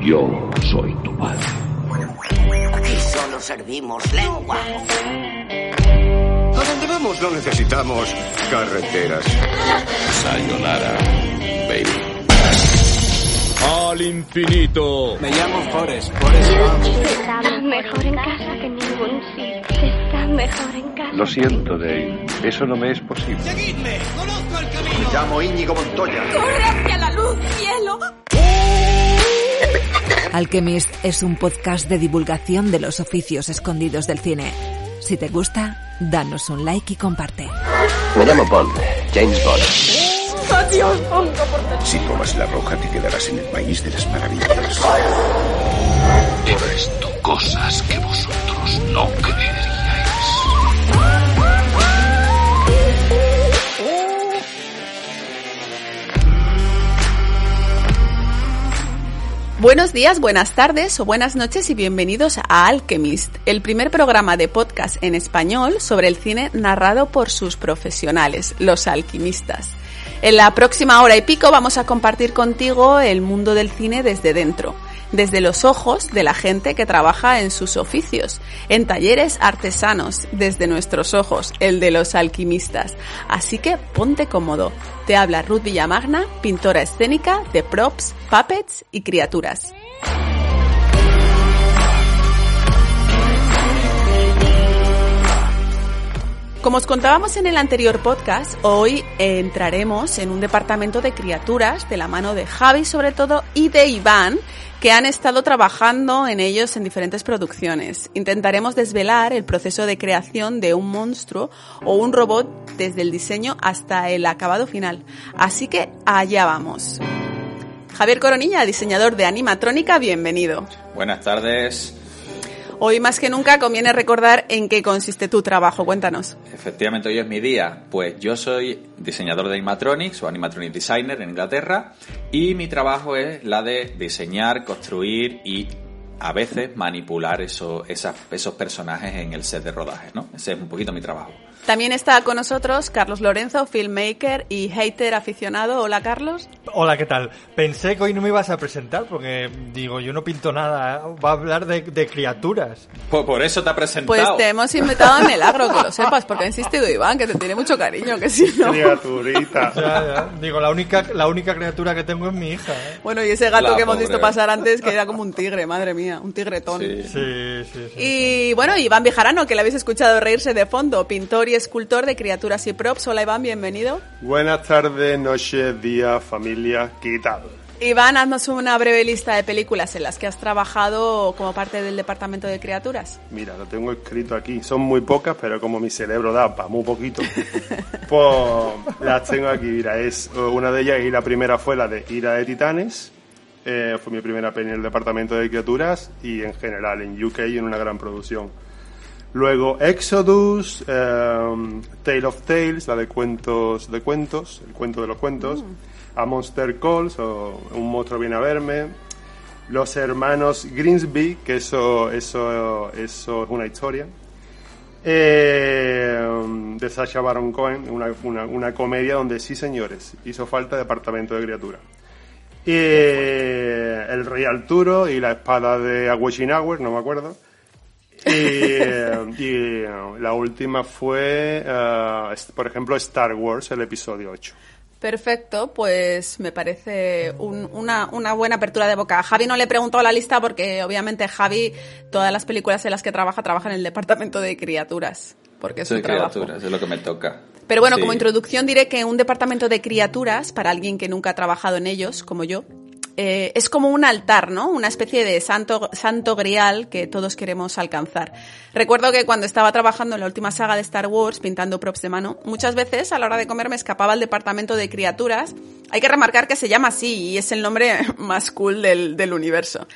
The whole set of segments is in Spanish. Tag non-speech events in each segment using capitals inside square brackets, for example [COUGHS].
Yo soy tu padre. Aquí solo servimos lengua. A donde vamos no necesitamos carreteras. Sayonara. Al infinito. Me llamo Forrest, Forrest. Está mejor en casa que en ningún sitio. Está mejor en casa. Lo siento, Dave. Eso no me es posible. ¡Seguidme! ¡Conozco el camino! Me llamo Íñigo Montoya. ¡Corre hacia la luz, cielo! [LAUGHS] Alchemist es un podcast de divulgación de los oficios escondidos del cine. Si te gusta, danos un like y comparte. Me llamo Bond, James Bond. Si tomas la roja te quedarás en el país de las maravillas. He visto cosas que vosotros no creeríais. Buenos días, buenas tardes o buenas noches y bienvenidos a Alchemist, el primer programa de podcast en español sobre el cine narrado por sus profesionales, los alquimistas. En la próxima hora y pico vamos a compartir contigo el mundo del cine desde dentro, desde los ojos de la gente que trabaja en sus oficios, en talleres artesanos, desde nuestros ojos, el de los alquimistas. Así que ponte cómodo. Te habla Ruth Villamagna, pintora escénica de props, puppets y criaturas. Como os contábamos en el anterior podcast, hoy entraremos en un departamento de criaturas de la mano de Javi sobre todo y de Iván, que han estado trabajando en ellos en diferentes producciones. Intentaremos desvelar el proceso de creación de un monstruo o un robot desde el diseño hasta el acabado final. Así que allá vamos. Javier Coronilla, diseñador de animatrónica, bienvenido. Buenas tardes. Hoy más que nunca conviene recordar en qué consiste tu trabajo. Cuéntanos. Efectivamente, hoy es mi día. Pues yo soy diseñador de animatronics o animatronic designer en Inglaterra y mi trabajo es la de diseñar, construir y a veces manipular eso, esos personajes en el set de rodaje, ¿no? Ese es un poquito mi trabajo. También está con nosotros Carlos Lorenzo, filmmaker y hater aficionado. Hola Carlos. Hola, ¿qué tal? Pensé que hoy no me ibas a presentar porque, digo, yo no pinto nada. Va a hablar de, de criaturas. Por, por eso te ha presentado. Pues te hemos invitado a Milagro, que lo sepas, porque ha insistido Iván, que te tiene mucho cariño, que si no... Criaturita. [LAUGHS] Ya, ya. Digo, la única, la única criatura que tengo es mi hija. ¿eh? Bueno, y ese gato La que hemos pobre. visto pasar antes, que era como un tigre, madre mía, un tigretón. Sí. Sí, sí, sí. Y bueno, Iván Vijarano, que le habéis escuchado reírse de fondo, pintor y escultor de criaturas y props. Hola Iván, bienvenido. Buenas tardes, noche, día, familia, ¿qué tal? Iván, haznos una breve lista de películas en las que has trabajado como parte del departamento de criaturas. Mira, lo tengo escrito aquí. Son muy pocas, pero como mi cerebro da para muy poquito, pues las tengo aquí. Mira, es eh, una de ellas y la primera fue la de Ira de Titanes. Eh, fue mi primera peli en el departamento de criaturas y en general en UK en una gran producción. Luego Exodus, eh, Tale of Tales, la de cuentos de cuentos, el cuento de los cuentos. A Monster Calls, o Un monstruo viene a verme. Los hermanos Grimsby, que eso, eso, eso es una historia. Eh, de Sacha Baron Cohen, una, una, una comedia donde sí, señores, hizo falta departamento de criatura. Eh, el Rey Arturo y la espada de Aweshinauer, no me acuerdo. Y, eh, y, eh, la última fue, eh, por ejemplo, Star Wars, el episodio 8. Perfecto, pues me parece un- una, una buena apertura de boca. A Javi no le he preguntado la lista porque obviamente Javi, todas las películas en las que trabaja, trabaja en el departamento de criaturas, porque es Soy su trabajo. criatura, eso es lo que me toca. Pero bueno, Sí. como introducción diré que un departamento de criaturas, para alguien que nunca ha trabajado en ellos, como yo, eh, es como un altar, ¿no? Una especie de santo, santo grial que todos queremos alcanzar. Recuerdo que cuando estaba trabajando en la última saga de Star Wars, pintando props de mano, muchas veces a la hora de comer me escapaba al departamento de criaturas. Hay que remarcar que se llama así y es el nombre [LAUGHS] más cool del, del universo.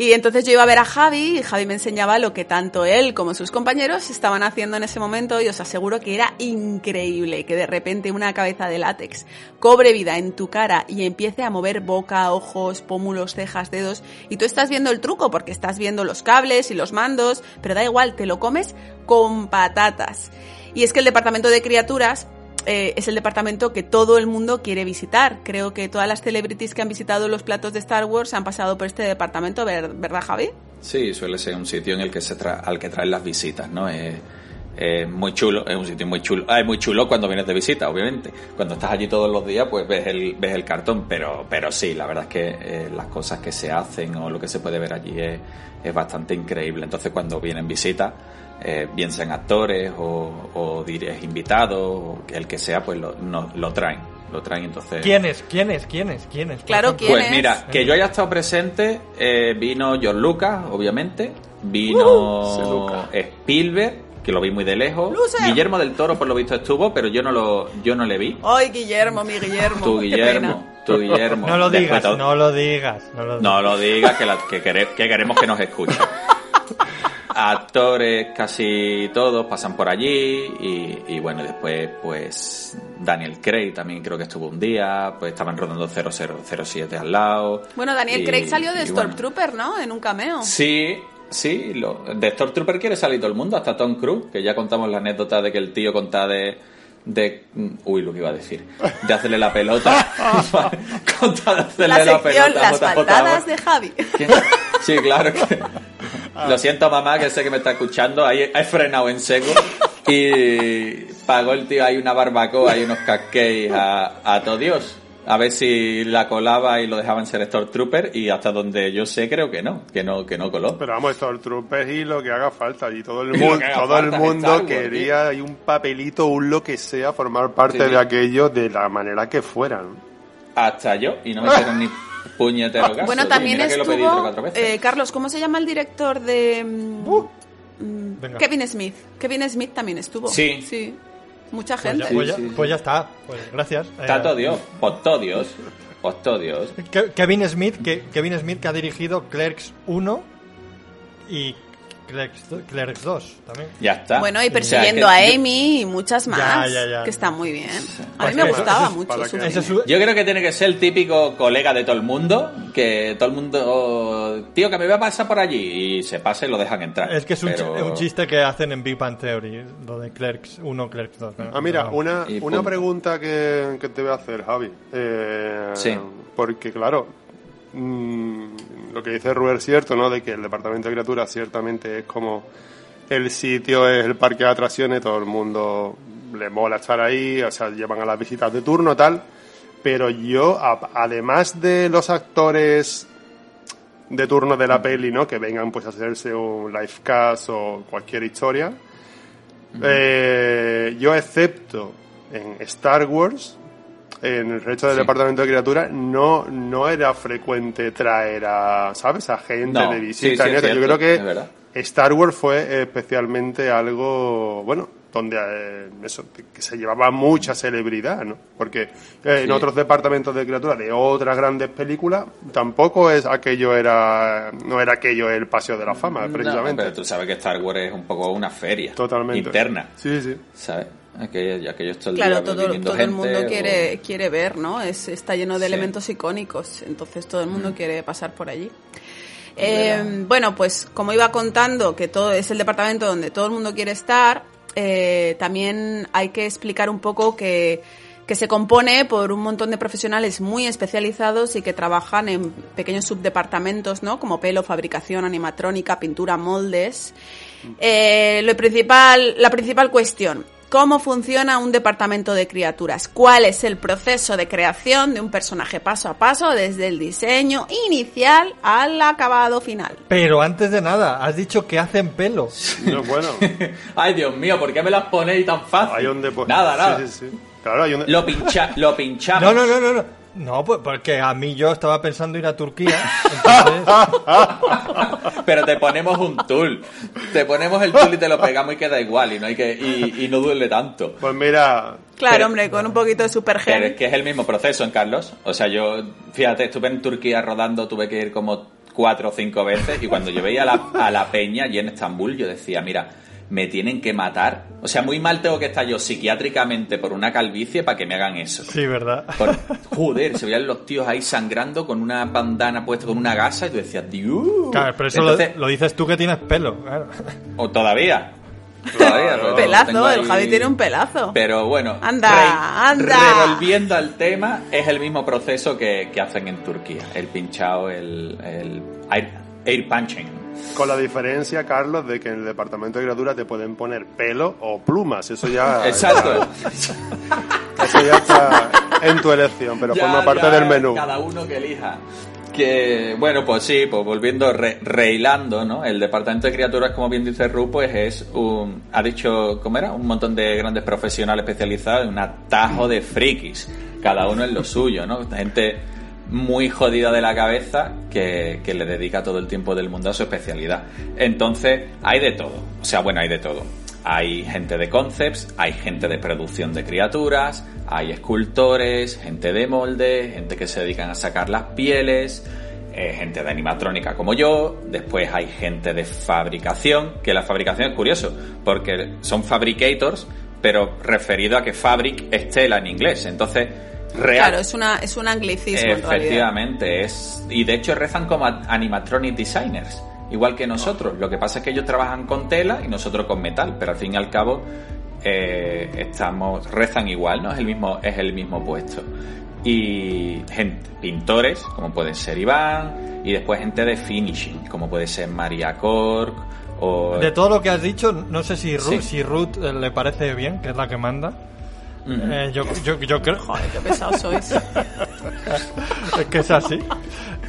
Y entonces yo iba a ver a Javi y Javi me enseñaba lo que tanto él como sus compañeros estaban haciendo en ese momento y os aseguro que era increíble que de repente una cabeza de látex cobre vida en tu cara y empiece a mover boca, ojos, pómulos, cejas, dedos y tú estás viendo el truco porque estás viendo los cables y los mandos, pero da igual, te lo comes con patatas. Y es que el departamento de criaturas eh, es el departamento que todo el mundo quiere visitar. Creo que todas las celebrities que han visitado los platos de Star Wars han pasado por este departamento, ver- ¿verdad, Javi? Sí, suele ser un sitio en el que se tra- al que traen las visitas, ¿no? Es, es muy chulo, es un sitio muy chulo. Ah, es muy chulo cuando vienes de visita, obviamente. Cuando estás allí todos los días, pues ves el, ves el cartón, pero, pero sí, la verdad es que eh, las cosas que se hacen o lo que se puede ver allí es, es bastante increíble. Entonces, cuando vienen visitas, eh, bien sean actores o, o invitados, o el que sea, pues lo, no- lo traen. Lo traen, entonces. ¿Quién es? ¿Quién es? ¿Quién es? ¿Quién es? Por Claro, ejemplo. ¿quién Pues es? mira, que yo haya estado presente, eh, vino George Lucas, obviamente, Uh, vino Lucas. Spielberg, que lo vi muy de lejos. Guillermo del Toro, por lo visto estuvo, pero yo no lo, yo no le vi. ¡Ay, Guillermo, mi Guillermo! Qué Guillermo, tú, Guillermo. No lo Después digas, todo- no lo digas. No lo digas. no lo digas, que, la- que, quere- que queremos que nos escuchen. [LAUGHS] Actores casi todos pasan por allí y, y bueno, después pues Daniel Craig también creo que estuvo un día, pues estaban rodando 0007 al lado. Bueno, Daniel Y- Craig salió de y bueno. Stormtrooper, ¿no? En un cameo. Sí, sí, lo, de Stormtrooper quiere salir todo el mundo, hasta Tom Cruise, que ya contamos la anécdota de que el tío contaba de... de uy, lo que iba a decir. De hacerle la pelota. [LAUGHS] [LAUGHS] contaba de hacerle La la, sección pelota. Las JJ, de Javi. Sí, claro que... [LAUGHS] Lo siento, mamá, que sé que me está escuchando. Ahí he frenado en seco. Y pagó el tío ahí una barbacoa y unos cupcakes a, a todo Dios. A ver si la colaba y lo dejaban ser Stormtrooper. Y hasta donde yo sé, creo que no. Que no, que no coló. Pero vamos, Stormtroopers y lo que haga falta. Y todo el Y mundo, todo el mundo quería hay un papelito, un lo que sea, formar parte Sí. de aquello de la manera que fueran. Hasta yo. Y no me hicieron ni puñetero caso. Bueno, Y también estuvo... eh, Carlos, ¿cómo se llama el director de... mm, mm, Venga. Kevin Smith. Kevin Smith también estuvo. Sí. Sí. Mucha Pues ya, gente. pues ya- pues ya está. Pues gracias. Está Eh, todo Dios. Pues todo Dios. Pues todo Dios. Ke- Kevin Smith, que, Kevin Smith que ha dirigido Clerks 1 y Clerks, Clerks 2 también. Ya está. Bueno, y O sea, persiguiendo que a Amy y muchas más. ya, ya. Que está muy bien. A Pues mí me [LAUGHS] eso- gustaba eso mucho su su- Yo creo que tiene que ser el típico colega de todo el mundo, que todo el mundo, tío, que me voy a pasar por allí y se pasa y lo dejan entrar. es que es un, Pero- chi- un chiste que hacen en Big Bang Theory, lo de Clerks 1, Clerks 2. ¿no? Ah, mira, No. una, una pregunta que, que te voy a hacer, Javi. Eh, Sí. Porque, claro, mm, lo que dice Ruber es cierto, ¿no? De que el departamento de criaturas ciertamente es como el sitio, es el parque de atracciones, todo el mundo le mola estar ahí, o sea, llevan a las visitas de turno, tal. Pero yo, a- además de los actores de turno de la peli, ¿no? Que vengan pues a hacerse un live cast o cualquier historia. Eh, yo excepto en Star Wars, en el resto del Sí. departamento de criaturas, no, no era frecuente traer a, ¿sabes? A gente No, de sí, visita. sí, nada. yo creo es que Star Wars fue especialmente algo, bueno, donde eh, eso, que se llevaba mucha celebridad, ¿no? Porque eh, en Sí. otros departamentos de criaturas de otras grandes películas tampoco es aquello era no era aquello el paseo de la fama No, precisamente. pero tú sabes que Star Wars es un poco una feria. Totalmente. Interna. Sí, sí. ¿Sabes? Aquello, aquello está el Claro, día todo, el mundo o- quiere, quiere ver, ¿no? Es, está lleno de Sí. Mm. elementos icónicos, entonces todo el mundo quiere pasar por allí. Eh, verdad. bueno, pues como iba contando que todo es el departamento donde todo el mundo quiere estar, eh, también hay que explicar un poco que, que se compone por un montón de profesionales muy especializados y que trabajan en pequeños subdepartamentos, ¿no? Como pelo, fabricación, animatrónica, pintura, moldes. Eh, lo principal, la principal cuestión. ¿Cómo funciona un departamento de criaturas? ¿Cuál es el proceso de creación de un personaje paso a paso desde el diseño inicial al acabado final? Pero antes de nada, has dicho que hacen pelo. No, bueno, [LAUGHS] Ay, Dios mío, ¿por qué me las ponéis tan fácil? hay un depo- Nada, nada. Sí, sí, sí. Claro, hay un Lo, pincha, lo [LAUGHS] pinchamos. No, no, no, no, no. No, pues porque a mí yo estaba pensando ir a Turquía. Entonces, [LAUGHS] Pero te ponemos un tool. Te ponemos el tool y te lo pegamos y queda igual. Y no hay que y, y no duele tanto. Pues mira, Claro, Pero- hombre, con un poquito de Pero supergel. es que es el mismo proceso en Carlos. O sea, yo, fíjate, estuve en Turquía rodando, tuve que ir como cuatro o cinco veces y cuando yo veía a la, a la peña allí en Estambul, yo decía, mira, me tienen que matar. O sea, muy mal tengo que estar yo psiquiátricamente por una calvicie para que me hagan eso. Sí, ¿verdad? Por- [LAUGHS] joder, se veían los tíos ahí sangrando con una bandana puesta con una gasa y tú decías, Dios. Claro, pero eso Entonces, lo, lo dices tú que tienes pelo. claro. o todavía. Todavía. pero Pelazo, ahí- el Javi tiene un pelazo. Pero bueno, Anda, anda. revolviendo al tema, es el mismo proceso que, que hacen en Turquía. El pinchado, el, el air, air punching. Con la diferencia, Carlos, de que en el departamento de criatura te pueden poner pelo o plumas. Eso ya. [LAUGHS] Exacto. [LAUGHS] Eso ya está en tu elección, pero Ya, forma parte del menú. Cada uno que elija. Que, bueno, pues sí, pues volviendo, re, reilando, ¿no? El departamento de criaturas, como bien dice Ru, pues es un, ha dicho, ¿cómo era? Un montón de grandes profesionales especializados un atajo de frikis. Cada uno en lo suyo, ¿no? Gente muy jodida de la cabeza que, que le dedica todo el tiempo del mundo a su especialidad. Entonces, hay de todo. O sea, bueno, hay de todo. Hay gente de concepts, hay gente de producción de criaturas, hay escultores, gente de molde, gente que se dedican a sacar las pieles, eh, gente de animatrónica como yo, después hay gente de fabricación, que la fabricación es curioso, porque son fabricators, pero referido a que fabric es tela en inglés. Entonces, real, Claro, es, una, es un anglicismo. Efectivamente, es. Y de hecho rezan como animatronic designers, igual que nosotros. Lo que pasa es que ellos trabajan con tela y nosotros con metal, pero al fin y al cabo eh, estamos rezan igual, ¿no? Es el mismo, es el mismo puesto. Y gente, pintores, como puede ser Iván, y después gente de finishing, como puede ser María Cork o De todo lo que has dicho, no sé si, Ru- Sí. si Ruth eh, le parece bien, que es la que manda. Eh, yo, yo, yo creo. Joder, qué pesados sois. [LAUGHS] es que es así. [LAUGHS]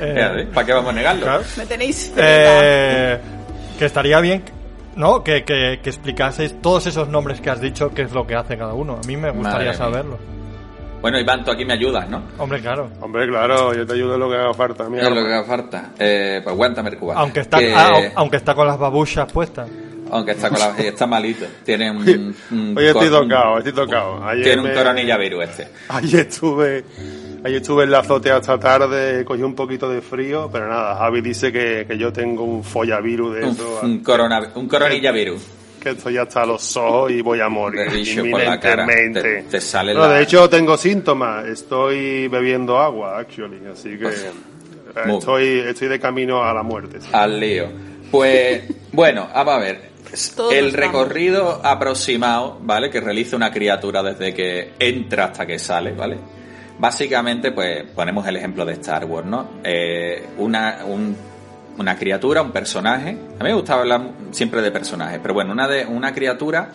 Eh, ¿Para qué vamos a negarlo? claro. Me tenéis... Eh, que estaría bien, ¿no? Que, que, que explicaseis todos esos nombres que has dicho, qué es lo que hace cada uno. A mí me gustaría Madre mía. saberlo. Bueno, Iván, tú aquí me ayudas, ¿no? Hombre, claro. Hombre, claro, yo te ayudo en lo que haga falta. Es lo que haga falta. Eh, pues aguántame el cubano. Aunque está, Que- ah, au- aunque está con las babuchas puestas. Aunque está, con la, está malito. Tiene un. un Hoy estoy tocado, estoy tocado. Ayer Tiene un coronilla virus este. Ayer estuve, ayer estuve en la azotea hasta tarde, cogí un poquito de frío, pero nada, Javi dice que, que yo tengo un follavirus de Un, eso, un corona, un coronilla virus. que estoy hasta los ojos y voy a morir por la cara. Te, te sale No, la. de hecho tengo síntomas, estoy bebiendo agua, actually, así que Pues, eh, estoy, estoy de camino a la muerte. sí. Al lío. Pues, [LAUGHS] bueno, vamos a ver. Todos el estamos. recorrido aproximado, ¿vale? Que realiza una criatura desde que entra hasta que sale, ¿vale? Básicamente, pues ponemos el ejemplo de Star Wars, ¿no? Eh, una, un- una criatura, un personaje. A mí me gusta hablar siempre de personajes, pero bueno, una, de, una criatura.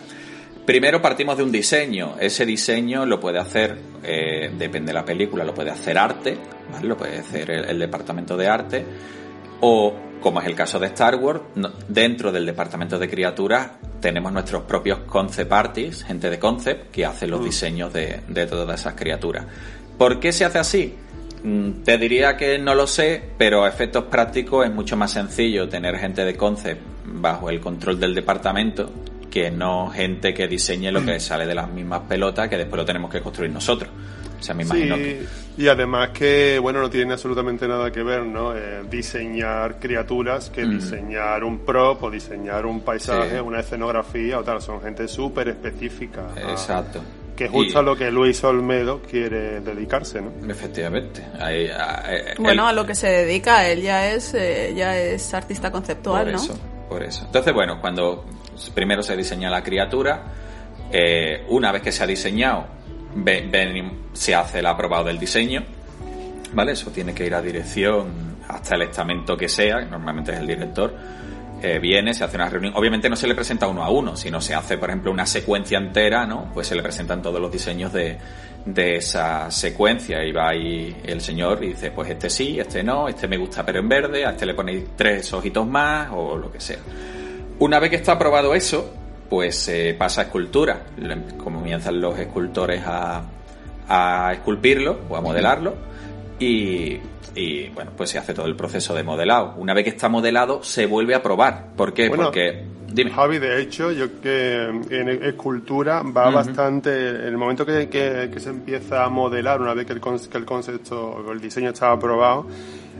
Primero partimos de un diseño. Ese diseño lo puede hacer, eh, depende de la película, lo puede hacer arte, ¿vale? Lo puede hacer el- el departamento de arte o como es el caso de Star Wars, dentro del departamento de criaturas tenemos nuestros propios concept artists, gente de concept, que hace los diseños de, de todas esas criaturas. ¿Por qué se hace así? Mm, Te diría que no lo sé, pero a efectos prácticos es mucho más sencillo tener gente de concept bajo el control del departamento que no gente que diseñe lo que sale de las mismas pelotas que después lo tenemos que construir nosotros. O sea, me imagino que... Sí, y además que, bueno, no tiene absolutamente nada que ver, ¿no? Eh, diseñar criaturas que diseñar un prop o diseñar un paisaje, Sí. una escenografía o tal. Son gente súper específica. a- Exacto. Que es justo Y- a lo que Luis Olmedo quiere dedicarse, ¿no? Efectivamente. Ahí, ah, eh, Bueno, el- a lo que se dedica, él ya es, eh, ya es artista conceptual, por ¿no? eso, por eso. Entonces, bueno, cuando primero se diseña la criatura, eh, una vez que se ha diseñado, ve- ven- se hace el aprobado del diseño, ¿vale? Eso tiene que ir a dirección hasta el estamento que sea, normalmente es el director. eh, viene, se hace una reunión. Obviamente no se le presenta uno a uno, sino se hace, por ejemplo, una secuencia entera, ¿no? Pues se le presentan todos los diseños de, de esa secuencia. Y va ahí el señor y dice, pues este sí, este no, este me gusta pero en verde, a este le ponéis tres ojitos más o lo que sea. Una vez que está aprobado eso, pues se pasa a escultura. Comienzan los escultores a, a esculpirlo o a modelarlo y, y, bueno, pues se hace todo el proceso de modelado. Una vez que está modelado, se vuelve a probar. ¿Por qué? Bueno, Porque, dime. Javi, de hecho, yo que en escultura va bastante. En el momento que, que- que se empieza a modelar, una vez que el, que el concepto o el diseño está aprobado,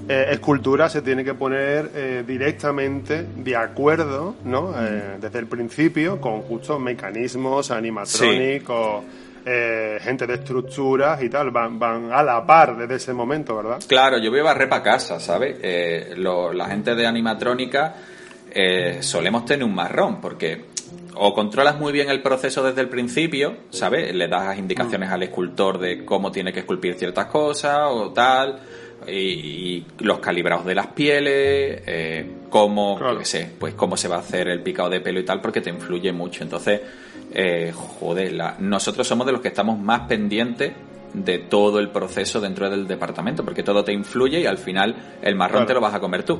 eh, escultura se tiene que poner eh, directamente de acuerdo, ¿no? Eh, desde el principio con justo mecanismos animatrónicos, eh, gente de estructuras y tal, van, van a la par desde ese momento, ¿verdad? Claro, yo voy a barrer para casa, ¿sabes? Eh, lo- la gente de animatrónica eh, solemos tener un marrón, porque o controlas muy bien el proceso desde el principio, ¿sabes? Le das indicaciones al escultor de cómo tiene que esculpir ciertas cosas o tal, y, y los calibrados de las pieles, eh, cómo, qué sé, pues cómo se va a hacer el picado de pelo y tal, porque te influye mucho. Entonces, eh, joder, la- nosotros somos de los que estamos más pendientes de todo el proceso dentro del departamento, porque todo te influye y al final el marrón Claro. te lo vas a comer tú,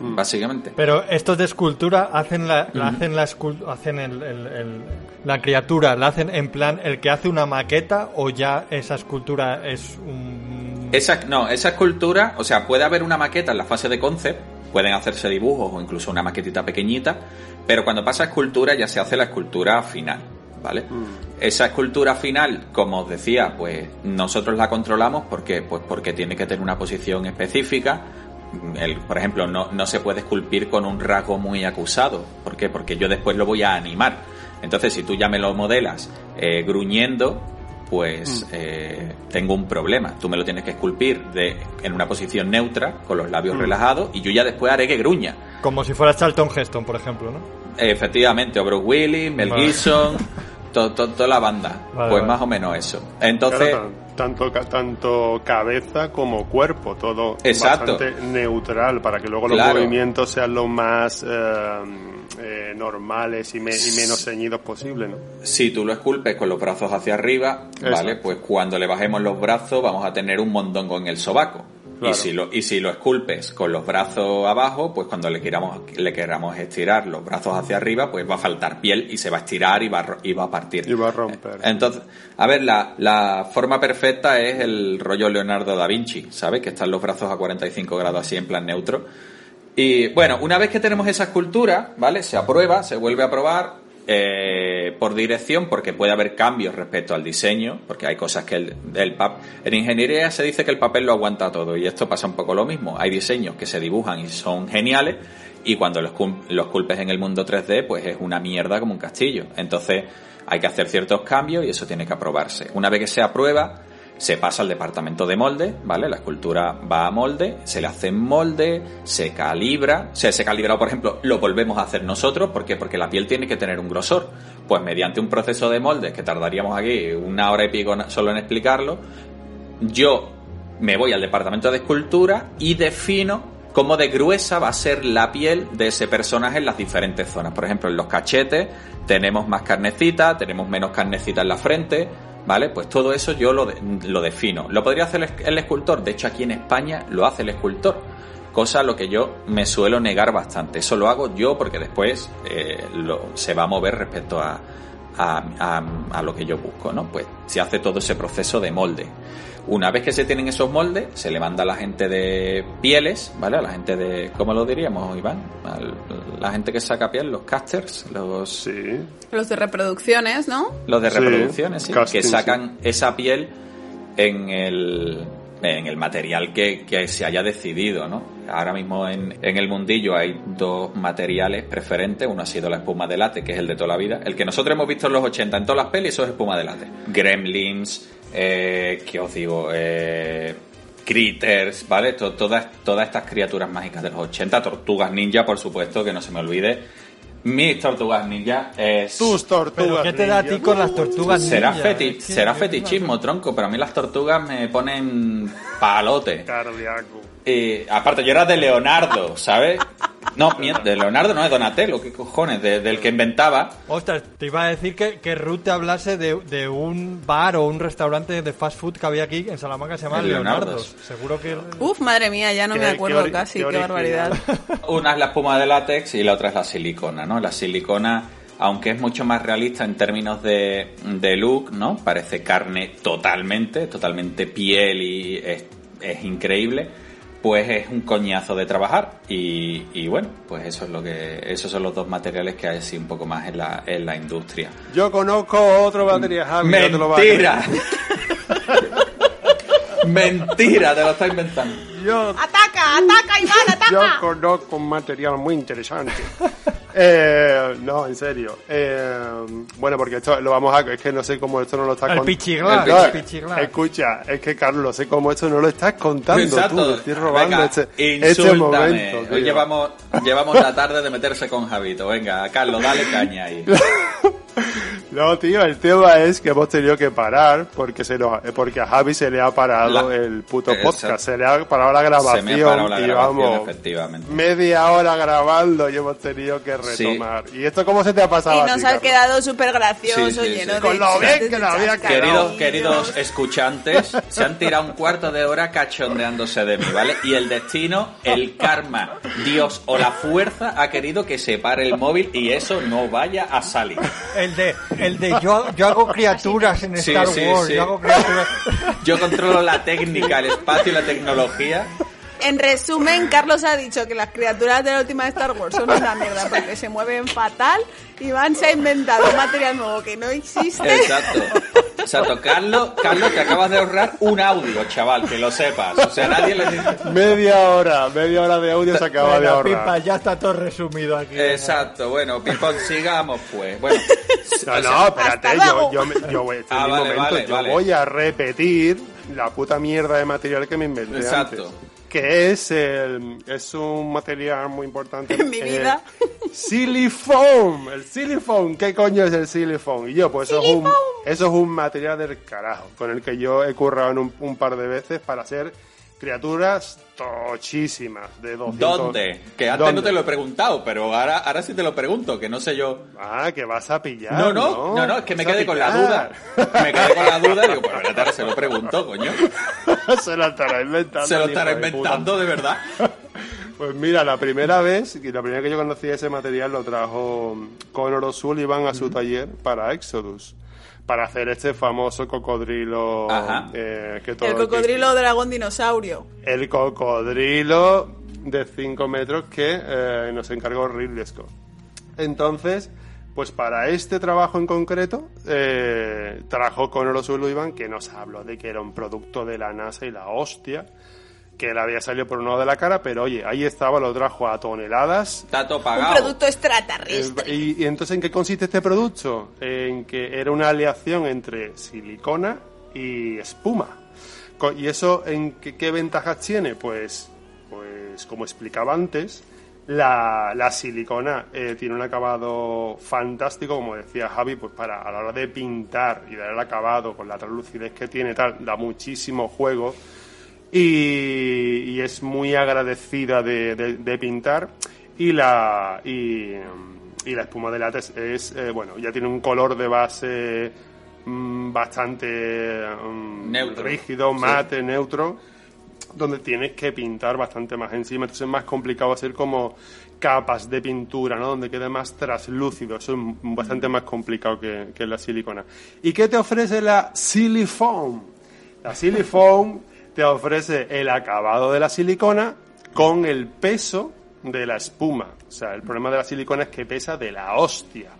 básicamente. Pero estos de escultura hacen la, hacen la hacen el, el- el- la criatura, la hacen en plan el que hace una maqueta o ya esa escultura es un Esa, no, esa escultura, o sea, puede haber una maqueta en la fase de concept, pueden hacerse dibujos o incluso una maquetita pequeñita, pero cuando pasa a escultura ya se hace la escultura final, ¿vale? Esa escultura final, como os decía, pues nosotros la controlamos porque, pues porque tiene que tener una posición específica. El, por ejemplo, no, no se puede esculpir con un rasgo muy acusado. ¿Por qué? Porque yo después lo voy a animar. Entonces, si tú ya me lo modelas eh, gruñendo, pues eh, tengo un problema. Tú me lo tienes que esculpir de, en una posición neutra, con los labios Mm. relajados, y yo ya después haré que gruña. como si fuera Charlton Heston, por ejemplo, ¿no? Efectivamente, o Bruce Willis, Mel Vale. Gibson, [LAUGHS] to- to- toda la banda. Vale, pues vale. más o menos eso. Entonces, Claro, tanto, tanto cabeza como cuerpo, todo Exacto. bastante neutral para que luego los Claro. movimientos sean lo más eh, eh, normales y, me- y menos ceñidos posible, ¿no? si tú lo esculpes con los brazos hacia arriba, ¿vale? Pues cuando le bajemos los brazos vamos a tener un mondongo en el sobaco. Claro. Y si, lo, y si lo esculpes con los brazos abajo, pues cuando le queramos, le queramos estirar los brazos hacia arriba, pues va a faltar piel y se va a estirar y va a, y va a partir. Y va a romper. Entonces, a ver, la, la forma perfecta es el rollo Leonardo da Vinci, ¿sabes? Que están los brazos a 45 grados así en plan neutro. Y bueno, una vez que tenemos esa escultura, ¿vale? Se aprueba, se vuelve a probar eh, por dirección, porque puede haber cambios respecto al diseño, porque hay cosas que el, pap en ingeniería se dice que el papel lo aguanta todo, y esto pasa un poco lo mismo. Hay diseños que se dibujan y son geniales, y cuando los, los culpes en el mundo 3D, pues es una mierda como un castillo. Entonces hay que hacer ciertos cambios y eso tiene que aprobarse. Una vez que se aprueba, se pasa al departamento de molde, ¿vale? La escultura va a molde, se le hace molde, se calibra, o sea, ese calibrado, por ejemplo, lo volvemos a hacer nosotros, ¿por qué? Porque la piel tiene que tener un grosor. Pues mediante un proceso de molde, que tardaríamos aquí una hora y pico solo en explicarlo, yo me voy al departamento de escultura y defino cómo de gruesa va a ser la piel de ese personaje en las diferentes zonas. Por ejemplo, en los cachetes tenemos más carnecita, tenemos menos carnecita en la frente, ¿vale? Pues todo eso yo lo, de- lo defino. ¿Lo podría hacer el, escultor? De hecho, aquí en España lo hace el escultor. Cosa a lo que yo me suelo negar bastante. Eso lo hago yo porque después eh, lo- se va a mover respecto a- a lo que yo busco, ¿no? Pues se hace todo ese proceso de molde. Una vez que se tienen esos moldes, se le manda a la gente de pieles, ¿vale? A la gente de, ¿cómo lo diríamos, Iván? Al- la gente que saca piel, los casters, los... Los de reproducciones, ¿no? Los de Sí, reproducciones, sí, casting, que sacan esa piel en el, en el material que, que se haya decidido, ¿no? Ahora mismo en, en el mundillo hay dos materiales preferentes. Uno ha sido la espuma de látex, que es el de toda la vida. El que nosotros hemos visto en los 80 en todas las pelis, eso es espuma de látex. Gremlins, eh, ¿qué os digo? Eh, Critters, ¿vale? To- todas, todas estas criaturas mágicas de los 80. Tortugas ninja, por supuesto, que no se me olvide. Mis tortugas ninja es... Tus tortugas. ¿Pero qué te da a ti con las tortugas Será, ninja? feti- Es que- será fetichismo, tronco, pero a mí las tortugas me ponen palote. Cardíaco. Y aparte, yo era de Leonardo, ¿sabes? No, de Leonardo no, de Donatello, ¿qué cojones? De- del que inventaba. Ostras, te iba a decir que, que Ruth te hablase de, de un bar o un restaurante de fast food que había aquí en Salamanca que se llama El Leonardo. Leonardos. Seguro que... Uf, madre mía, ya no me acuerdo casi, qué barbaridad. Una es la espuma de látex y la otra es la silicona, ¿no? La silicona, aunque es mucho más realista en términos de, de look, ¿no? Parece carne totalmente, totalmente piel y es, es increíble. Pues es un coñazo de trabajar y, y bueno, pues eso es lo que, esos son los dos materiales que hay así un poco más en la, en la industria. Yo conozco otro batería, Javi. no te lo vas a. Mentira. Mentira, te lo estás inventando. Yo, ¡Ataca! ataca, ataca, Iván, Yo ataca. conozco un material muy interesante. Eh, no, en serio. Eh, bueno, porque esto lo vamos a... Es que no sé cómo esto no lo está El cont- pichiglas, No, el pichiglas. Escucha, es que Carlos, sé cómo esto no lo estás contando Exacto. tú. Estoy robando Venga, este, este momento. Hoy llevamos, llevamos la tarde de meterse con Javito. Venga, Carlos, dale caña ahí. [LAUGHS] No, tío, el tema es que hemos tenido que parar porque se nos, porque a Javi se le ha parado La- el puto podcast, se le ha parado la grabación Se me ha parado la y grabación, vamos efectivamente. media hora grabando y hemos tenido que Sí. retomar. ¿Y esto cómo se te ha pasado Y nos ha quedado súper gracioso, Sí, sí, lleno sí. de Con lo bien que lo había chascarrillos. Queridos, queridos escuchantes, se han tirado un cuarto de hora cachondeándose de mí, ¿vale? Y el destino, el karma, Dios o la fuerza ha querido que se pare el móvil y eso no vaya a salir. El de, el de yo, yo hago criaturas en Sí, Star sí, Wars, sí. yo hago criaturas. [LAUGHS] Yo controlo la técnica, el espacio y la tecnología. En resumen, Carlos ha dicho que las criaturas de la última de Star Wars son una mierda porque se mueven fatal. Iván se ha inventado un material nuevo que no existe. Exacto. Exacto. Carlos, Carlos, te acabas de ahorrar un audio, chaval, que lo sepas. O sea, nadie le dice... Media hora, media hora de audio se acaba de Venga, ahorrar. pipa, ya está todo resumido aquí. Exacto, bueno, Pipón, sigamos pues. Bueno, No, o sea, no, espérate, yo, voy, este Ah, es mi vale, momento, vale, yo vale. voy a repetir la puta mierda de material que me inventé Exacto. antes. Que es, el, es un material muy importante. En mi vida. Silifoam, el silifoam, ¿qué coño es el silifoam? Y yo, pues eso es, un, eso es un material del carajo, con el que yo he currado en un, un par de veces para hacer criaturas tochísimas de 200. ¿dónde? Que antes ¿Dónde? no te lo he preguntado, pero ahora, ahora sí te lo pregunto, que no sé yo. Ah, que vas a pillar. No, no, no, no, es que me quedé con la duda. Me quedé con la duda y digo, pues ahora se lo pregunto, coño. [LAUGHS] se lo estará inventando. Se lo estará hijo de inventando de verdad. [LAUGHS] Pues mira, la primera vez, y la primera que yo conocí ese material lo trajo Conor O'Sullivan a su taller para Exodus. Para hacer este famoso cocodrilo Ajá. eh, que todo El cocodrilo dragón dinosaurio. el cocodrilo de 5 metros que eh, nos encargó Ridley Scott. Entonces, pues para este trabajo en concreto, eh, trajo Conor O'Sullivan, que nos habló de que era un producto de la NASA y la hostia, que le había salido por un lado de la cara, pero oye, ahí estaba, lo trajo a toneladas. Está todo Un pagado. producto Eh, extraterrestre. ¿Y, y entonces en qué consiste este producto? En que era una aleación entre silicona y espuma. ¿Y eso en qué, qué ventajas tiene? Pues, pues como explicaba antes, la, la silicona eh, tiene un acabado fantástico, como decía Javi, pues para a la hora de pintar y dar el acabado con la translucidez que tiene, tal, da muchísimo juego y, y es muy agradecida de, de- de pintar y la y, y la espuma de látex es eh, bueno ya tiene un color de base mm, bastante mm, Neutro. rígido Sí. mate neutro donde tienes que pintar bastante más encima entonces es más complicado hacer como capas de pintura ¿no? donde quede más traslúcido eso es bastante más complicado que, que la silicona ¿y qué te ofrece la Silifoam? La Silifoam te ofrece el acabado de la silicona con el peso de la espuma. O sea, el problema de la silicona es que pesa de la hostia.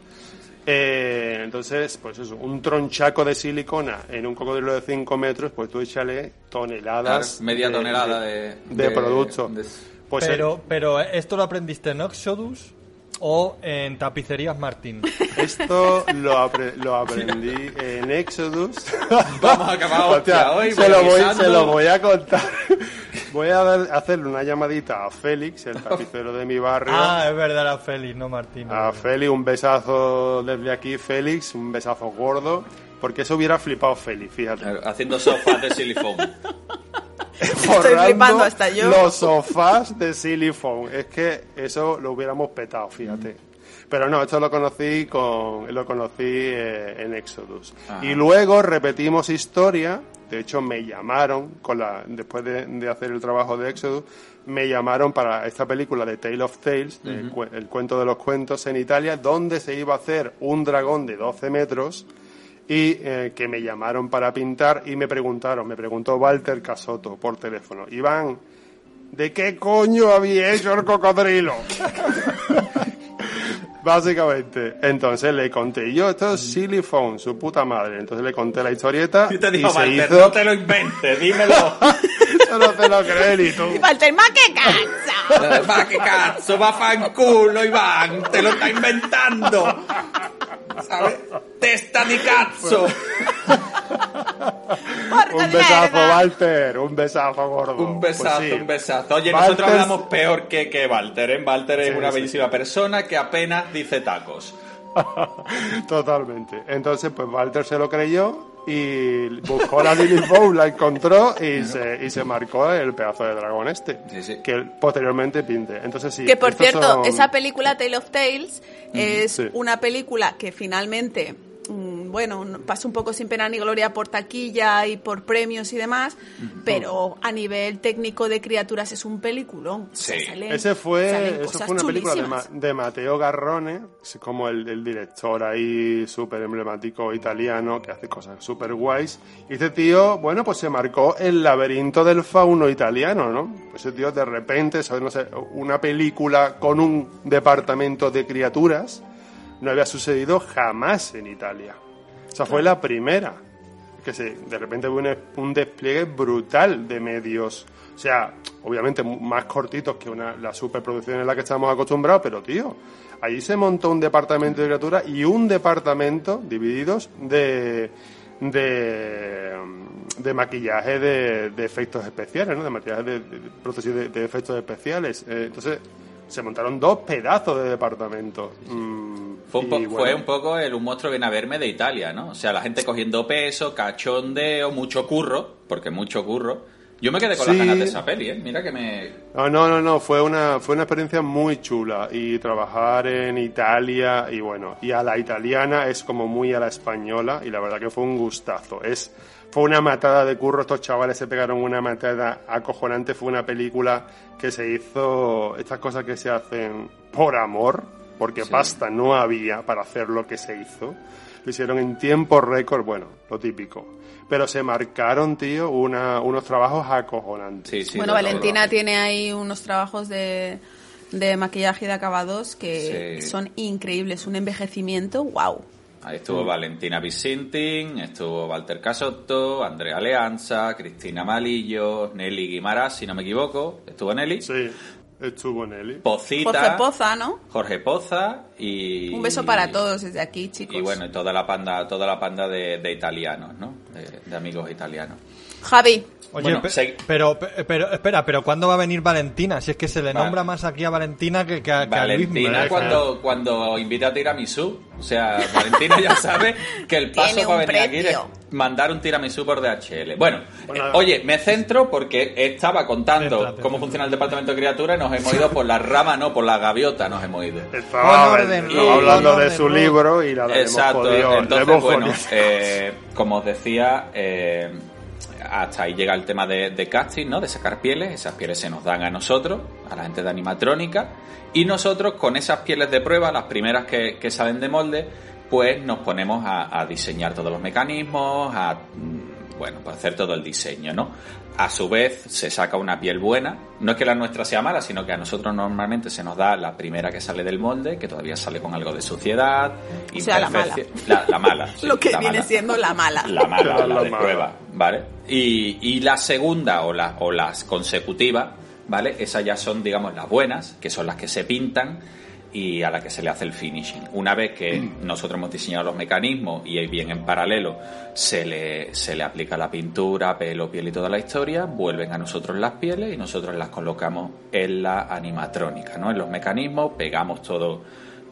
Eh, entonces, pues eso, un tronchaco de silicona en un cocodrilo de 5 metros, pues tú échale toneladas. Claro, media tonelada de- de de- producto. de- Pues pero, pero, ¿esto lo aprendiste en Oxodus o en Tapicerías Martín? [LAUGHS] Esto lo, apre- lo aprendí en Exodus. [LAUGHS] Vamos a acabar hostia, hoy, se, lo voy, avisando. se lo voy a contar. [LAUGHS] Voy a hacerle una llamadita a Félix, el tapicero de mi barrio. Ah, es verdad, era Félix, no Martín. A Félix, un besazo desde aquí, Félix, un besazo gordo. Porque eso hubiera flipado Félix, fíjate. Haciendo sofás de silicón. Forrando flipando hasta yo. Los sofás de Silifon. Es que eso lo hubiéramos petado, fíjate. Pero no, esto lo conocí con lo conocí eh, en Exodus. Ajá. Y luego repetimos historia. De hecho, me llamaron con la después de, de hacer el trabajo de Exodus, me llamaron para esta película de Tale of Tales, el cuento de los cuentos en Italia, donde se iba a hacer un dragón de 12 metros y eh, que me llamaron para pintar y me preguntaron, me preguntó Walter Casoto por teléfono, Iván, ¿de qué coño había hecho el cocodrilo? [LAUGHS] Básicamente, entonces le conté yo, esto es Phone, su puta madre. Entonces le conté la historieta Yo te y digo, se Walter, hizo. no te lo inventes, dímelo. [LAUGHS] Yo no te lo crees ni tú. Y Walter, ma qué cansa. Va, que cazzo, va fanculo, Iván, te lo está inventando. ¿Sabes? Testa di cazzo. Un besazo, Walter, un besazo gordo. Un besazo, Pues sí. un besazo. Oye, Walter- nosotros hablamos peor que, que Walter, ¿eh? Walter es Sí, una sí. bellísima persona que apenas dice tacos. [LAUGHS] Totalmente. Entonces, pues Walter se lo creyó y buscó la Lily Bow, la encontró y se, y se marcó el pedazo de dragón este. Que posteriormente pinte. Entonces, sí. Que por cierto, son- esa película Tale of Tales es Sí. una película que finalmente, bueno, no- pasa un poco sin pena ni gloria por taquilla y por premios y demás, pero a nivel técnico de criaturas es un peliculón. O sea, salen- Ese fue, eso fue una película de, chulísimas. Ma- de Matteo Garrone, como el, el director ahí súper emblemático italiano que hace cosas súper guays. Y este tío, bueno, pues se marcó el laberinto del fauno italiano, ¿no? Pues ese tío de repente, ¿sabes? No sé, una película con un departamento de criaturas no había sucedido jamás en Italia. O sea, fue la primera que se, de repente hubo un, un despliegue brutal de medios. O sea, obviamente más cortitos que una, la superproducción en la que estamos acostumbrados, pero tío, allí se montó un departamento de criaturas y un departamento divididos de de, de maquillaje de, de efectos especiales, ¿no? De maquillaje de, de, de prótesis de, de efectos especiales. Eh, entonces, se montaron dos pedazos de departamento. Mm, Fue un, y po- bueno, fue un poco el un monstruo viene a verme de Italia, ¿no? O sea, la gente cogiendo peso, cachondeo, mucho curro, porque mucho curro. Yo me quedé con Sí. las ganas de esa peli, ¿eh? Mira que me... No, no, no, no, fue una, fue una experiencia muy chula y trabajar en Italia y bueno, y a la italiana es como muy a la española y la verdad que fue un gustazo. Es, fue una matada de curro, estos chavales se pegaron una matada acojonante, fue una película que se hizo, estas cosas que se hacen por amor, porque Sí. pasta no había para hacer lo que se hizo. Lo hicieron en tiempo récord, bueno, lo típico. Pero se marcaron, tío, una, unos trabajos acojonantes. bueno, Valentina tiene ahí unos trabajos de, de maquillaje y de acabados que Sí. son increíbles. Un envejecimiento, wow. Ahí estuvo Valentina Vicentin, estuvo Walter Casotto, Andrea Leanza, Cristina Malillo, Nelly Guimarães, si no me equivoco. ¿Estuvo Nelly? Sí, estuvo Nelly. Pocita. Jorge Poza, ¿no? Jorge Poza y... Un beso para todos desde aquí, chicos. Y bueno, y toda la panda, toda la panda de, de italianos, ¿no? De, de amigos italianos. Javi. Oye, Bueno, pe- se- pero, pe- pero, espera, pero ¿cuándo va a venir Valentina? Si es que se le Vale. nombra más aquí a Valentina que, que a, que a Valentina cuando, cuando invita a tiramisú. O sea, Valentina ya [LAUGHS] sabe que el paso para venir aquí es mandar un tiramisú por DHL. Bueno, eh, oye, me centro porque estaba contando Céntrate, cómo funciona el departamento de criaturas y nos hemos ido por la rama, no por la gaviota, nos hemos ido. Estaba, orden, hablando de su libro y la la Exacto, entonces hemos bueno, eh, como os decía, eh, hasta ahí llega el tema de, casting, ¿no? De sacar pieles, esas pieles se nos dan a nosotros, a la gente de animatrónica, y nosotros con esas pieles de prueba, las primeras que, salen de molde, pues nos ponemos a, diseñar todos los mecanismos, a mm, bueno, pues hacer todo el diseño, ¿no? A su vez se saca una piel buena, no es que la nuestra sea mala, sino que a nosotros normalmente se nos da la primera que sale del molde, que todavía sale con algo de suciedad, O sea, la mala. la, la mala. [LAUGHS] sí, Lo que la viene mala. siendo la mala. La mala, la, La de mala. prueba, ¿vale? Y, y la segunda o, la, o las consecutivas, ¿vale? Esas ya son, digamos, las buenas, que son las que se pintan y a la que se le hace el finishing. Una vez que nosotros hemos diseñado los mecanismos y ahí bien en paralelo se le, se le aplica la pintura, pelo, piel y toda la historia, vuelven a nosotros las pieles y nosotros las colocamos en la animatrónica, ¿no? En los mecanismos, pegamos todo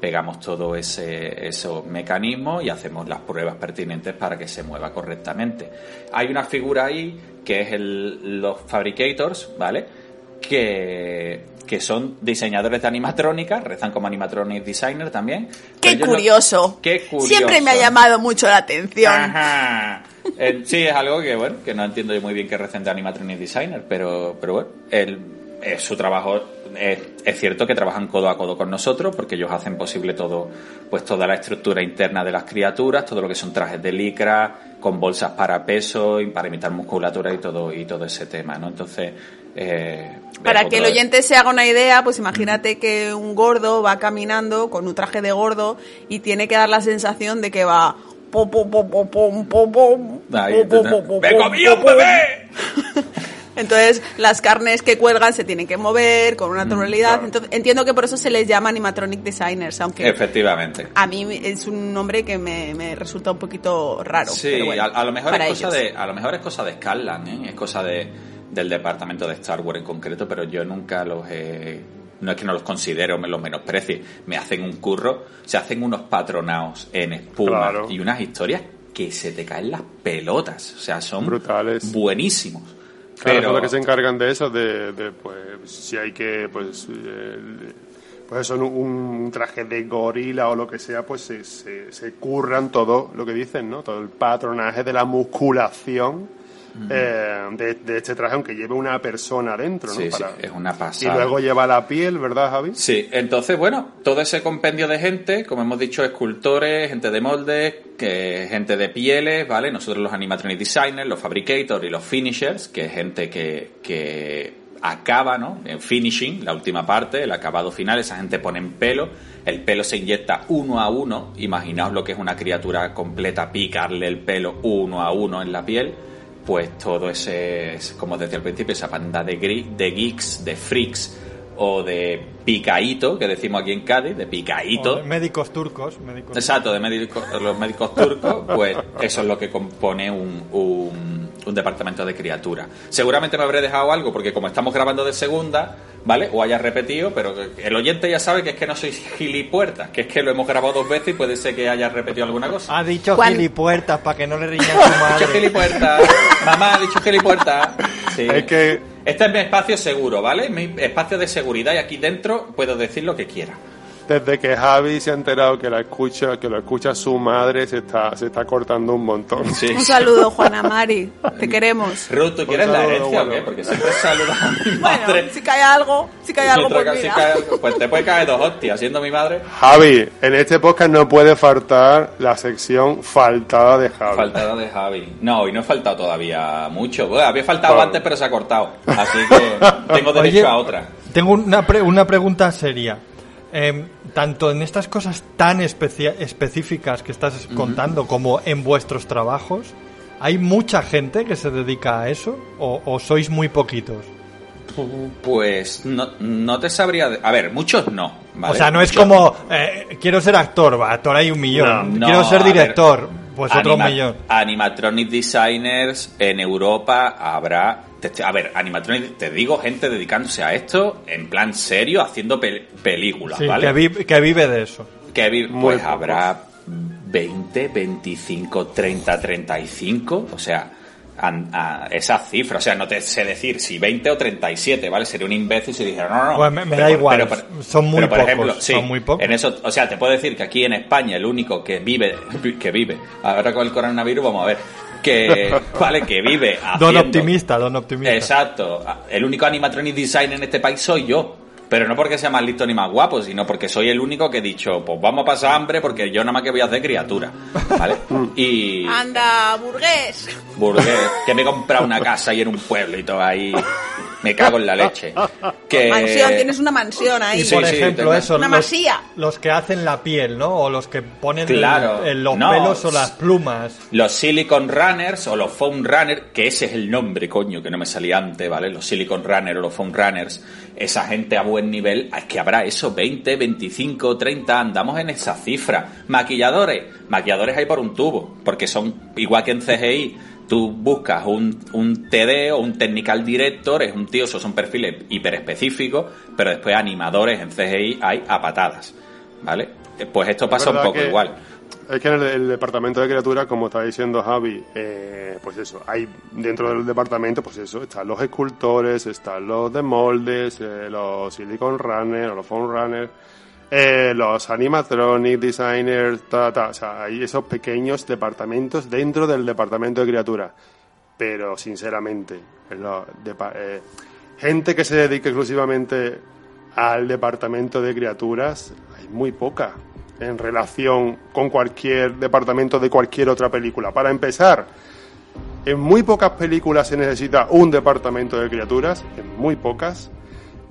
pegamos todo ese esos mecanismos y hacemos las pruebas pertinentes para que se mueva correctamente. Hay una figura ahí que es el, los fabricators, ¿vale? Que, que son diseñadores de animatrónica, rezan como animatronic designer también. Qué curioso. Qué curioso. Siempre me ha llamado mucho la atención. Ajá. Eh, sí, es algo que, bueno, que no entiendo yo muy bien que recen de animatronic designer, pero, pero bueno, es su trabajo es, es cierto que trabajan codo a codo con nosotros porque ellos hacen posible todo, pues toda la estructura interna de las criaturas, todo lo que son trajes de licra, con bolsas para peso y para imitar musculatura y todo y todo ese tema, ¿no? Entonces, eh, Para que el oyente se haga una idea, pues imagínate que un gordo va caminando con un traje de gordo y tiene que dar la sensación de que va... ¡Me comí un bebé! Entonces, las carnes que cuelgan se tienen que mover con una tonalidad. Entonces, entiendo que por eso se les llama animatronic designers, aunque Efectivamente. a mí es un nombre que me, me resulta un poquito raro. Sí, pero bueno, a, a lo mejor para es cosa ellos. de, a lo mejor es cosa de Scanlan, ¿eh? es cosa de, del departamento de Star Wars en concreto, pero yo nunca los he, no es que no los considero, me los menosprecie, me hacen un curro, se hacen unos patronaos en espuma Claro. y unas historias que se te caen las pelotas, o sea, son Brutales. buenísimos. Claro, pero los que se encargan de eso, de, de, pues, si hay que, pues, eh, pues eso, un, un traje de gorila o lo que sea, pues se, se, se curran todo lo que dicen, ¿no? Todo el patronaje de la musculación eh, de, de este traje, aunque lleve una persona dentro, ¿no? sí, sí, Para- es una y pasada. luego lleva la piel, ¿verdad, Javi? Sí, entonces, bueno, todo ese compendio de gente, como hemos dicho, escultores, gente de moldes, que, gente de pieles, ¿vale? Nosotros los animatronic designers, los fabricators y los finishers, que es gente que, que acaba, ¿no? En finishing, la última parte, el acabado final, esa gente pone en pelo, el pelo se inyecta uno a uno, imaginaos lo que es una criatura completa, picarle el pelo uno a uno en la piel, pues todo ese, es, como decía al principio, esa banda de, de geeks, de freaks o de picaíto, que decimos aquí en Cádiz, de picaíto. Médicos turcos. Médicos Exacto, de médicos, los médicos turcos, pues eso es lo que compone un, un, un departamento de criaturas. Seguramente me habré dejado algo, porque como estamos grabando de segunda, ¿vale? O haya repetido, pero el oyente ya sabe que es que no soy gilipuerta, que es que lo hemos grabado dos veces y puede ser que haya repetido alguna cosa. Ha dicho ¿Cuán- gilipuertas para que no le riña a [LAUGHS] su Dicho madre. gilipuerta, mamá ha dicho gilipuerta. Sí. Es que Este es mi espacio seguro, ¿vale? Mi espacio de seguridad y aquí dentro puedo decir lo que quiera. Desde que Javi se ha enterado que la escucha, que lo escucha su madre, se está, se está cortando un montón. Sí. Un saludo, Juana Mari. Te queremos. Ruth, ¿tú quieres la herencia o bueno. qué? Porque siempre saludas a mi Bueno, madre. si cae algo, si cae algo, pues que si mira. cae algo, pues te puede caer dos hostias siendo mi madre. Javi, en este podcast no puede faltar la sección faltada de Javi. Faltada de Javi. No, y no he faltado todavía mucho. Bueno, había faltado Bueno. antes, pero se ha cortado. Así que [LAUGHS] tengo derecho Oye, a otra. Tengo una, pre- una pregunta seria. Em, tanto en estas cosas tan específicas que estás contando como en vuestros trabajos, ¿hay mucha gente que se dedica a eso o, o sois muy poquitos? Pues no, no te sabría. A ver, muchos no. ¿vale? O sea, no es como, eh, quiero ser actor, va, actor hay un millón. No, quiero ser director, pues otro anima- millón. Animatronic designers en Europa habrá. a ver, animatronic, te digo, gente dedicándose a esto en plan serio, haciendo pel- películas, Sí, ¿vale? que, vi- que vive de eso. Que vi- Muy pues pocos. habrá 20, 25, 30, 35, o sea, an- a- esas cifras, o sea, no te sé decir si 20 o 37, ¿vale? Sería un imbécil si dijera, no, no, no. Pues me- da igual, pero son muy por pocos, ejemplo, sí, son muy pocos. En eso, o sea, te puedo decir que aquí en España el único que vive, [LAUGHS] que vive, ahora con el coronavirus vamos a ver, que, [LAUGHS] vale, que vive Don haciendo- optimista, don optimista. Exacto. El único animatronic design en este país soy yo. Pero no porque sea más listo ni más guapo, sino porque soy el único que he dicho, pues vamos a pasar hambre porque yo nada más que voy a hacer criatura. ¿Vale? [LAUGHS] y Anda, burgués. burgués, que me he comprado una casa ahí en un pueblo y todo ahí. Me cago en la leche. [LAUGHS] Que... Mansión, tienes una mansión ahí. Y Sí, por sí, ejemplo, eso, Una los, masía. los que hacen la piel, ¿no? O los que ponen el- Claro. el- los No. pelos o las plumas. Los Silicon Runners o los Foam Runners, que ese es el nombre, coño, que no me salía antes, ¿vale? Los Silicon Runners o los Foam Runners, esa gente a buen nivel, es que habrá eso, 20, 25, 30, andamos en esa cifra. Maquilladores, maquilladores hay por un tubo, porque son igual que en CGI. Tú buscas un, un TD o un Technical Director, es un tío, esos son perfiles hiper específicos, pero después animadores en CGI hay a patadas, ¿vale? Pues esto pasa un poco igual. Es que en el, el departamento de criaturas, como está diciendo Javi, eh, pues eso, hay dentro del departamento, pues eso, están los escultores, están los de moldes, eh, los silicon runners, o los foam runners, eh, los animatronic designers, ta, ta, o sea, hay esos pequeños departamentos dentro del departamento de criaturas. Pero, sinceramente, en los depa- eh, gente que se dedique exclusivamente al departamento de criaturas hay muy poca en relación con cualquier departamento de cualquier otra película. Para empezar, en muy pocas películas se necesita un departamento de criaturas, en muy pocas.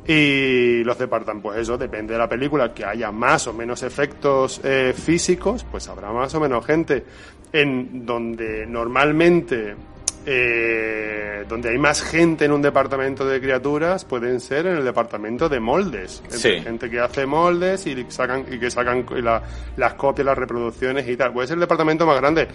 Y los departamentos, pues eso depende de la película, que haya más o menos efectos eh, físicos, pues habrá más o menos gente. En donde normalmente eh, donde hay más gente en un departamento de criaturas pueden ser en el departamento de moldes Sí. gente que hace moldes y sacan y que sacan la- las copias las reproducciones y tal puede ser el departamento más grande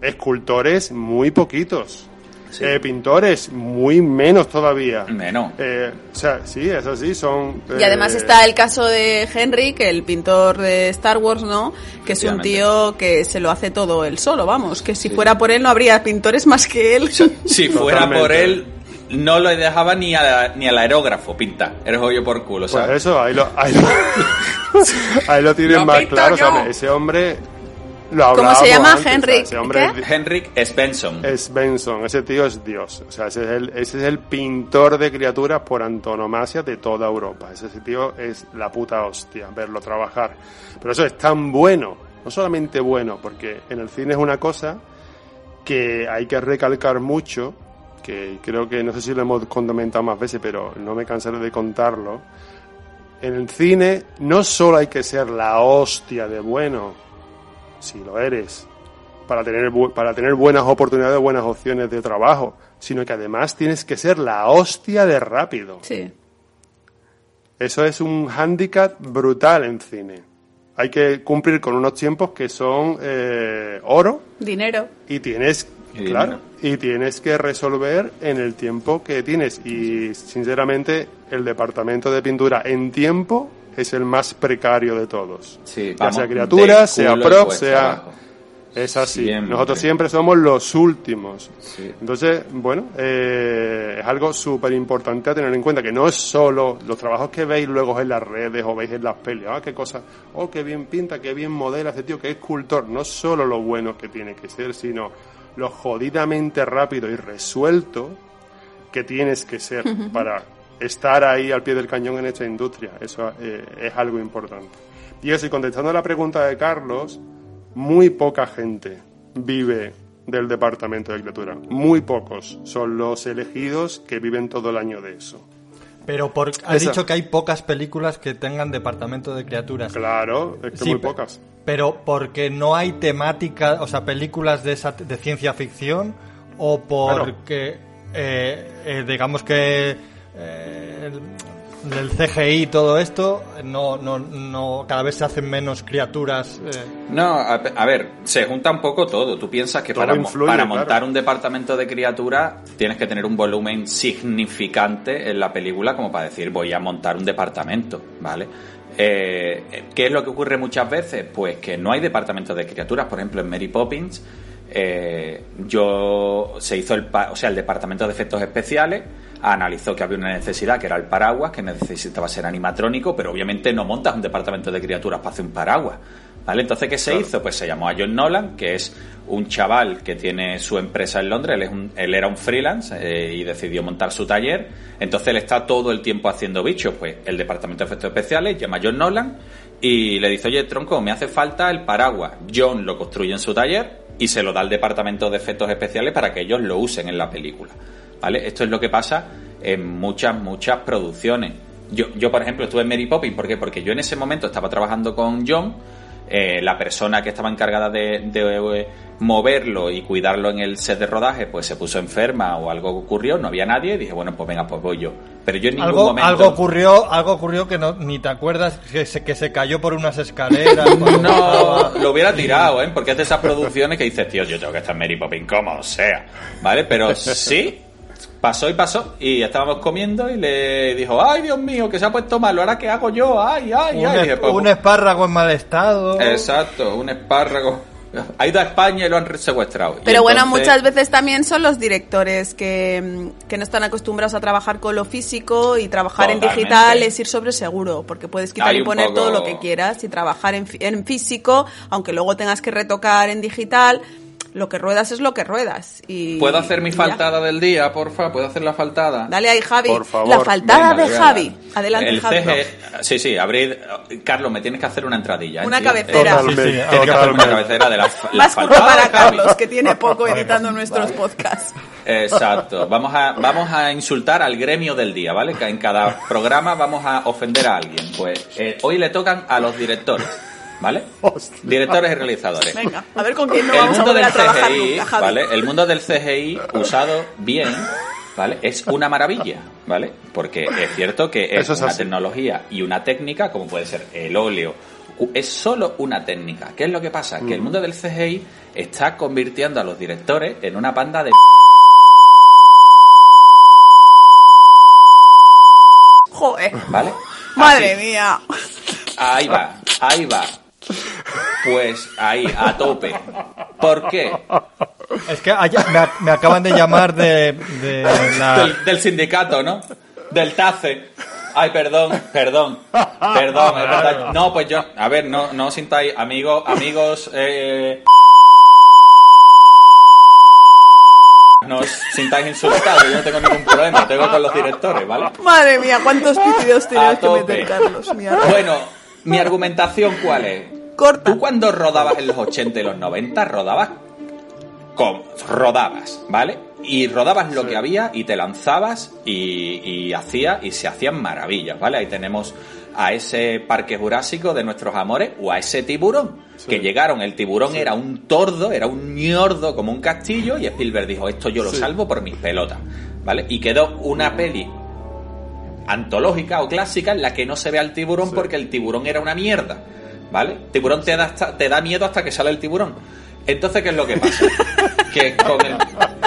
escultores muy poquitos Sí. Eh, pintores muy menos todavía Menos. Eh, o sea sí es así son Y además eh, está el caso de Henry, que el pintor de Star Wars, ¿no? Que es un tío que se lo hace todo él solo, vamos. Que si fuera por él no habría pintores más que él. [LAUGHS] Si fuera Totalmente. por él, no lo dejaba ni, a- ni al aerógrafo pinta. Eres hoyo por culo, Pues ¿sabes? eso, ahí lo, ahí lo, [LAUGHS] ahí lo tienen No más claro. Ese hombre ¿Cómo se llama? antes, Henrik, ¿sabes? Ese hombre ¿qué? es- Henrik Svensson. es Benson, ese tío es Dios. O sea, ese es, el, ese es el pintor de criaturas por antonomasia de toda Europa. Ese tío es la puta hostia, verlo trabajar. Pero eso es tan bueno, no solamente bueno, porque en el cine es una cosa que hay que recalcar mucho, que creo que no sé si lo hemos comentado más veces, pero no me cansaré de contarlo. En el cine no solo hay que ser la hostia de bueno, si lo eres, para tener, para tener buenas oportunidades, buenas opciones de trabajo, sino que además tienes que ser la hostia de rápido. Sí. Eso es un hándicap brutal en cine. Hay que cumplir con unos tiempos que son eh, oro Dinero. y tienes, Y claro, dinero. y tienes que resolver en el tiempo que tienes. Y sinceramente, el departamento de pintura en tiempo es el más precario de todos. Sí, ya sea criaturas, del sea prop, sea abajo. es así. Siempre. Nosotros siempre somos los últimos. Sí. Entonces, bueno, eh, es algo súper importante a tener en cuenta, que no es solo los trabajos que veis luego en las redes o veis en las pelis, ah, qué cosa, oh, qué bien pinta, qué bien modela este tío, qué escultor, no solo lo bueno que tiene que ser, sino lo jodidamente rápido y resuelto que tienes que ser para estar ahí al pie del cañón en esta industria. Eso eh, es algo importante. Y eso, y contestando a la pregunta de Carlos, muy poca gente vive del departamento de criatura. Muy pocos son los elegidos que viven todo el año de eso. Pero por, has Esa. dicho que hay pocas películas que tengan departamento de criaturas. Claro, es que Sí, muy pocas. Pero porque no hay temática, o sea, películas de, esa, de ciencia ficción o porque, eh, eh, digamos que eh, el, el CGI y todo esto, no, no, no, cada vez se hacen menos criaturas. eh. No, a, a ver, se junta un poco todo. Tú piensas que Todo para, mo- influye, para claro. montar un departamento de criaturas tienes que tener un volumen significante en la película como para decir voy a montar un departamento, ¿vale? Eh, ¿Qué es lo que ocurre muchas veces? Pues que no hay departamentos de criaturas. Por ejemplo, en Mary Poppins eh, yo se hizo el, o sea, el departamento de efectos especiales analizó que había una necesidad que era el paraguas que necesitaba ser animatrónico pero obviamente no montas un departamento de criaturas para hacer un paraguas ¿Vale? Entonces, ¿qué se hizo? Pues se llamó a John Nolan, que es un chaval que tiene su empresa en Londres, él, es un- él era un freelance eh, y decidió montar su taller, entonces él está todo el tiempo haciendo bichos, pues el departamento de efectos especiales llama a John Nolan y le dice, oye, tronco, me hace falta el paraguas. John lo construye en su taller y se lo da al departamento de efectos especiales para que ellos lo usen en la película. ¿Vale? Esto es lo que pasa en muchas, muchas producciones. Yo, yo, por ejemplo, estuve en Mary Poppins, ¿por qué? Porque yo en ese momento estaba trabajando con John, eh, la persona que estaba encargada de, de, eh, moverlo y cuidarlo en el set de rodaje, pues se puso enferma o algo ocurrió, no había nadie, y dije, bueno, pues venga, pues voy yo. Pero yo en ningún Algo, momento... algo ocurrió, algo ocurrió que no, ni te acuerdas que se, que se cayó por unas escaleras. [LAUGHS] No, lo hubiera tirado, ¿eh? Porque es de esas producciones que dices, tío, yo tengo que estar en Mary Poppins como sea, ¿vale? Pero sí, pasó y pasó, y estábamos comiendo y le dijo, ay, Dios mío, que se ha puesto malo, ¿ahora qué hago yo? Ay, ay, un, ay. es- Dije, pues, un espárrago en mal estado. Exacto, un espárrago. Ha ido a España y lo han secuestrado. Y Pero bueno, entonces- muchas veces también son los directores que, mm, que no están acostumbrados a trabajar con lo físico y trabajar en digital es ir sobre seguro, porque puedes quitar Hay y poner poco- todo lo que quieras y trabajar en, fi- en físico, aunque luego tengas que retocar en digital. Lo que ruedas es lo que ruedas. Y, ¿Puedo hacer mi y ya. faltada del día, porfa? ¿Puedo hacer la faltada? Dale ahí, Javi. Por favor. La faltada Venga, de venga. Javi. Adelante, El Javi. CG Sí, sí, abrid. Carlos, me tienes que hacer una entradilla. ¿eh, Una tío? cabecera. Eh, Sí, sí, Tienes que hacer una cabecera de la, la Más faltada para de Javi. Carlos, que tiene poco editando nuestros podcasts. Exacto. Vamos a, vamos a insultar al gremio del día, ¿vale? Que en cada programa vamos a ofender a alguien. Pues eh, hoy le tocan a los directores, ¿vale? Directores y realizadores. Venga, a ver con quién no el vamos a mundo volver del a trabajar CGI, nunca. ¿vale? El mundo del CGI usado bien, ¿vale? Es una maravilla, ¿vale? Porque es cierto que es, una así. tecnología y una técnica, como puede ser el óleo, es solo una técnica. ¿Qué es lo que pasa? Que el Mm. mundo del CGI está convirtiendo a los directores en una panda de Joder. ¿vale? Madre Así. mía. Ahí va, ahí va. Pues ahí, a tope. ¿Por qué? Es que me, ac- me acaban de llamar de, de la... Del, del sindicato, ¿no? Del TACE. Ay, perdón, perdón, perdón, es verdad. No, pues yo, a ver, no, no os sintáis, amigos, amigos, eh, no os sintáis insultados, yo no tengo ningún problema, tengo con los directores, ¿vale? Madre mía, cuántos pitidos tienes A que meter, Carlos. Mierda. Bueno, mi argumentación, ¿cuál es? Corta. Tú cuando rodabas en los 80 y los 90, rodabas con rodabas, ¿vale? Y rodabas lo que había y te lanzabas y, y hacía y se hacían maravillas, ¿vale? Ahí tenemos a ese parque jurásico de nuestros amores o a ese tiburón que llegaron, el tiburón era un tordo, era un ñordo como un castillo y Spielberg dijo, esto yo lo Sí. salvo por mis pelotas, ¿vale? Y quedó una peli antológica o clásica en la que no se ve al tiburón Sí. porque el tiburón era una mierda, ¿vale? Tiburón te da, hasta- te da miedo hasta que sale el tiburón. Entonces, ¿qué es lo que pasa? [LAUGHS] que con el...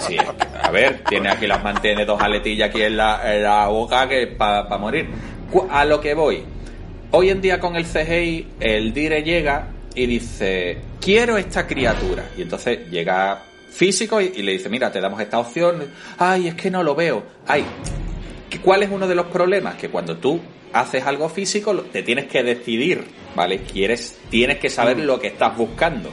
Sí, a ver, tiene aquí las mantiene dos aletillas aquí en la, en la boca que para morir. A lo que voy. Hoy en día con el CGI, el dire llega y dice, quiero esta criatura. Y entonces llega físico y, y le dice, mira, te damos esta opción. Ay, es que no lo veo. Ay, ¿Que ¿Cuál es uno de los problemas? Que cuando tú haces algo físico, te tienes que decidir, ¿vale? Quieres, tienes que saber lo que estás buscando,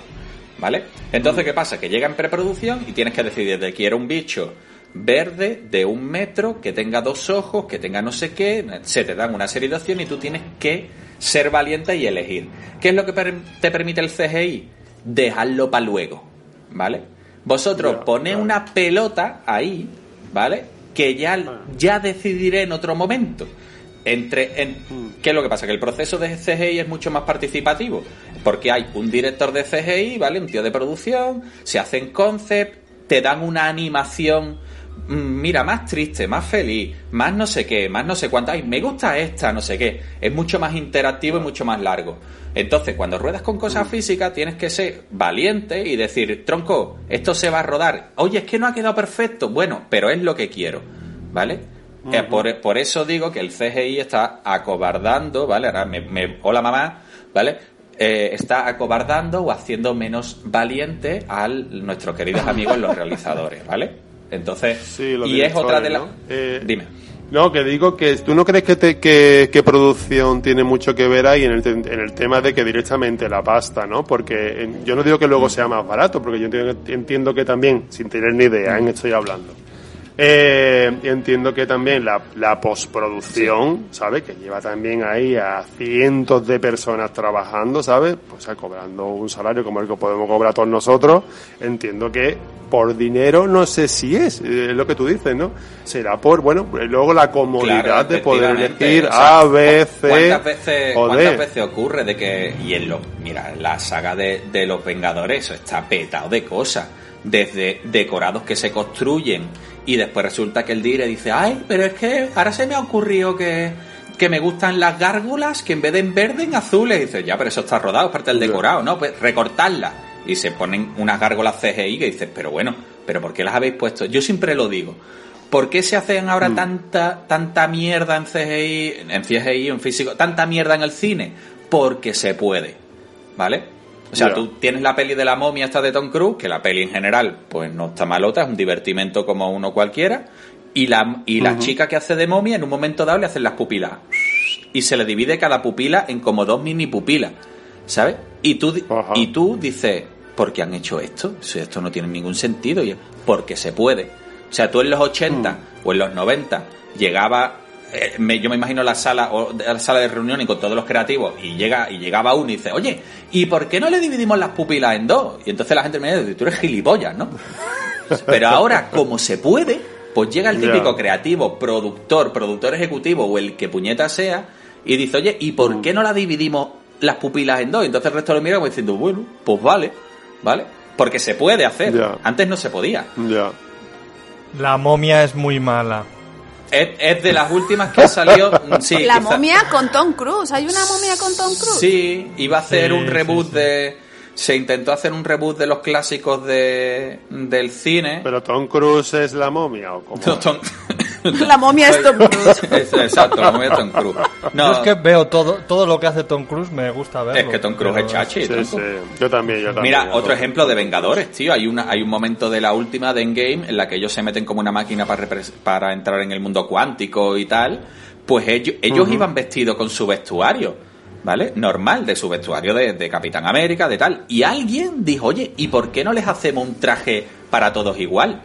¿vale? Entonces, ¿qué pasa? Que llega en preproducción y tienes que decidir de quiero un bicho verde de un metro, que tenga dos ojos, que tenga no sé qué, se te dan una serie de opciones y tú tienes que ser valiente y elegir. ¿Qué es lo que te permite el CGI? Dejarlo para luego, ¿vale? Vosotros ponéis una pelota ahí, ¿vale? Que ya, ya decidiré en otro momento. Entre, en, ¿Qué es lo que pasa? Que el proceso de CGI es mucho más participativo. Porque hay un director de CGI, ¿vale? Un tío de producción, se hacen concept, te dan una animación, mira, más triste, más feliz, más no sé qué, más no sé cuánto. Ay, me gusta esta, no sé qué. Es mucho más interactivo y mucho más largo. Entonces, cuando ruedas con cosas físicas, tienes que ser valiente y decir, tronco, esto se va a rodar. Oye, es que no ha quedado perfecto. Bueno, pero es lo que quiero, ¿vale? Eh, por, por eso digo que el CGI está acobardando, ¿vale? Ahora me, me- hola mamá, ¿vale? Eh, está acobardando o haciendo menos valiente a nuestros queridos amigos los realizadores, ¿vale? Entonces, Sí, y es otra de las... ¿no? Eh, Dime. No, que digo que tú no crees que, te- que, que producción tiene mucho que ver ahí en el, en el tema de que directamente la pasta, ¿no? Porque en- yo no digo que luego sea más barato, porque yo entiendo, entiendo que también, sin tener ni idea, en estoy hablando. Eh, entiendo que también la, la postproducción, ¿sabes? Que lleva también ahí a cientos de personas trabajando, ¿sabes? Pues a cobrando un salario como el que podemos cobrar todos nosotros. Entiendo que por dinero no sé si es, eh, es lo que tú dices, ¿no? Será por, bueno, pues luego la comodidad Claro, de poder elegir o sea, A, B, C ¿Cuántas veces, o cuántas veces ocurre de que, y en lo, mira, la saga de, de los Vengadores, eso está petado de cosas, desde decorados que se construyen y después resulta que el dire dice, ay, pero es que ahora se me ha ocurrido que, que me gustan las gárgolas que en vez de en verde en azules. Y dice, ya, pero eso está rodado, es parte del decorado, ¿no? Pues recortarlas. Y se ponen unas gárgolas CGI que dices, pero bueno, pero ¿por qué las habéis puesto? Yo siempre lo digo. ¿Por qué se hacen ahora Mm. tanta, tanta mierda en CGI, en CGI, en físico, tanta mierda en el cine? Porque se puede, ¿vale? O sea, tú tienes la peli de la momia esta de Tom Cruise, que la peli en general, pues no está malota, es un divertimento como uno cualquiera, y la, y la chica que hace de momia en un momento dado le hacen las pupilas. Y se le divide cada pupila en como dos mini pupilas, ¿sabes? Y tú, Ajá. y tú dices, ¿por qué han hecho esto? Si esto no tiene ningún sentido. Y, porque se puede. O sea, tú en los 80 o en los 90 llegaba eh, me- yo me imagino la sala o la sala de reunión y con todos los creativos y llega y llegaba uno y dice oye y por qué no le dividimos las pupilas en dos y entonces la gente me dice tú eres gilipollas no [LAUGHS] pero ahora como se puede pues llega el típico creativo productor productor ejecutivo o el que puñeta sea y dice oye y por qué no la dividimos las pupilas en dos y entonces el resto lo mira como diciendo bueno pues vale vale porque se puede hacer. Antes no se podía. Ya. La momia es muy mala. Es, es de las últimas que ha salido [LAUGHS] sí, la quizá- momia con Tom Cruise. ¿Hay una momia con Tom Cruise? Sí, iba a hacer Sí, un sí, reboot sí. de. Se intentó hacer un reboot de los clásicos de, del cine. ¿Pero Tom Cruise es la momia o cómo? No, Tom- [LAUGHS] La momia es Tom Cruise. [LAUGHS] Es- Exacto, la momia de Tom Cruise. No, Yo es que veo todo, todo lo que hace Tom Cruise, me gusta verlo. es que Tom Cruise pero- es chachi. Sí, sí. Yo también, yo también. Mira, yo otro también. ejemplo de Vengadores, tío. Hay una, hay un momento de la última de Endgame en la que ellos se meten como una máquina para, repres- para entrar en el mundo cuántico y tal. Pues ellos, ellos iban vestidos con su vestuario, ¿vale? Normal, de su vestuario de, de Capitán América, de tal. Y alguien dijo, oye, ¿y por qué no les hacemos un traje para todos igual?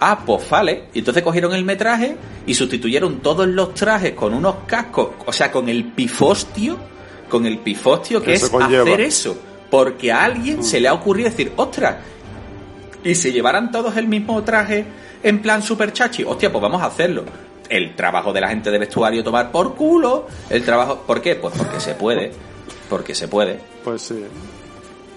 Ah, pues vale. Y entonces cogieron el metraje y sustituyeron todos los trajes con unos cascos, o sea, con el pifostio, con el pifostio que es conlleva. hacer eso. Porque a alguien se le ha ocurrido decir, ostras, y si llevaran todos el mismo traje en plan super chachi, hostia, pues vamos a hacerlo. El trabajo de la gente de vestuario tomar por culo, el trabajo, ¿por qué? Pues porque se puede, porque se puede. Pues sí.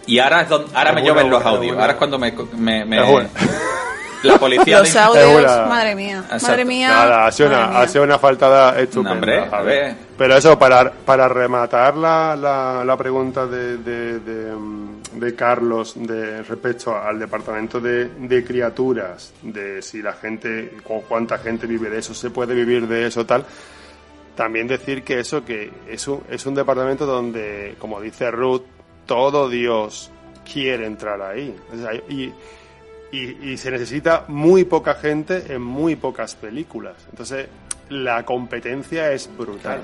Y ahora es donde, ahora Es me buena, llueven los buena, audios, buena. ahora es cuando me, me, me- Es buena. [LAUGHS] la policía Los de- audios, madre mía. Exacto. Madre mía. Nada, ha sido, madre una, mía. ha sido una faltada estupenda. No, hombre, a ver. Pero eso, para, para rematar la, la, la pregunta de, de, de, mm, de Carlos de respecto al departamento de, de criaturas, de si la gente, con cuánta gente vive de eso, se puede vivir de eso, tal. También decir que eso, que es un, es un departamento donde, como dice Ruth, todo Dios quiere entrar ahí. O sea, y, y, y se necesita muy poca gente en muy pocas películas. Entonces, la competencia es brutal.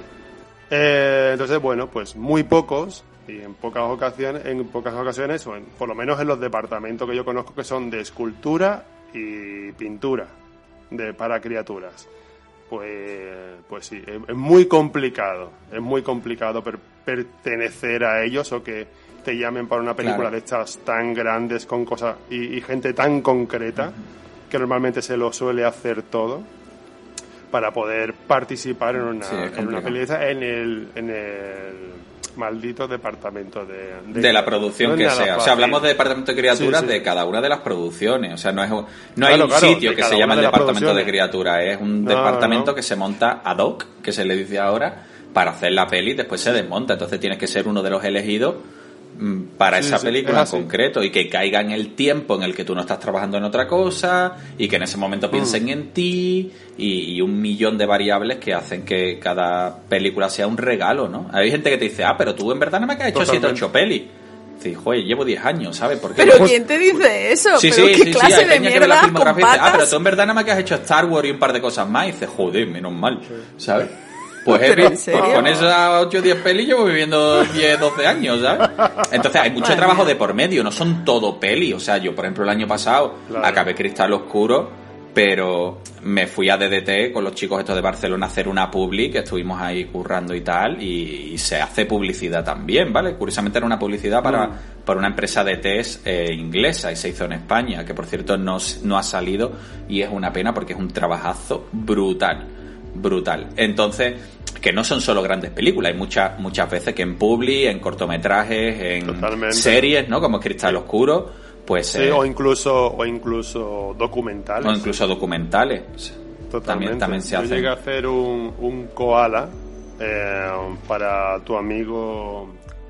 Eh, entonces, bueno, pues muy pocos y en pocas ocasiones, en pocas ocasiones, o en- por lo menos en los departamentos que yo conozco que son de escultura y pintura de para criaturas. Pues, pues sí, es, es muy complicado, es muy complicado per- pertenecer a ellos o que te llamen para una película Claro. de estas tan grandes con cosas y, y gente tan concreta que normalmente se lo suele hacer todo para poder participar en una, Sí, en una película en el, en el maldito departamento de, de la producción no que sea. O sea, hablamos de departamento de criaturas Sí, sí. de cada una de las producciones. O sea, no es no Claro, hay un claro, sitio que se llama el departamento de criaturas. Es un No, departamento no. que se monta ad hoc, que se le dice ahora, para hacer la peli y después se desmonta. Entonces tienes que ser uno de los elegidos para Sí, esa sí, película es en concreto y que caiga en el tiempo en el que tú no estás trabajando en otra cosa y que en ese momento piensen Mm. en ti y, y un millón de variables que hacen que cada película sea un regalo, ¿no? Hay gente que te dice, ah, pero tú en verdad no me has hecho 7 o Totalmente. 8 pelis. Sí, joder, llevo 10 años, ¿sabes? Porque Pero ¿quién te dice eso? Sí, ¿Pero sí, qué sí, sí, clase hay de peña que ve la filmografía y dice, ah, pero tú en verdad nada más que has hecho Star Wars y un par de cosas más. Y dices, joder, menos mal, ¿sabes? Pues, ¿Pero en serio? pues con esas 8 o 10 pelis llevo viviendo 10, 12 años, ¿sabes? Entonces hay mucho Madre trabajo mía. de por medio, no son todo peli. O sea, yo, por ejemplo, el año pasado Claro. acabé Cristal Oscuro, pero me fui a DDT con los chicos estos de Barcelona a hacer una publi, que estuvimos ahí currando y tal, y, y se hace publicidad también, ¿vale? Curiosamente era una publicidad para, Mm. para una empresa de test eh, inglesa y se hizo en España, que por cierto no, no ha salido y es una pena porque es un trabajazo brutal, brutal. Entonces, que no son solo grandes películas, hay muchas muchas veces que en publi, en cortometrajes, en Totalmente. series, ¿no? Como Cristal Oscuro, pues... Sí, eh, o incluso o incluso documentales. o incluso documentales. Totalmente. También, también se Yo hacen. llegué a hacer un, un koala eh, para tu amigo,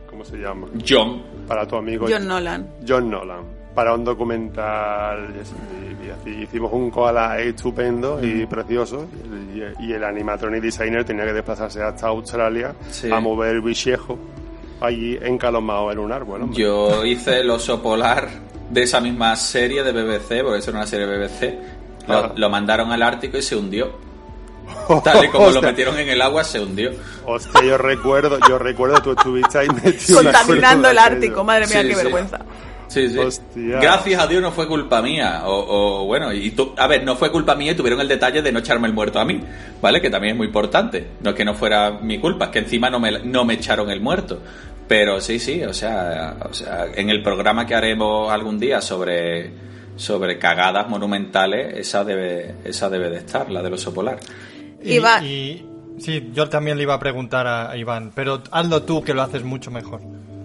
¿cómo se llama? John. Para tu amigo John Nolan. John Nolan. Para un documental y, así, hicimos un koala estupendo y precioso y, y el animatronic designer tenía que desplazarse hasta Australia Sí. a mover el bichejo allí encalomado en un árbol. hombre. Yo hice el oso polar de esa misma serie de BBC, porque eso era una serie de BBC. Lo, mandaron al Ártico y se hundió. [LAUGHS] Tal y como lo metieron en el agua, se hundió. Hostia, yo recuerdo, yo recuerdo, tú estuviste ahí metido Contaminando el Ártico, madre mía, Sí, qué sí. vergüenza. Sí, sí. Hostia. Gracias a Dios no fue culpa mía. O, o, bueno, y tú, a ver, no fue culpa mía y tuvieron el detalle de no echarme el muerto a mí, ¿vale? Que también es muy importante. No es que no fuera mi culpa, es que encima no me, no me echaron el muerto. Pero sí, sí, o sea, o sea, en el programa que haremos algún día sobre, sobre cagadas monumentales, esa debe, esa debe de estar, la del oso polar. Y, Iván. y- sí, yo también le iba a preguntar a Iván, pero hazlo tú que lo haces mucho mejor.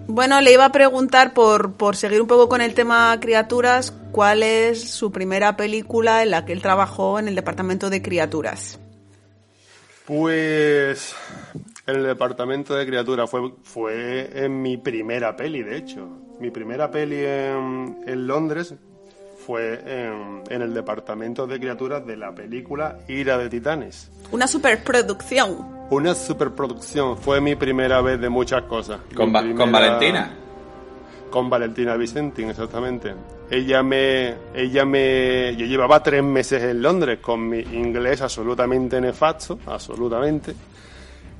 Bueno, le iba a preguntar por, por seguir un poco con el tema criaturas, ¿cuál es su primera película en la que él trabajó en el departamento de criaturas? Pues el departamento de criaturas fue, fue en mi primera peli, de hecho. Mi primera peli en, en Londres fue en, en el departamento de criaturas de la película Ira de Titanes. Una superproducción. Una superproducción, fue mi primera vez de muchas cosas. Con, Mi Va- primera- con Valentina. Con Valentina Vicentín, exactamente. Ella me, ella me, yo llevaba tres meses en Londres con mi inglés absolutamente nefasto, absolutamente.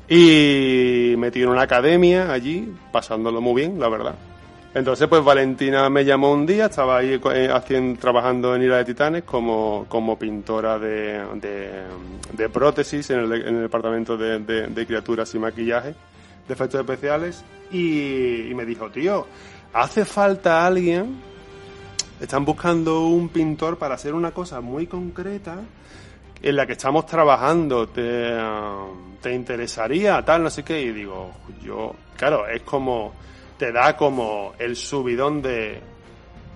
Y metí en una academia allí, pasándolo muy bien, la verdad. Entonces, pues Valentina me llamó un día, estaba ahí eh, haciendo, trabajando en Ira de Titanes como, como pintora de, de, prótesis en el, en el departamento de, de- de criaturas y maquillaje, de efectos especiales, y, y me dijo, tío, hace falta alguien, están buscando un pintor para hacer una cosa muy concreta en la que estamos trabajando, ¿te, te interesaría? Tal, no sé qué. Y digo, yo, claro, es como, te da como el subidón de,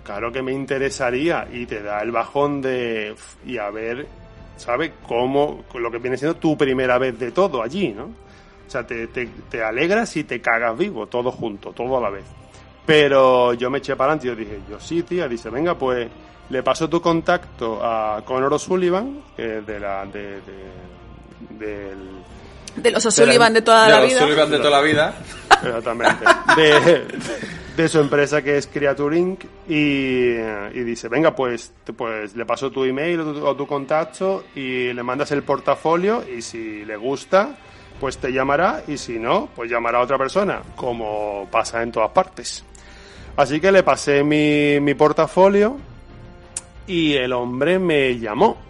claro que me interesaría, y te da el bajón de, y a ver, ¿sabes? Cómo, lo que viene siendo tu primera vez de todo allí, ¿no? O sea, te, te, alegras y te cagas vivo, todo junto, todo a la vez. Pero yo me eché para adelante y yo dije, yo sí, tía. Dice, venga, pues le paso tu contacto a Conor O'Sullivan, que es de la, de, de- del, De los O'Sullivan de toda De la los vida. Sullivan de toda la vida. exactamente, de, de su empresa que es Creature Inc. Y, y dice, venga, pues, pues le paso tu email o tu, o tu contacto y le mandas el portafolio y si le gusta, pues te llamará y si no, pues llamará a otra persona, como pasa en todas partes. Así que le pasé mi, mi portafolio y el hombre me llamó.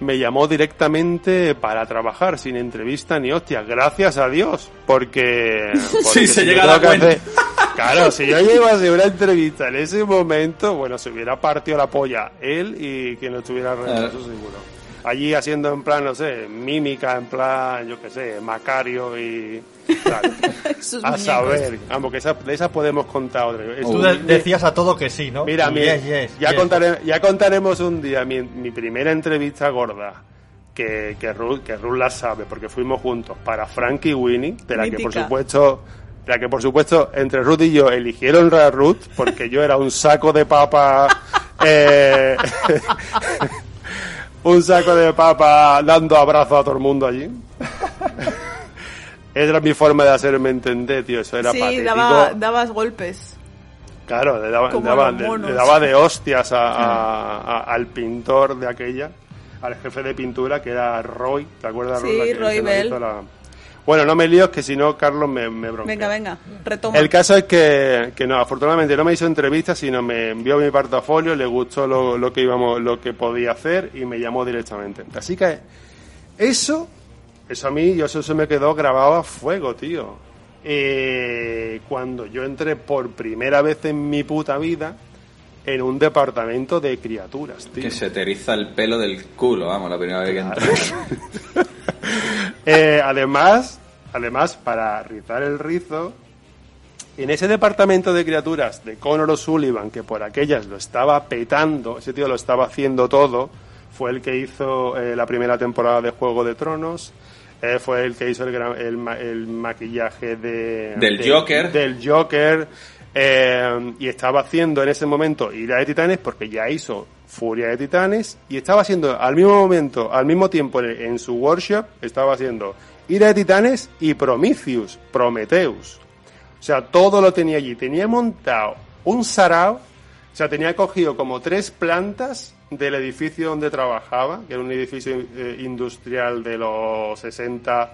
Me llamó directamente para trabajar, sin entrevista ni hostia. Gracias a Dios, porque... [LAUGHS] porque Sí, se si yo llega a que cuenta. hacer- Claro, si yo llevase una entrevista en ese momento, bueno, se hubiera partido la polla él y quien lo estuviera eso seguro. Allí haciendo en plan, no sé, mímica, en plan, yo qué sé, Macario y... tal. [LAUGHS] Sus a muñecos. saber, vamos, que esa- de esas podemos contar otra. Es Tú de- decías a todo que sí, ¿no? Mira, mi- yes, yes, ya, yes. Contaré, ya contaremos un día mi, mi primera entrevista gorda, que, que, Ruth, que Ruth la sabe, porque fuimos juntos para Frank y Winnie, de la que por supuesto, de la que por supuesto entre Ruth y yo eligieron a Ruth, porque yo era un saco de papa, [LAUGHS] eh, [LAUGHS] un saco de papa dando abrazos a todo el mundo allí. Esa [LAUGHS] era mi forma de hacerme entender, tío, eso era Sí, patético. daba, dabas golpes. Claro, le daba, le daba, los le- monos. le daba de hostias a- a- a- al pintor de aquella, al jefe de pintura que era Roy, ¿te acuerdas? Sí, Roy? Roy Bell. la- Bueno, no me líos que si no Carlos me, me bronquea. Venga, venga, retoma. El caso es que, que no, afortunadamente no me hizo entrevista, sino me envió mi portafolio, le gustó lo, lo que íbamos, lo que podía hacer y me llamó directamente. Así que eso, eso a mí, yo eso se me quedó grabado a fuego, tío. Eh, cuando yo entré por primera vez en mi puta vida en un departamento de criaturas, tío. Que se te eriza el pelo del culo, vamos, la primera vez que entré. [LAUGHS] Eh, además, además, para rizar el rizo, en ese departamento de criaturas de Conor O'Sullivan, que por aquellas lo estaba petando, ese tío lo estaba haciendo todo, fue el que hizo eh, la primera temporada de Juego de Tronos, eh, fue el que hizo el, gran- el, el maquillaje de, Del de- Joker. Del Joker. Eh, y estaba haciendo en ese momento Ira de Titanes porque ya hizo Furia de Titanes y estaba haciendo al mismo momento, al mismo tiempo en, su workshop, estaba haciendo Ira de Titanes y Prometheus, Prometheus. O sea, todo lo tenía allí. Tenía montado un sarao, o sea, tenía cogido como tres plantas del edificio donde trabajaba, que era un edificio eh, industrial de los 60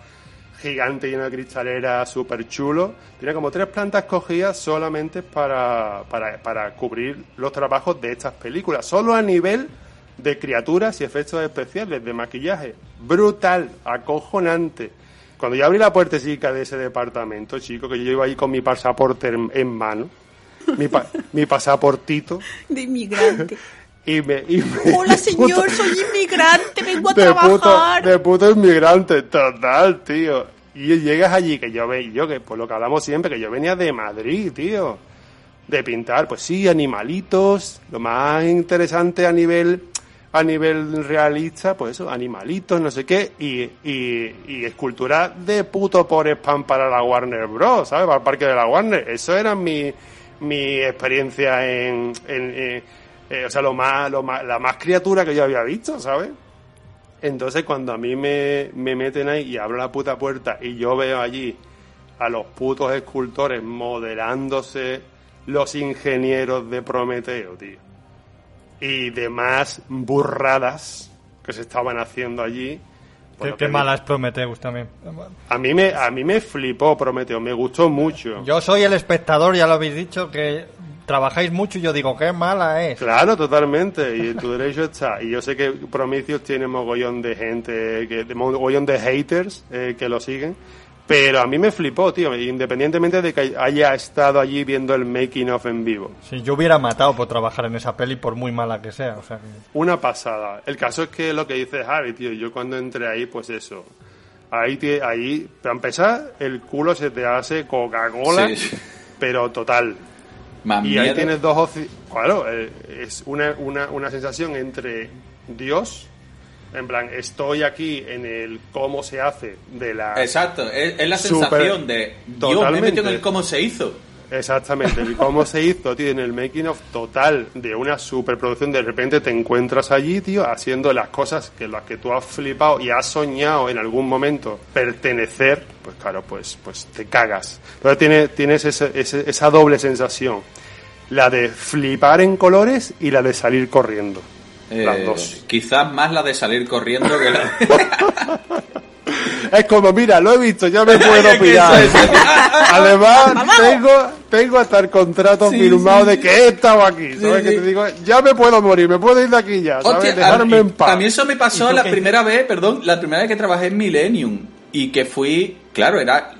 gigante lleno de cristalera, súper chulo. Tiene como tres plantas cogidas solamente para, para, para cubrir los trabajos de estas películas. Solo a nivel de criaturas y efectos especiales, de maquillaje. Brutal, acojonante. Cuando yo abrí la puertecita de ese departamento, chico, que yo iba ahí con mi pasaporte en, en mano, mi, pa- [LAUGHS] mi pasaportito, De inmigrante. [LAUGHS] y me... y me- Hola [LAUGHS] señor, soy inmigrante, vengo a de puto, trabajar. de puto inmigrante, total, tío. Y llegas allí, que yo ve, yo que por lo que hablamos siempre, que yo venía de Madrid, tío. De pintar, pues sí, animalitos, lo más interesante a nivel a nivel realista, pues eso, animalitos, no sé qué, y, y, y escultura de puto por spam para la Warner Bros, ¿sabes? Para el parque de la Warner. Eso era mi, mi experiencia en, en- en- eh, o sea, lo más, lo más, la más criatura que yo había visto, ¿sabes? Entonces cuando a mí me, me meten ahí y abro la puta puerta y yo veo allí a los putos escultores modelándose los ingenieros de Prometeo, tío. Y demás burradas que se estaban haciendo allí. Qué, bueno, qué mala es Prometheus también. A mí me, a mí me flipó Prometeo, me gustó mucho. Yo soy el espectador, ya lo habéis dicho, que trabajáis mucho y yo digo, qué mala es. Claro, totalmente, y en tu derecho está. Y yo sé que Prometheus tiene mogollón de gente, que, de mogollón de haters eh, que lo siguen, pero a mí me flipó, tío, independientemente de que haya estado allí viendo el making of en vivo. Si yo hubiera matado por trabajar en esa peli, por muy mala que sea. O sea, que- Una pasada. El caso es que lo que dice Javi, tío, yo cuando entré ahí, pues eso. Ahí, ahí, para empezar, el culo se te hace Coca-Cola, Sí. pero total. Más Y ahí tienes dos opciones. Claro, eh, es una, una, una sensación entre Dios, en plan, estoy aquí en el cómo se hace de la. Exacto, es, es la sensación de Dios, me metido en el cómo se hizo. Exactamente, el cómo se hizo, tío, en el making of total de una superproducción. De repente te encuentras allí, tío, haciendo las cosas que las que tú has flipado y has soñado en algún momento pertenecer. Pues claro, pues, pues te cagas. Entonces tienes, tienes ese- ese- esa doble sensación. La de flipar en colores y la de salir corriendo. Las Eh, dos. Quizás más la de salir corriendo que la de... [LAUGHS] Es como, mira, lo he visto, ya me puedo [LAUGHS] que es. [LAUGHS] Además, tengo, tengo hasta el contrato Sí, firmado sí, de que he estado aquí. ¿Sabes Sí, qué sí. te digo? Ya me puedo morir, me puedo ir de aquí ya, ¿sabes? Hostia, Dejarme a, en paz. a mí eso me pasó ¿Y tú la qué primera vez, perdón, la primera vez que trabajé en Millennium y que fui, claro, era-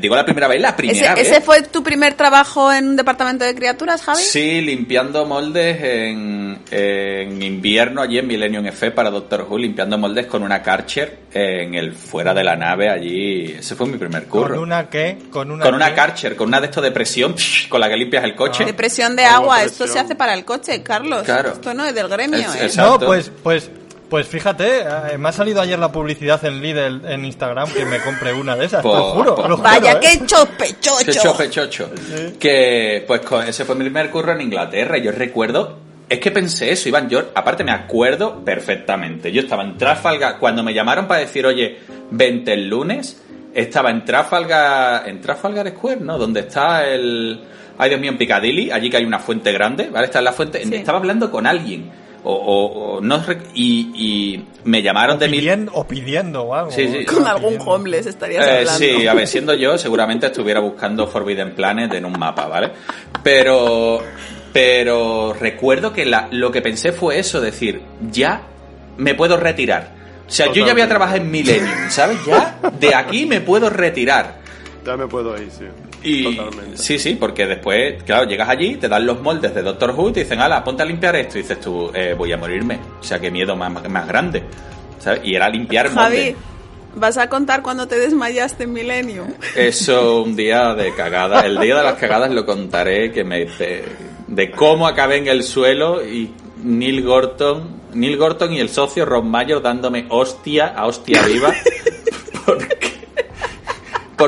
digo la primera vez, la ¿Ese, primera vez. ese fue tu primer trabajo en un departamento de criaturas, Javi? Sí, limpiando moldes en, en invierno allí en Millennium F para Doctor Who, limpiando moldes con una Karcher en el fuera de la nave allí. Ese fue mi primer curro. ¿Con una qué? Con una, Con una? Karcher, con una de estos de presión, con la que limpias el coche. De presión de agua, presión. esto se hace para el coche, Carlos. Claro. Esto no es del gremio, Es- ¿eh? No, pues, pues, pues fíjate, eh, me ha salido ayer la publicidad en Lidl en Instagram que me compré una de esas, te lo juro. po- te lo juro, Vaya, ¿eh? qué chopechocho. Qué chope chocho. Que, pues, con- ese fue mi primer curro en Inglaterra. y Yo recuerdo, es que pensé eso, Iván. Yo, aparte, me acuerdo perfectamente. Yo estaba en Trafalgar, cuando me llamaron para decir, oye, vente el lunes, estaba en Trafalgar, en Trafalgar Square, ¿no? Donde está el. Ay, Dios mío, en Piccadilly, allí que hay una fuente grande, ¿vale? Está en la fuente. Sí. Estaba hablando con alguien. O, o- o no y, y me llamaron de mi. Pidiendo, o pidiendo o algo. Sí, sí. Con algún pidiendo. homeless estarías Eh, hablando. sí, a ver, siendo yo, seguramente estuviera buscando Forbidden Planet en un mapa, ¿vale? Pero, pero recuerdo que la- lo que pensé fue eso, decir, ya me puedo retirar. O sea, yo ya voy a trabajar en Millennium, ¿sabes? Ya de aquí me puedo retirar. Ya me puedo ir, sí. Y Totalmente. sí, sí, porque después, claro, llegas allí, te dan los moldes de Doctor Who y te dicen, ala, ponte a limpiar esto. Y dices tú, eh, voy a morirme. O sea, qué miedo más, más grande. ¿Sabes? Y era limpiar moldes. Javi, ¿vas a contar cuando te desmayaste en Millennium? Eso un día de cagada. El día de las cagadas lo contaré que me de, de cómo acabé en el suelo y Neil Gorton, Neil Gorton y el socio Ron Mayer dándome hostia a hostia viva [LAUGHS]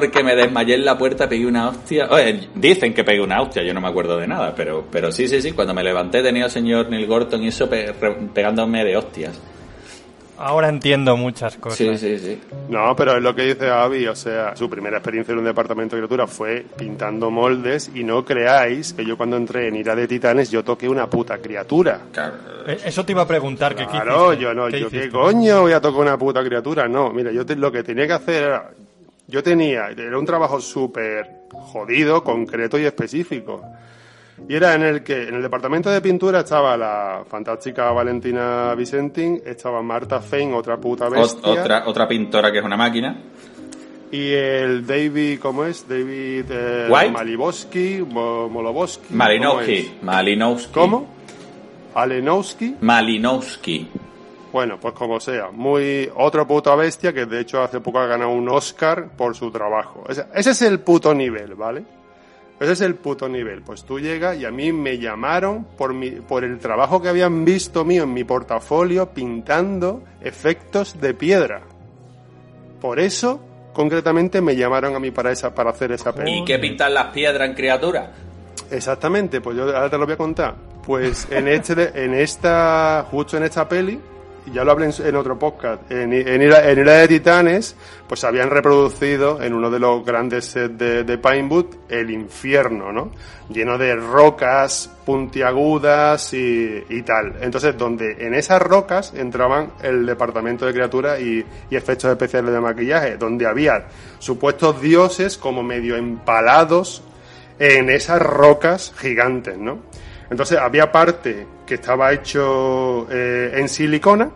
porque me desmayé en la puerta, pegué una hostia. Oye, dicen que pegué una hostia, yo no me acuerdo de nada, pero pero sí, sí, sí, cuando me levanté tenía al señor Neil Gorton y eso pe- re- pegándome de hostias. Ahora entiendo muchas cosas. Sí, sí, sí. No, pero es lo que dice Avi, o sea, su primera experiencia en un departamento de criatura fue pintando moldes y no creáis que yo cuando entré en Ira de Titanes yo toqué una puta criatura. Claro. Eh, Eso te iba a preguntar. que Claro, yo no, ¿Qué yo qué coño voy a tocar una puta criatura, no, mira, yo te- lo que tenía que hacer era yo tenía, era un trabajo súper jodido, concreto y específico. Y era en el que, en el departamento de pintura estaba la fantástica Valentina Vicentín, estaba Marta Fein, otra puta bestia. otra, otra pintora que es una máquina. Y el David, ¿cómo es? David eh. Malibowski, Mo- Molobowski. ¿cómo Malinowski. Malinowski. ¿Cómo? Alenowski. Malinowski. Bueno, pues como sea, muy otra puta bestia que de hecho hace poco ha ganado un Oscar por su trabajo. Ese, ese es el puto nivel, ¿vale? Ese es el puto nivel. Pues tú llegas y a mí me llamaron por mi, por el trabajo que habían visto mío en mi portafolio pintando efectos de piedra. Por eso, concretamente, me llamaron a mí para esa, para hacer esa peli. ¿Y qué pintan las piedras en criaturas? Exactamente, pues yo ahora te lo voy a contar. Pues en este, en esta, justo en esta peli, ya lo hablé en, otro podcast, en, en, Ira, en de Titanes, pues habían reproducido en uno de los grandes sets de, de Pinewood el infierno, ¿no? Lleno de rocas puntiagudas y, y tal. Entonces, donde en esas rocas entraban el departamento de criaturas y, y efectos especiales de maquillaje, donde había supuestos dioses como medio empalados en esas rocas gigantes, ¿no? Entonces había parte que estaba hecho eh, en silicona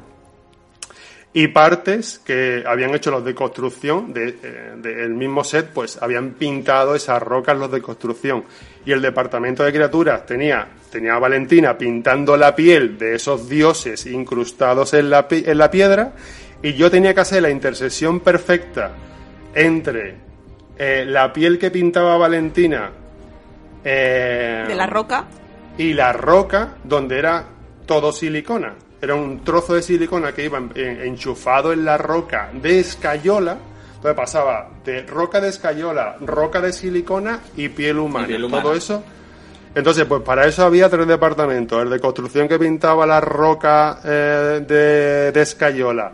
y partes que habían hecho los de construcción de, eh, del mismo set, pues habían pintado esas rocas los de construcción. Y el departamento de criaturas tenía, tenía a Valentina pintando la piel de esos dioses incrustados en la, en la piedra y yo tenía que hacer la intersección perfecta entre eh, la piel que pintaba Valentina De la roca. Y la roca donde era todo silicona. Era un trozo de silicona que iba en- en- enchufado en la roca de escayola. Entonces pasaba de roca de escayola, roca de silicona y piel humana. Y piel humana. Todo eso. Entonces, pues para eso había tres departamentos. El de construcción que pintaba la roca eh, de, de escayola.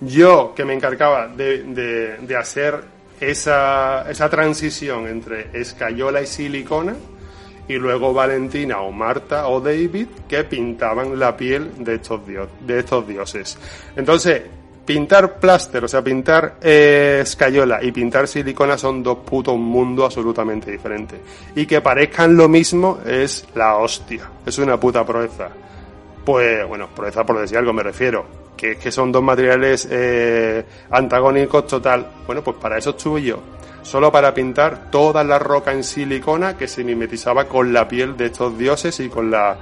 Yo, que me encargaba de, de- de hacer esa, esa transición entre escayola y silicona y luego Valentina o Marta o David que pintaban la piel de estos, dio- de estos dioses. Entonces, pintar pláster, o sea, pintar eh, escayola y pintar silicona son dos putos mundos absolutamente diferentes. Y que parezcan lo mismo es la hostia, es una puta proeza. Pues, bueno, proeza por decir algo me refiero. Que es que son dos materiales eh, antagónicos total. Bueno, pues para eso estuve yo. Solo para pintar toda la roca en silicona que se mimetizaba con la piel de estos dioses y con la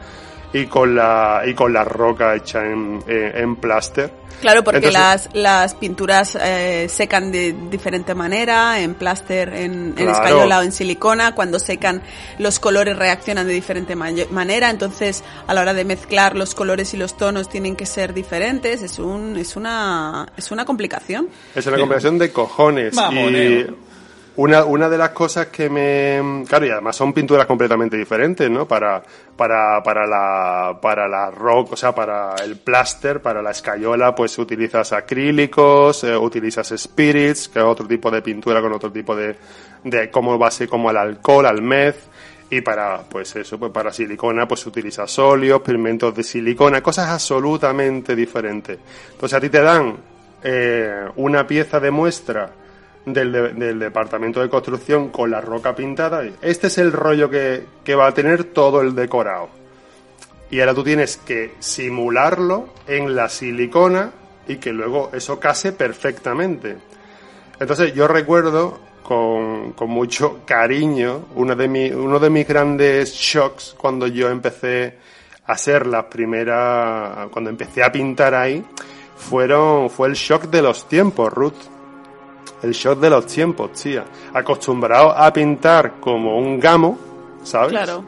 y con la y con la roca hecha en, en, en pláster. Claro, porque Entonces- las, las pinturas eh, secan de diferente manera, en pláster, en, en Claro. escayola o en silicona. Cuando secan, los colores reaccionan de diferente ma- manera. Entonces, a la hora de mezclar los colores y los tonos tienen que ser diferentes. Es un es una es una complicación. Es una combinación de cojones. Mamoneo. Y una, una de las cosas que me... Claro, y además son pinturas completamente diferentes, ¿no? Para, para, para la, para la rock, o sea, para el plaster, para la escayola, pues utilizas acrílicos, eh, utilizas spirits, que es otro tipo de pintura con otro tipo de, de como base como el alcohol, al mez. Y para, pues eso, pues para silicona, pues utilizas óleos, pigmentos de silicona, cosas absolutamente diferentes. Entonces a ti te dan eh, una pieza de muestra del, de- del departamento de construcción con la roca pintada. Este es el rollo que, que va a tener todo el decorado. Y ahora tú tienes que simularlo en la silicona y que luego eso case perfectamente. Entonces yo recuerdo con, con mucho cariño uno de, uno de mis grandes shocks cuando yo empecé a hacer las primeras, cuando empecé a pintar ahí, fueron, fue el shock de los tiempos, Ruth. El shock de los tiempos, tía. Acostumbrado a pintar como un gamo, ¿sabes? Claro.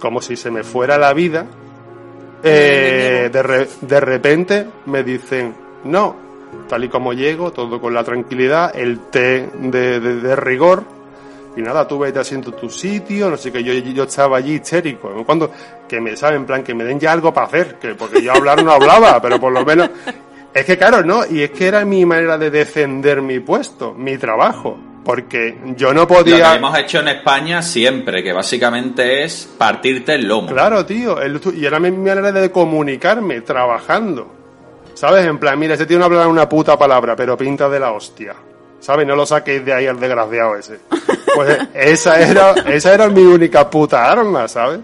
Como si se me fuera la vida. Eh, de, re- de repente me dicen, no, tal y como llego, todo con la tranquilidad, el té de, de- de rigor, y nada, tú vete haciendo tu sitio, no sé qué, yo, yo estaba allí histérico, cuando, que me saben, en plan, que me den ya algo para hacer, que porque yo hablar no hablaba, pero por lo menos, es que claro, no, y es que era mi manera de defender mi puesto, mi trabajo, porque yo no Lo que podía... hemos hecho en España siempre, que básicamente es partirte el lomo. Claro, tío. el- y era mi manera de comunicarme, trabajando. ¿Sabes? En plan, mira, ese tío no habla una puta palabra, pero pinta de la hostia. ¿sabes? No lo saquéis de ahí al desgraciado ese. Pues esa era, esa era mi única puta arma, ¿sabes?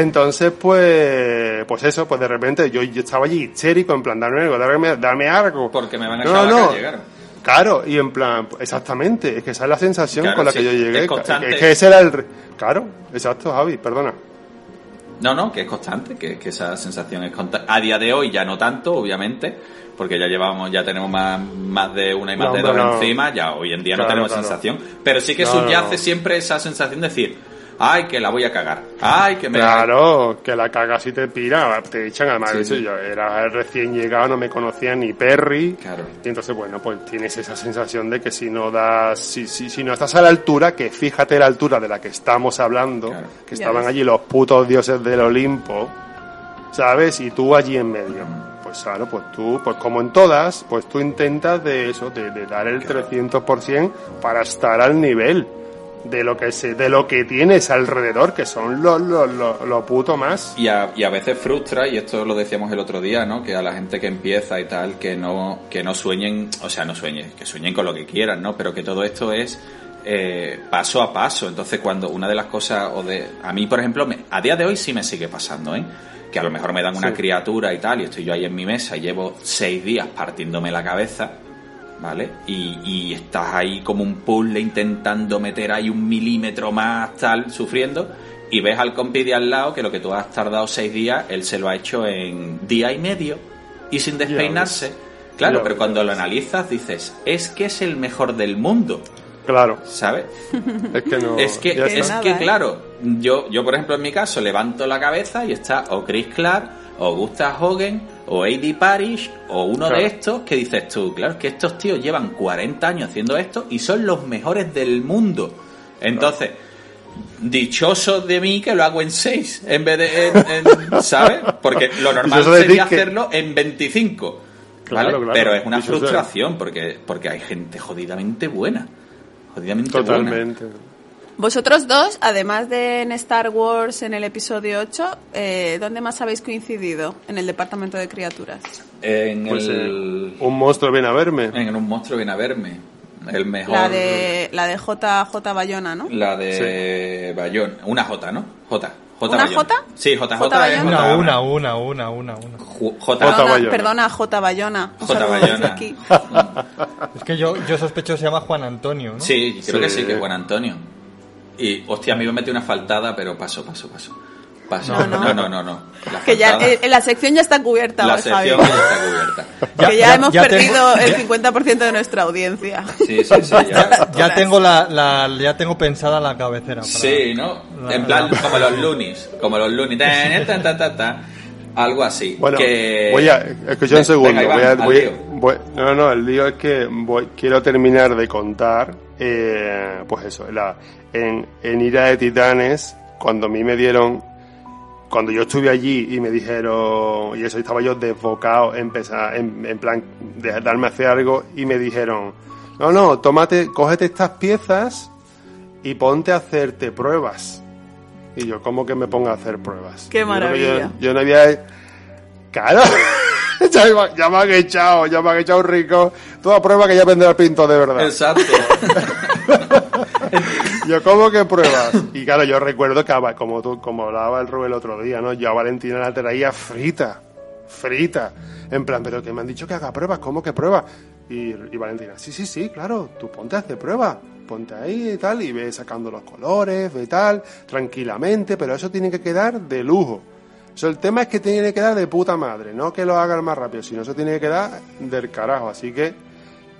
Entonces, pues, pues eso, pues de repente yo, yo estaba allí histérico, en plan, dame algo, dame, dame algo. Porque me van a No, echar a no. calle, claro. Claro, y en plan, exactamente, es que esa es la sensación Claro, con la sí, que yo llegué. es que ese era el... Claro, exacto, Javi, perdona. No, no, que es constante, que, que esa sensación es constante. A día de hoy ya no tanto, obviamente, porque ya llevamos, ya tenemos más, más de una y más No, de dos no. encima, ya hoy en día no tenemos claro. sensación. Pero sí que subyace siempre esa sensación de decir, ay, que la voy a cagar, ay, que me Claro, que la cagas y te pira, te echan además. Sí, eso sí. Yo era recién llegado, no me conocía ni Perry. Claro. Y entonces, bueno, pues tienes esa sensación de que si no das, si, si, si no estás a la altura, que fíjate la altura de la que estamos hablando, Claro. que Ya estaban ves. allí los putos dioses del Olimpo, ¿sabes? Y tú allí en medio. Pues claro, pues tú, pues como en todas, pues tú intentas de eso, de, de dar el 300% para estar al nivel de lo que se, de lo que tienes alrededor, que son los lo, lo, lo puto más. Y a, y a veces frustra, y esto lo decíamos el otro día, ¿no? Que a la gente que empieza y tal, que no, que no sueñen, o sea, no sueñen, que sueñen con lo que quieran, ¿no? Pero que todo esto es eh, paso a paso. Entonces, cuando una de las cosas, o de, a mí, por ejemplo, me- a día de hoy sí me sigue pasando, ¿eh? Que a lo mejor me dan una Sí. criatura y tal, y estoy yo ahí en mi mesa y llevo seis días partiéndome la cabeza, ¿vale? Y, y estás ahí como un puzzle intentando meter ahí un milímetro más, tal, sufriendo, y ves al compi de al lado que lo que tú has tardado seis días, él se lo ha hecho en día y medio y sin despeinarse. Claro, pero cuando lo analizas dices, es que es el mejor del mundo, Claro, ¿sabes? [LAUGHS] es que no. Es que, es nada, que ¿eh? claro, yo, yo por ejemplo en mi caso levanto la cabeza y está o Chris Clark, o Gustav Hogan, o A.D. Parish, o uno Claro. de estos que dices tú, claro, es que estos tíos llevan 40 años haciendo esto y son los mejores del mundo. Entonces, dichoso de mí que lo hago en 6 en vez de en, en- [LAUGHS] ¿sabes? Porque lo normal sería que- hacerlo en 25. ¿vale? Claro. Pero es una Dichoso frustración porque, porque hay gente jodidamente buena. Jodidamente buena. Vosotros dos, además de en Star Wars en el episodio 8, eh, ¿dónde más habéis coincidido? En el departamento de criaturas. En Pues, el... eh, un monstruo viene a verme. En un monstruo viene a verme. El mejor. La de, la de JJ Bayona, ¿no? La de Bayón. Una J, ¿no? J. J ¿Una. J? Sí, JJ J es. Una, una, una, una, una, una. Ju- J. J. Perdona, Bayona. perdona, J Bayona. J. Bayona. aquí. Es que yo, yo sospecho que se llama Juan Antonio, ¿no? Sí, creo Sí. que sí, que es Juan Antonio. Y, hostia, a mí me metí una faltada, pero paso, paso, paso. Paso. No, No, no. no, no, no. La Que ya eh, la sección ya está cubierta, La Javi. sección ya está cubierta. que ya, Ya- hemos ya perdido tengo- el 50% de nuestra audiencia. Sí, sí, sí. Ya. [LAUGHS] Ya tengo la, la- ya tengo pensada la cabecera. para- Sí, ¿no? La- En plan, la- como los lunis. Como los lunis. Ta, ta, ta. Algo así. Bueno, que... voy a. Escucha un segundo. Venga, Iván, voy a, voy- voy- no, no, el lío es que voy, quiero terminar de contar. Eh, pues eso, la, en, en Ira de Titanes, cuando a mí me dieron. Cuando yo estuve allí y me dijeron. Y eso estaba yo desbocado, empezar, en, en plan, de darme a hacer algo, y me dijeron: No, no, tómate, cógete estas piezas y ponte a hacerte pruebas. Y yo, ¿cómo que me ponga a hacer pruebas? Qué Yo maravilla. Yo, yo no había. Claro. [LAUGHS] ya, me- ya me han echado, ya me han echado rico. Toda prueba que ya vendrá el pinto de verdad. Exacto. [LAUGHS] Yo, ¿cómo que pruebas? Y claro, yo recuerdo que, como tú, como hablaba el Rubén el otro día, ¿no? Yo a Valentina la traía frita. Frita. En plan, pero que me han dicho que haga pruebas, ¿cómo que pruebas? Y, y Valentina, sí, sí, sí, claro, tú ponte a hacer pruebas. Ponte ahí y tal, y ve sacando los colores, ve tal, tranquilamente, pero eso tiene que quedar de lujo. Eso, el tema es que tiene que quedar de puta madre, no que lo hagan más rápido, sino eso tiene que quedar del carajo. Así que,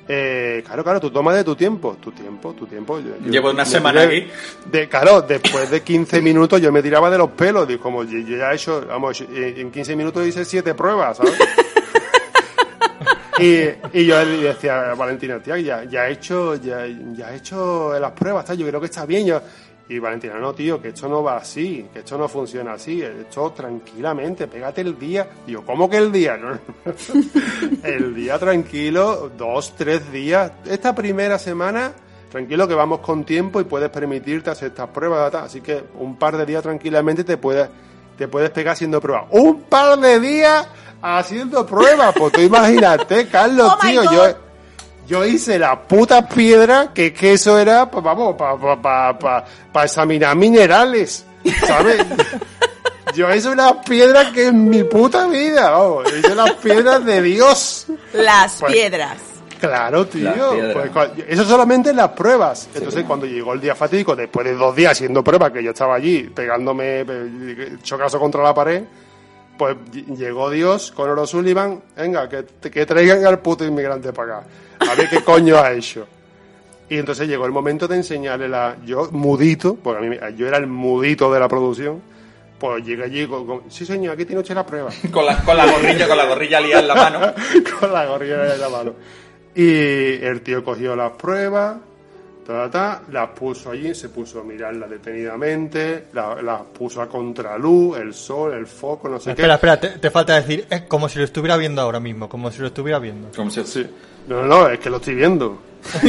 eh, claro, claro, tú tomas de tu tiempo, tu tiempo, tu tiempo. Yo- yo- Llevo una semana tiré- aquí. De, claro, después de 15 [LAUGHS] minutos yo me tiraba de los pelos, digo, como yo, yo ya he hecho, vamos, en 15 minutos hice 7 pruebas, ¿sabes? [LAUGHS] y, y yo le decía a Valentina, tía, ya, ya he hecho, ya, ya he hecho las pruebas, tal, yo creo que está bien. Yo, y Valentina, no, tío, que esto no va así, que esto no funciona así, esto tranquilamente, pégate el día. Digo, ¿cómo que el día? No, [LAUGHS] el día tranquilo, dos, tres días. Esta primera semana, tranquilo que vamos con tiempo y puedes permitirte hacer estas pruebas, así que un par de días tranquilamente te puedes, te puedes pegar haciendo pruebas. Un par de días haciendo pruebas, pues tú imagínate, [LAUGHS] Carlos, Oh tío, yo, Yo hice la puta piedra que, que eso era, pues, vamos, para pa, pa, pa, pa examinar minerales, ¿sabes? [LAUGHS] Yo hice una piedra que en mi puta vida, vamos, hice las piedras de Dios. Las Pues- piedras. Claro, tío. Piedras. Pues, eso solamente en las pruebas. Entonces, cuando llegó el día fatídico, después de dos días haciendo pruebas, que yo estaba allí pegándome eh, chocazo contra la pared, pues ll- llegó Dios con Oro Sullivan, venga, que, que traigan al puto inmigrante para acá. A ver qué coño ha hecho. Y entonces llegó el momento de enseñarle la. Yo, mudito, porque a mí, yo era el mudito de la producción, pues llegué allí con. con, sí, señor, aquí tiene usted la prueba. [LAUGHS] Con la, con la gorrilla, con la gorrilla liada en la mano. [LAUGHS] con la gorrilla en la mano. Y el tío cogió las pruebas, ta, ta, ta, las puso allí, se puso a mirarlas detenidamente, la- las puso a contraluz, el sol, el foco, no sé Espera, qué. espera, te, te falta decir, es como si lo estuviera viendo ahora mismo, como si lo estuviera viendo. Como si- Sí. No, no, no, es que lo estoy viendo. [LAUGHS]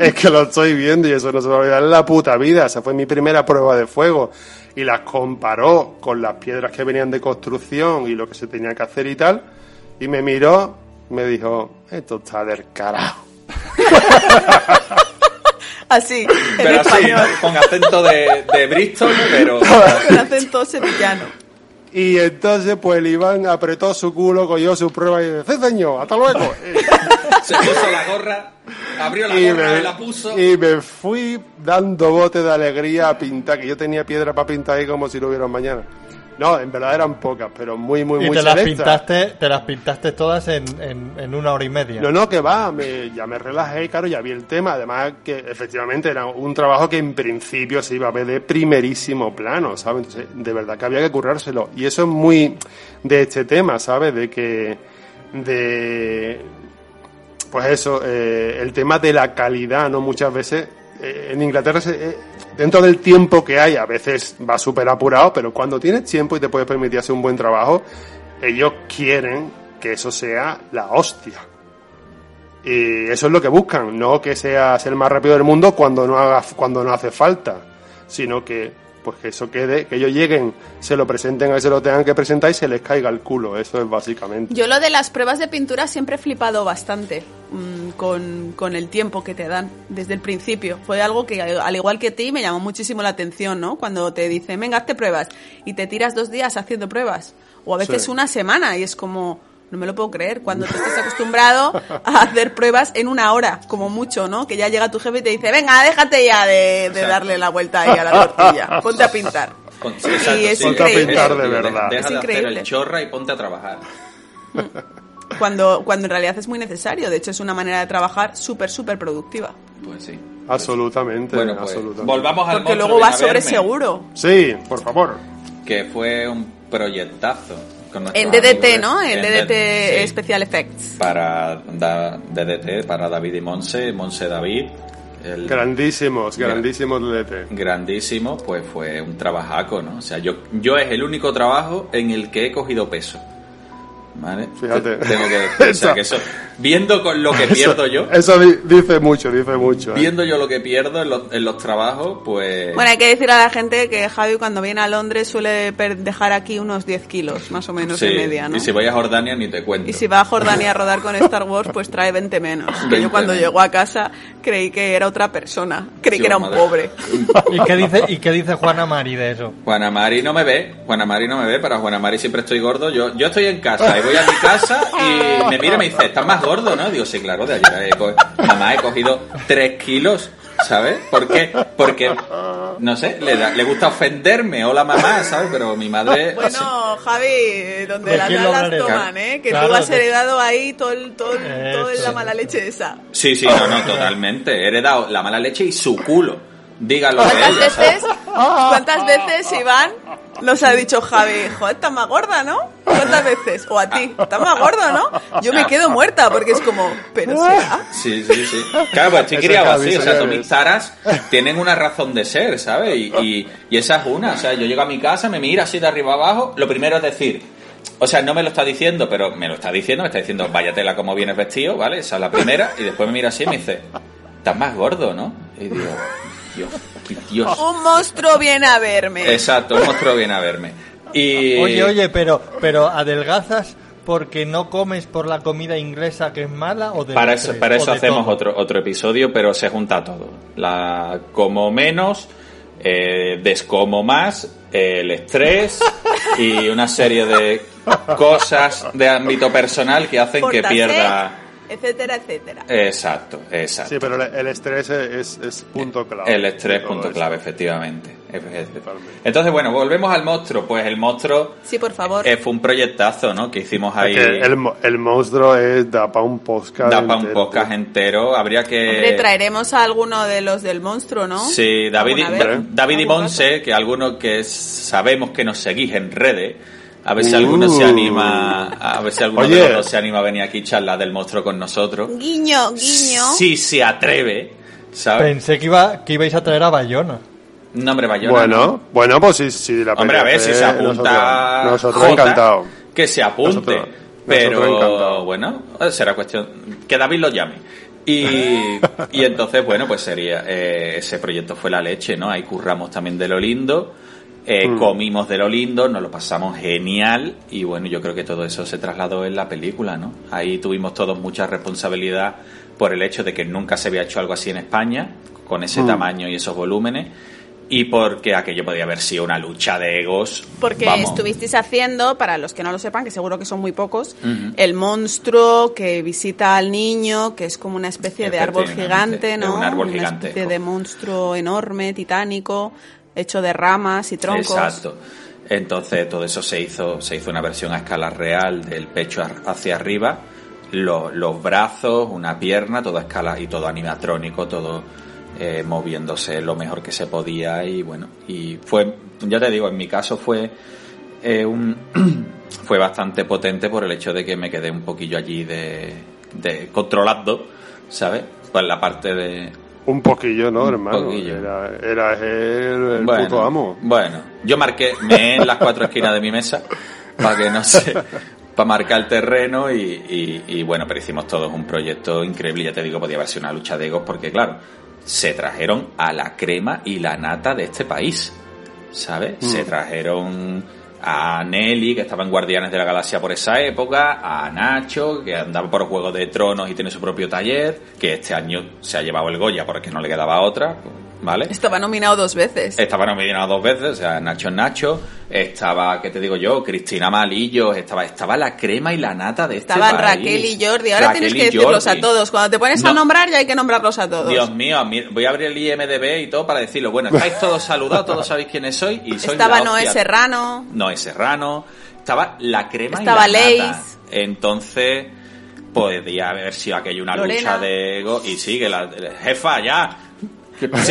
es que lo estoy viendo y eso no se me va a olvidar en la puta vida. Esa fue mi primera prueba de fuego. Y las comparó con las piedras que venían de construcción y lo que se tenía que hacer y tal. Y me miró, me dijo, esto está del carajo. [LAUGHS] Así, en Pero así, con acento de, de Bristol, pero... [LAUGHS] Con acento sevillano. Y entonces, pues el Iván apretó su culo, cogió su prueba y dice, sí señor, hasta luego. [LAUGHS] Se puso la gorra, abrió la y, gorra, me, y la puso... y me fui dando bote de alegría a pintar, que yo tenía piedra para pintar ahí como si lo hubiera mañana. No, en verdad eran pocas, pero muy, muy, Y muy te las pintaste, te las pintaste todas en, en, en una hora y media. No, no, que va, me, ya me relajé, claro, ya vi el tema. Además, que efectivamente era un trabajo que en principio se iba a ver de primerísimo plano, ¿sabes? Entonces, de verdad que había que currárselo. Y eso es muy de este tema, ¿sabes? De que. de. Pues eso, eh, el tema de la calidad, ¿no? Muchas veces. Eh, en Inglaterra, se- eh, dentro del tiempo que hay, a veces va súper apurado, pero cuando tienes tiempo y te puedes permitir hacer un buen trabajo, ellos quieren que eso sea la hostia. Y eso es lo que buscan, no que seas el más rápido del mundo cuando no cuando no hace falta, sino que pues que eso quede, que ellos lleguen, se lo presenten a se lo tengan que presentar y se les caiga el culo, eso es básicamente. Yo lo de las pruebas de pintura siempre he flipado bastante mm, con, con el tiempo que te dan desde el principio. Fue algo que, al igual que ti, me llamó muchísimo la atención, ¿no? Cuando te dicen, venga, hazte pruebas y te tiras dos días haciendo pruebas. O a veces Sí. una semana y es como, no me lo puedo creer, cuando te estés acostumbrado a hacer pruebas en una hora, como mucho, ¿no? Que ya llega tu jefe y te dice, venga, déjate ya de, de darle la vuelta ahí a la tortilla, ponte a pintar. Con- sí, exacto, Y es sí, Ponte a increíble. pintar de verdad. Deja Es de hacer increíble. el chorra y ponte a trabajar. Cuando, cuando en realidad es muy necesario. De hecho, es una manera de trabajar súper, súper productiva. Pues sí. Absolutamente, Bueno, pues absolutamente. volvamos al Porque luego va sobre verme, seguro. Sí, por favor. Que fue un proyectazo. Con En DDT, ¿no? En en DDT. Special Effects. Para da- DDT, para David y Monse, Monse David. El Grandísimos, Gran- grandísimos DT. grandísimo, pues fue un trabajaco, ¿no? O sea, yo, yo es el único trabajo en el que he cogido peso. ¿Vale? Fíjate. Tengo que decir, o sea, Eso- que eso, viendo con lo que pierdo yo, Eso di- dice mucho, dice mucho. ¿eh? viendo yo lo que pierdo en los, en los trabajos, pues... Bueno, hay que decir a la gente que Javi cuando viene a Londres suele dejar aquí unos 10 kilos, más o menos, sí, de media, ¿no? Y si voy a Jordania ni te cuento. Y si va a Jordania a [LAUGHS] rodar con Star Wars, pues trae 20 menos. Que 20 yo cuando menos. llegó a casa creí que era otra persona. Creí Sí, que era un pobre. [LAUGHS] ¿Y qué dice, y qué dice Juana Mari de eso? Juana Mari no me ve, Juana Mari no me ve, para Juana Mari siempre estoy gordo. Yo, yo estoy en casa y voy a mi casa y me mira y me dice, ¿estás más gordo, no? Digo, sí, claro, de ayer he mamá he cogido 3 kilos, ¿sabes? ¿Por qué? Porque, no sé, le, da- le gusta ofenderme, hola mamá, ¿sabes? Pero mi madre... Bueno, Javi, donde ¿De las quién dan lo las habrá toman? ¿eh? Que Claro, tú has heredado ahí todo, el- todo, el- todo la mala leche esa. Sí, sí, no, no, totalmente. He heredado la mala leche y su culo. Dígalo de ¿Cuántas ella, ¿sabes? veces, cuántas veces, Iván, nos ha dicho Javi, joder, estás más gorda, ¿no? ¿Cuántas veces? O a ti, estás más gordo, ¿no? Yo me quedo muerta porque es como, pero será. Sí, sí, sí. Claro, pues estoy criado así, o sea, todas mis taras tienen una razón de ser, ¿sabes? Y, y, y esa es una, o sea, yo llego a mi casa, me mira así de arriba abajo, lo primero es decir, o sea, no me lo está diciendo, pero me lo está diciendo, me está diciendo, váyatela como vienes vestido, ¿vale? Esa es la primera, y después me mira así y me dice, estás más gordo, ¿no? Y digo, Dios, Dios. Un monstruo viene a verme. Exacto, el monstruo viene a verme. Y... Oye, oye, pero, pero adelgazas porque no comes por la comida inglesa que es mala o de Para eso, tres? para ¿O eso hacemos todo? otro, otro episodio, pero se junta todo. La como menos, eh, descomo más, eh, el estrés y una serie de cosas de ámbito personal que hacen que pierda. Etcétera, etcétera. Exacto, exacto. Sí, pero el, estrés es, es punto clave. El estrés, punto eso. clave, efectivamente. Entonces, bueno, volvemos al monstruo. Pues el monstruo Sí, por favor. eh, fue un proyectazo, ¿no? Que hicimos ahí. Es que el, el monstruo es da para un podcast. Da para un podcast entero. Habría que. Hombre, traeremos a alguno de los del monstruo, ¿no? Sí, David, y, David y ¿Algún Monse, que algunos que sabemos que nos seguís en redes, a ver si Uh. alguno se anima, a ver si alguno de los dos se anima a venir aquí y charlar del monstruo con nosotros. Guiño, guiño. Si se atreve, ¿sabes? Pensé que, iba, que ibais a traer a Bayona. No, hombre, Bayona. Bueno, no. bueno, pues sí, sí, la Hombre, a ver si se apunta. Nosotros, nosotros Jota. Que se apunte. Nosotros- pero nosotros bueno, será cuestión. Que David lo llame. Y, [LAUGHS] y entonces, bueno, pues sería. eh, ese proyecto fue la leche, ¿no? Ahí curramos también de lo lindo. Eh, Mm. Comimos de lo lindo, nos lo pasamos genial. Y bueno, yo creo que todo eso se trasladó en la película, ¿no? Ahí tuvimos todos mucha responsabilidad por el hecho de que nunca se había hecho algo así en España, con ese Mm. tamaño y esos volúmenes. Y porque aquello podía haber sido una lucha de egos. Porque vamos, estuvisteis haciendo, para los que no lo sepan, que seguro que son muy pocos, el monstruo que visita al niño, que es como una especie de árbol gigante, ¿no? un árbol una gigantesco. especie de monstruo enorme, titánico, hecho de ramas y troncos. Exacto. Entonces todo eso se hizo, se hizo una versión a escala real del pecho hacia arriba, lo- los brazos, una pierna, todo escala y todo animatrónico, todo eh, moviéndose lo mejor que se podía y bueno, y fue, ya te digo, en mi caso fue eh, un [CLEARS THROAT] fue bastante potente por el hecho de que me quedé un poquillo allí de, de controlando, ¿sabes? Pues la parte de, Un poquillo, ¿no, hermano? poquillo. Era, era el, el bueno, puto amo. Bueno, yo marqué, me en las cuatro esquinas de mi mesa para que no se, para marcar el terreno y, y- y bueno, pero hicimos todos un proyecto increíble. Ya te digo, podía haber sido una lucha de egos porque claro, se trajeron a la crema y la nata de este país, ¿sabes? Mm. Se trajeron a Nelly, que estaba en Guardianes de la Galaxia por esa época, a Nacho, que andaba por Juego de Tronos y tiene su propio taller, que este año se ha llevado el Goya porque no le quedaba otra, ¿vale? Estaba nominado dos veces. Estaba nominado dos veces, o sea, Nacho es Nacho, estaba, ¿qué te digo yo? Cristina Malillo, estaba, estaba la crema y la nata de este Estaban país. Raquel y Jordi. Ahora Raquel tienes que decirlos Jordi. a todos. Cuando te pones a No. nombrar ya hay que nombrarlos a todos. Dios mío, a mí- voy a abrir el IMDB y todo para decirlo. Bueno, estáis todos saludados, todos sabéis quiénes sois y sois Estaba la Noé. Serrano. Noé Serrano, estaba la crema Estaba y la Leis. nata. Entonces, podría haber sido aquello una Lorena. lucha de ego. Y sigue la, jefa, ya. La- Es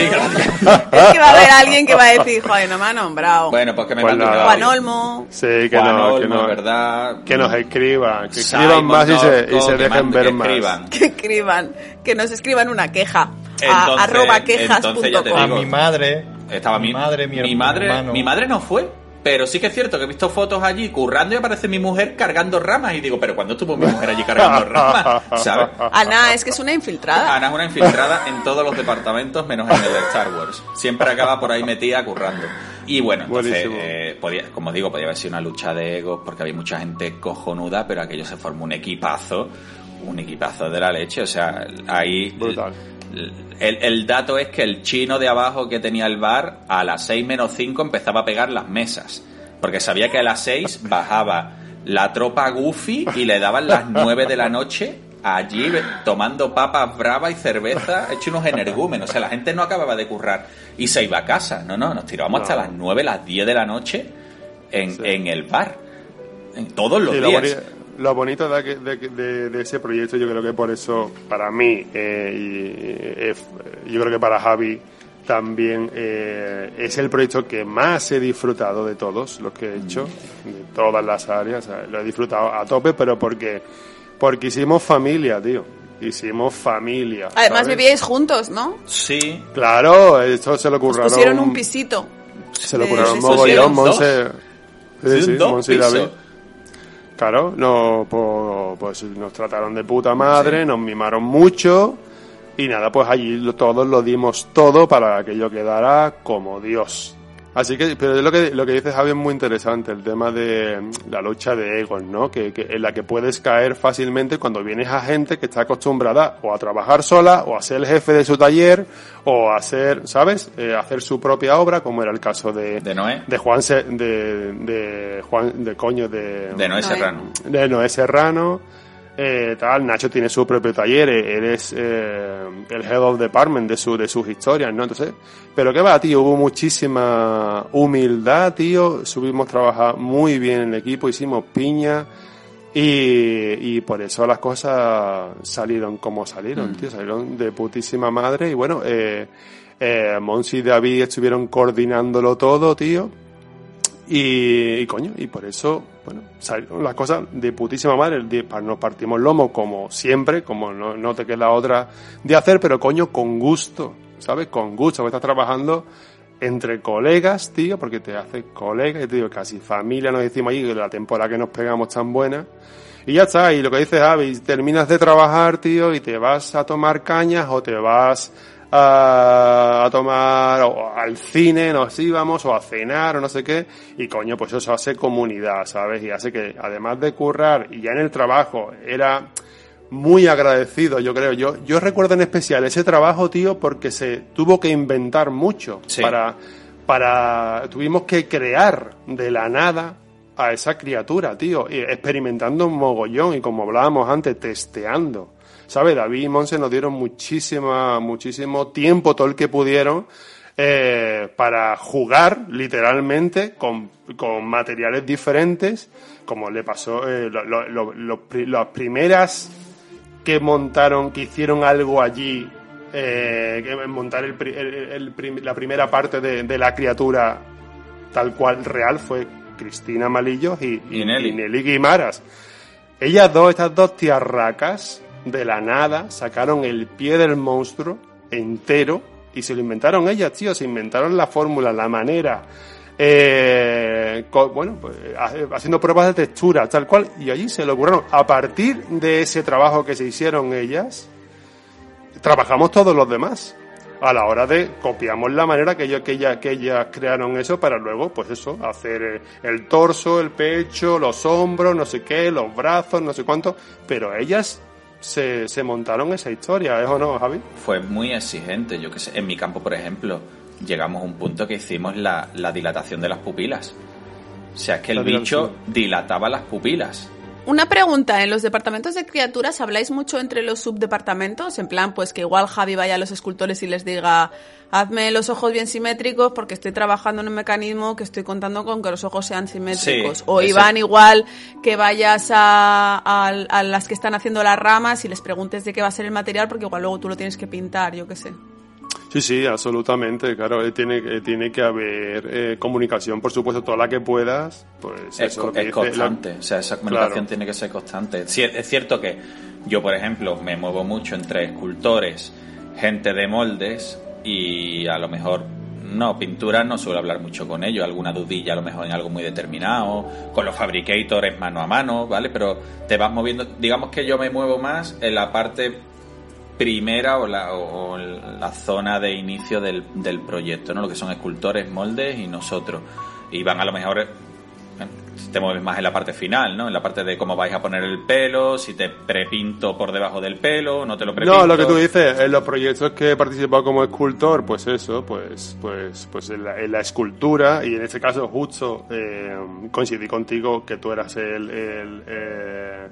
que va a haber alguien que va a decir, joder, no me ha nombrado. Bueno, pues que me Pues nada. Juan. Olmo. Sí, que Juan no, Olmo, que no, ¿verdad? que nos escriban, que Simon escriban más y se, y se que dejen mande- ver que más. escriban. Que escriban, que nos escriban una queja. a Entonces- arroba entonces ya te quejas.com. A digo. mi madre. Estaba mi, mi madre, mi, mi madre, hermano. mi madre no fue, pero sí que es cierto que he visto fotos allí currando y aparece mi mujer cargando ramas y digo, pero ¿cuándo estuvo mi mujer allí cargando [LAUGHS] ramas? ¿Sabes? Ana, es que es una infiltrada. Ana es una infiltrada en todos los departamentos menos en el de Star Wars. Siempre acaba por ahí metida currando. Y bueno, entonces, eh, podía, como digo, podía haber sido una lucha de egos porque había mucha gente cojonuda, pero aquello se formó un equipazo, un equipazo de la leche. O sea, ahí Brutal. El, el dato es que el chino de abajo que tenía el bar a las 6 menos 5 empezaba a pegar las mesas. Porque sabía que a las 6 bajaba la tropa Goofy y le daban las 9 de la noche allí tomando papas bravas y cerveza, hecho unos energúmenos. O sea, la gente no acababa de currar y se iba a casa. No, no, nos tirábamos hasta las 9, las 10 de la noche en, Sí. en el bar. En todos los Sí, días. Lo bonito de, de- de- de ese proyecto, yo creo que por eso, para mí, eh, y eh, yo creo que para Javi también, eh, es el proyecto que más he disfrutado de todos los que he hecho, de todas las áreas. o sea, lo he disfrutado a tope, pero porque, porque hicimos familia, tío. Hicimos familia. Además ¿sabes? vivíais juntos, ¿no? Sí, Claro, esto se lo Os curraron. pusieron un pisito. Se lo de mogollón. Monse. Sí, sí, Monse y. David. Claro, no, pues, pues nos trataron de puta madre, nos mimaron mucho y nada, pues allí todos lo dimos todo para que yo quedara como Dios. Así que, pero es lo que, lo que dice Javi es muy interesante, el tema de la lucha de egos, ¿no? Que, que en la que puedes caer fácilmente cuando vienes a gente que está acostumbrada o a trabajar sola, o a ser el jefe de su taller, o a ser, ¿sabes? Eh, hacer su propia obra, como era el caso de, De Noé. de Juan, Se- de, de Juan, de coño, de, De Noé Serrano. de Noé Serrano, eh, tal, Nacho tiene su propio taller, eh, él es eh, el head of department de, su, de sus historias, ¿no? Entonces, pero qué va, tío, hubo muchísima humildad, tío, subimos a trabajar muy bien en el equipo, hicimos piña y, y por eso las cosas salieron como salieron, tío, salieron de putísima madre y bueno, eh, eh, Monsi y David estuvieron coordinándolo todo, tío. Y, y coño, y por eso, bueno, salieron las cosas de putísima madre. de- Nos partimos lomo como siempre, como no, no te queda otra de hacer, pero coño, con gusto, ¿sabes? Con gusto, porque estás trabajando entre colegas, tío, porque te haces colegas, digo, casi familia, nos decimos ahí, que la temporada que nos pegamos tan buena. Y ya está, y lo que dices, Javi, terminas de trabajar, tío, y te vas a tomar cañas o te vas a, a tomar o al cine, nos íbamos, o a cenar, o no sé qué, y coño, pues eso hace comunidad, ¿sabes? Y hace que, además de currar, y ya en el trabajo, era muy agradecido, yo creo. Yo, yo recuerdo en especial ese trabajo, tío, porque se tuvo que inventar mucho Sí. para, para, tuvimos que crear de la nada a esa criatura, tío, experimentando un mogollón y como hablábamos antes, testeando. ¿Sabes? David y Monse nos dieron muchísima, muchísimo tiempo, todo el que pudieron, eh, para jugar literalmente con, con materiales diferentes, como le pasó eh, lo- lo- lo- lo pri- las primeras que montaron, que hicieron algo allí, eh, que montar el la primera parte de, de la criatura tal cual real fue Cristina Malillo y, Y Nelly. y Nelly Guimaras. Ellas dos, estas dos tiarracas, de la nada, sacaron el pie del monstruo entero y se lo inventaron ellas, tío. Se inventaron la fórmula, la manera. eh, bueno, pues, ha- haciendo pruebas de textura, tal cual. Y allí se lo ocurrieron. A partir de ese trabajo que se hicieron ellas, trabajamos todos los demás. A la hora de copiamos la manera que ellos, que ellas, que ellas crearon eso para luego, pues eso, hacer eh, el torso, el pecho, los hombros, no sé qué, los brazos, no sé cuánto. Pero ellas se, se montaron esa historia, ¿es o no, Javi? Fue muy exigente, yo que sé. En mi campo, por ejemplo, llegamos a un punto que hicimos la, la dilatación de las pupilas. O sea, es que el La bicho dilataba las pupilas. Una pregunta, ¿en los departamentos de criaturas habláis mucho entre los subdepartamentos? En plan, pues que igual Javi vaya a los escultores y les diga, hazme los ojos bien simétricos porque estoy trabajando en un mecanismo que estoy contando con que los ojos sean simétricos. Sí, o ese- Iván igual que vayas a, a- a las que están haciendo las ramas y les preguntes de qué va a ser el material porque igual luego tú lo tienes que pintar, yo qué sé. Sí, sí, absolutamente, claro, eh, tiene, eh, tiene que haber eh, comunicación, por supuesto, toda la que puedas, pues Es, co- la- constante, o sea, esa comunicación Claro. tiene que ser constante. Sí, es es cierto que yo, por ejemplo, me muevo mucho entre escultores, gente de moldes y a lo mejor, no, pintura no suelo hablar mucho con ellos, alguna dudilla a lo mejor en algo muy determinado, con los fabricators mano a mano, ¿vale? Pero te vas moviendo, digamos que yo me muevo más en la parte primera o la, o la zona de inicio del, del proyecto, ¿no? Lo que son escultores, moldes y nosotros. Y van a lo mejor, eh, te mueves más en la parte final, ¿no? En la parte de cómo vais a poner el pelo, si te prepinto por debajo del pelo, no te lo prepinto. No, lo que tú dices, en los proyectos que he participado como escultor, pues eso, pues, pues, pues en la, en la escultura, y en este caso justo eh, coincidí contigo que tú eras el, el, eh,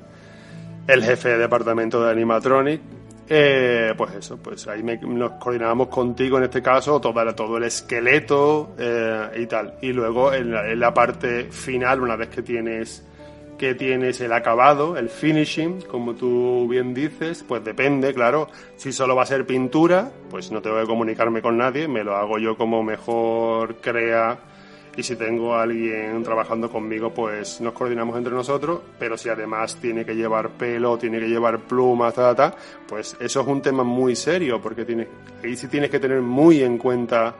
el jefe de departamento de animatronic. Eh, pues eso, pues ahí me- nos coordinábamos contigo en este caso, todo, todo el esqueleto eh, y tal. Y luego en la, en la parte final, una vez que tienes que tienes el acabado, el finishing, como tú bien dices, pues depende, claro. Si solo va a ser pintura, pues no tengo que comunicarme con nadie, me lo hago yo como mejor crea. Y si tengo a alguien trabajando conmigo, pues nos coordinamos entre nosotros. Pero si además tiene que llevar pelo, tiene que llevar plumas, ta, ta, pues eso es un tema muy serio, porque tienes, ahí sí tienes que tener muy en cuenta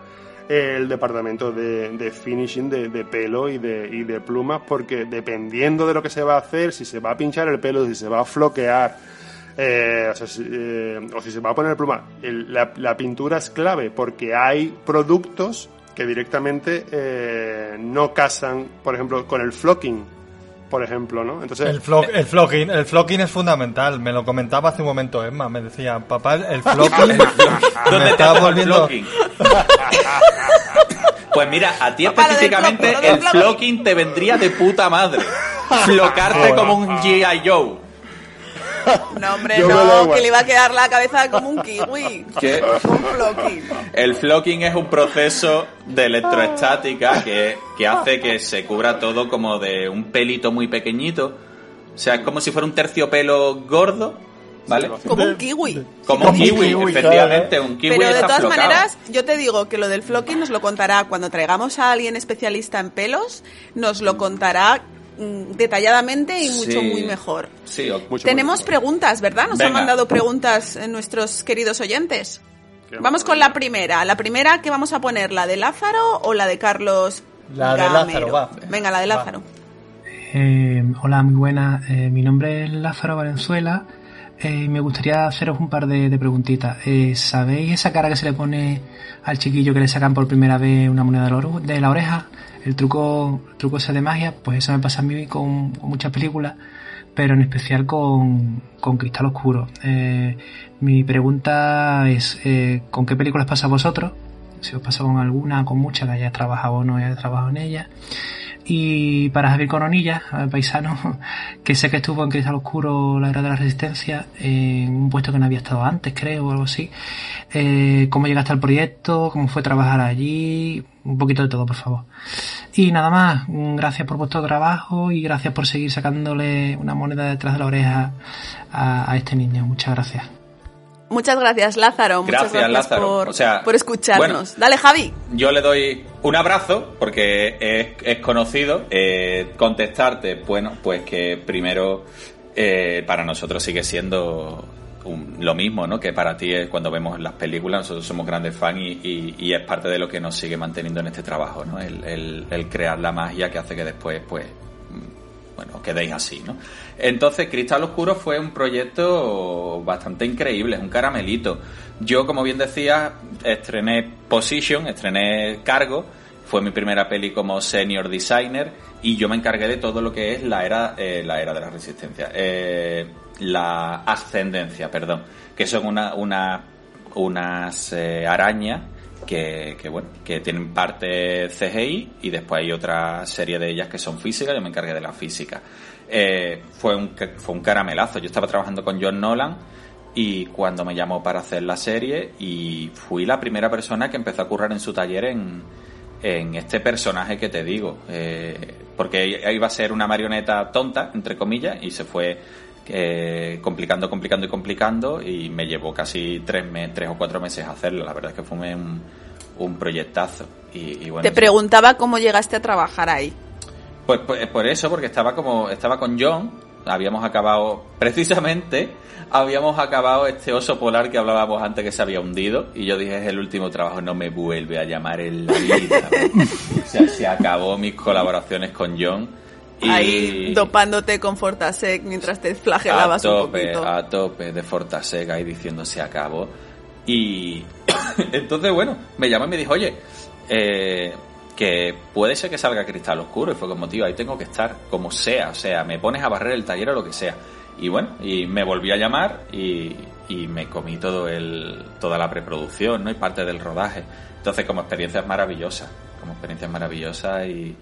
el departamento de, finishing de, de pelo y de, y de plumas, porque dependiendo de lo que se va a hacer, si se va a pinchar el pelo, si se va a floquear, eh, o, sea, si, eh, se va a poner pluma, el- la pintura es clave, porque hay productos que directamente eh, no casan, por ejemplo, con el flocking, por ejemplo, ¿no? Entonces, El, flo- el flocking, el flocking es fundamental. Me lo comentaba hace un momento Emma. Me decía, papá, el flocking. me [LAUGHS] ¿Dónde te estaba haces el volviendo. [LAUGHS] Pues mira, a ti Papá, específicamente flock, el flock. flocking te vendría de puta madre. [LAUGHS] Flocarte como un G.I. Joe. [LAUGHS] No, hombre, Yo no, que le iba a quedar la cabeza como un kiwi. ¿Qué? Un flocking. El flocking es un proceso de electroestática que, que hace que se cubra todo como de un pelito muy pequeñito. O sea, es como si fuera un terciopelo gordo, ¿vale? Como un kiwi. Como un kiwi, kiwi, efectivamente, un kiwi Pero de todas flocado. maneras, yo te digo que lo del flocking nos lo contará cuando traigamos a alguien especialista en pelos, nos lo contará detalladamente y mucho Sí. muy mejor. Sí, o- mucho Tenemos mejor. preguntas, ¿verdad? Nos han mandado preguntas eh, nuestros queridos oyentes. Qué Vamos con la primera. La primera que vamos a poner, ¿la de Lázaro o la de Carlos? La de? Lázaro, va. Venga, la de. Lázaro. Eh, hola, muy buena. Eh, mi nombre es Lázaro Valenzuela. Eh, me gustaría haceros un par de, de preguntitas. Eh, ¿Sabéis esa cara que se le pone al chiquillo que le sacan por primera vez una moneda de la, oru- de la oreja? El truco, el truco ese de magia, pues eso me pasa a mí con, muchas películas, pero en especial con, con Cristal Oscuro. Eh, mi pregunta es, eh, ¿con qué películas pasa vosotros? Si os pasa con alguna, con muchas, que hayáis trabajado o no hayáis trabajado en ellas. Y para Javier Coronilla, paisano, [LAUGHS] que sé que estuvo en Cristal Oscuro, la era de la resistencia, en un puesto que no había estado antes, creo, o algo así. Eh, ¿Cómo llegaste al proyecto? ¿Cómo fue trabajar allí? Un poquito de todo, por favor. Y nada más, gracias por vuestro trabajo y gracias por seguir sacándole una moneda detrás de la oreja a, a este niño. Muchas gracias. Muchas gracias, Lázaro. Muchas Gracias, gracias Lázaro. por, O sea, por escucharnos. bueno. Dale, Javi. Yo le doy un abrazo porque es, es conocido. Eh, contestarte, bueno, pues que primero eh, para nosotros sigue siendo lo mismo, ¿no? Que para ti es cuando vemos las películas, nosotros somos grandes fans y, es parte de lo que nos sigue manteniendo en este trabajo, ¿no? El crear la magia que hace que después, pues, mm, bueno, quedéis así, ¿no? Entonces, Cristal Oscuro fue un proyecto bastante increíble, es un caramelito. Yo, como bien decía, estrené Position, estrené Cargo, fue mi primera peli como senior designer y yo me encargué de todo lo que es la era, eh, la era de la resistencia, eh, la ascendencia, perdón, que son una, una, unas eh, arañas que, que, bueno, que tienen parte CGI y después hay otra serie de ellas que son físicas, yo me encargué de la física. Eh, fue, un, fue un caramelazo, yo estaba trabajando con John Nolan y cuando me llamó para hacer la serie y fui la primera persona que empezó a currar en su taller en, en este personaje que te digo, eh, porque iba a ser una marioneta tonta, entre comillas, y se fue eh, complicando, complicando y complicando y me llevó casi tres, me- tres o cuatro meses hacerlo. La verdad es que fue un, un proyectazo. Y, y bueno, Te preguntaba cómo llegaste a trabajar ahí. pues, pues, por eso, porque estaba como estaba con John, habíamos acabado precisamente habíamos acabado este oso polar que hablábamos antes que se había hundido y yo dije es el último trabajo, no me vuelve a llamar en la vida. [LAUGHS] o sea, se acabó mis colaboraciones con John y Ahí dopándote con Fortasec mientras te flagelabas a un tope, poquito. a tope de Fortasega ahí diciendo se acabó. Y [COUGHS] entonces, bueno, me llamó y me dijo, oye, eh, que puede ser que salga Cristal Oscuro. Y fue como, tío, ahí tengo que estar, como sea. O sea, me pones a barrer el taller o lo que sea. Y bueno, y me volví a llamar y, y me comí todo el, toda la preproducción, ¿no? Y parte del rodaje. Entonces, como experiencia es maravillosa. Como experiencia es maravillosa y,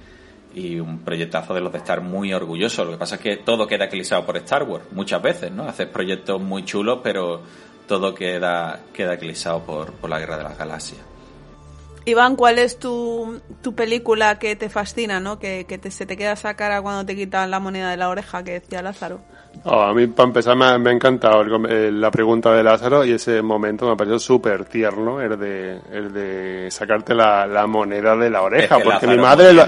y un proyectazo de los de estar muy orgulloso. Lo que pasa es que todo queda eclipsado por Star Wars, muchas veces, ¿no? Haces proyectos muy chulos, pero todo queda, queda eclipsado por, por la Guerra de las Galaxias. Iván, ¿cuál es tu, tu película que te fascina, no? Que, que te- se te queda esa cara cuando te quitan la moneda de la oreja, que decía Lázaro. Oh, a mí, para empezar, me ha, me ha encantado el eh, la pregunta de Lázaro y ese momento me ha parecido súper tierno, el de, el de sacarte la, la moneda de la oreja, Es que porque Lázaro mi madre, lo.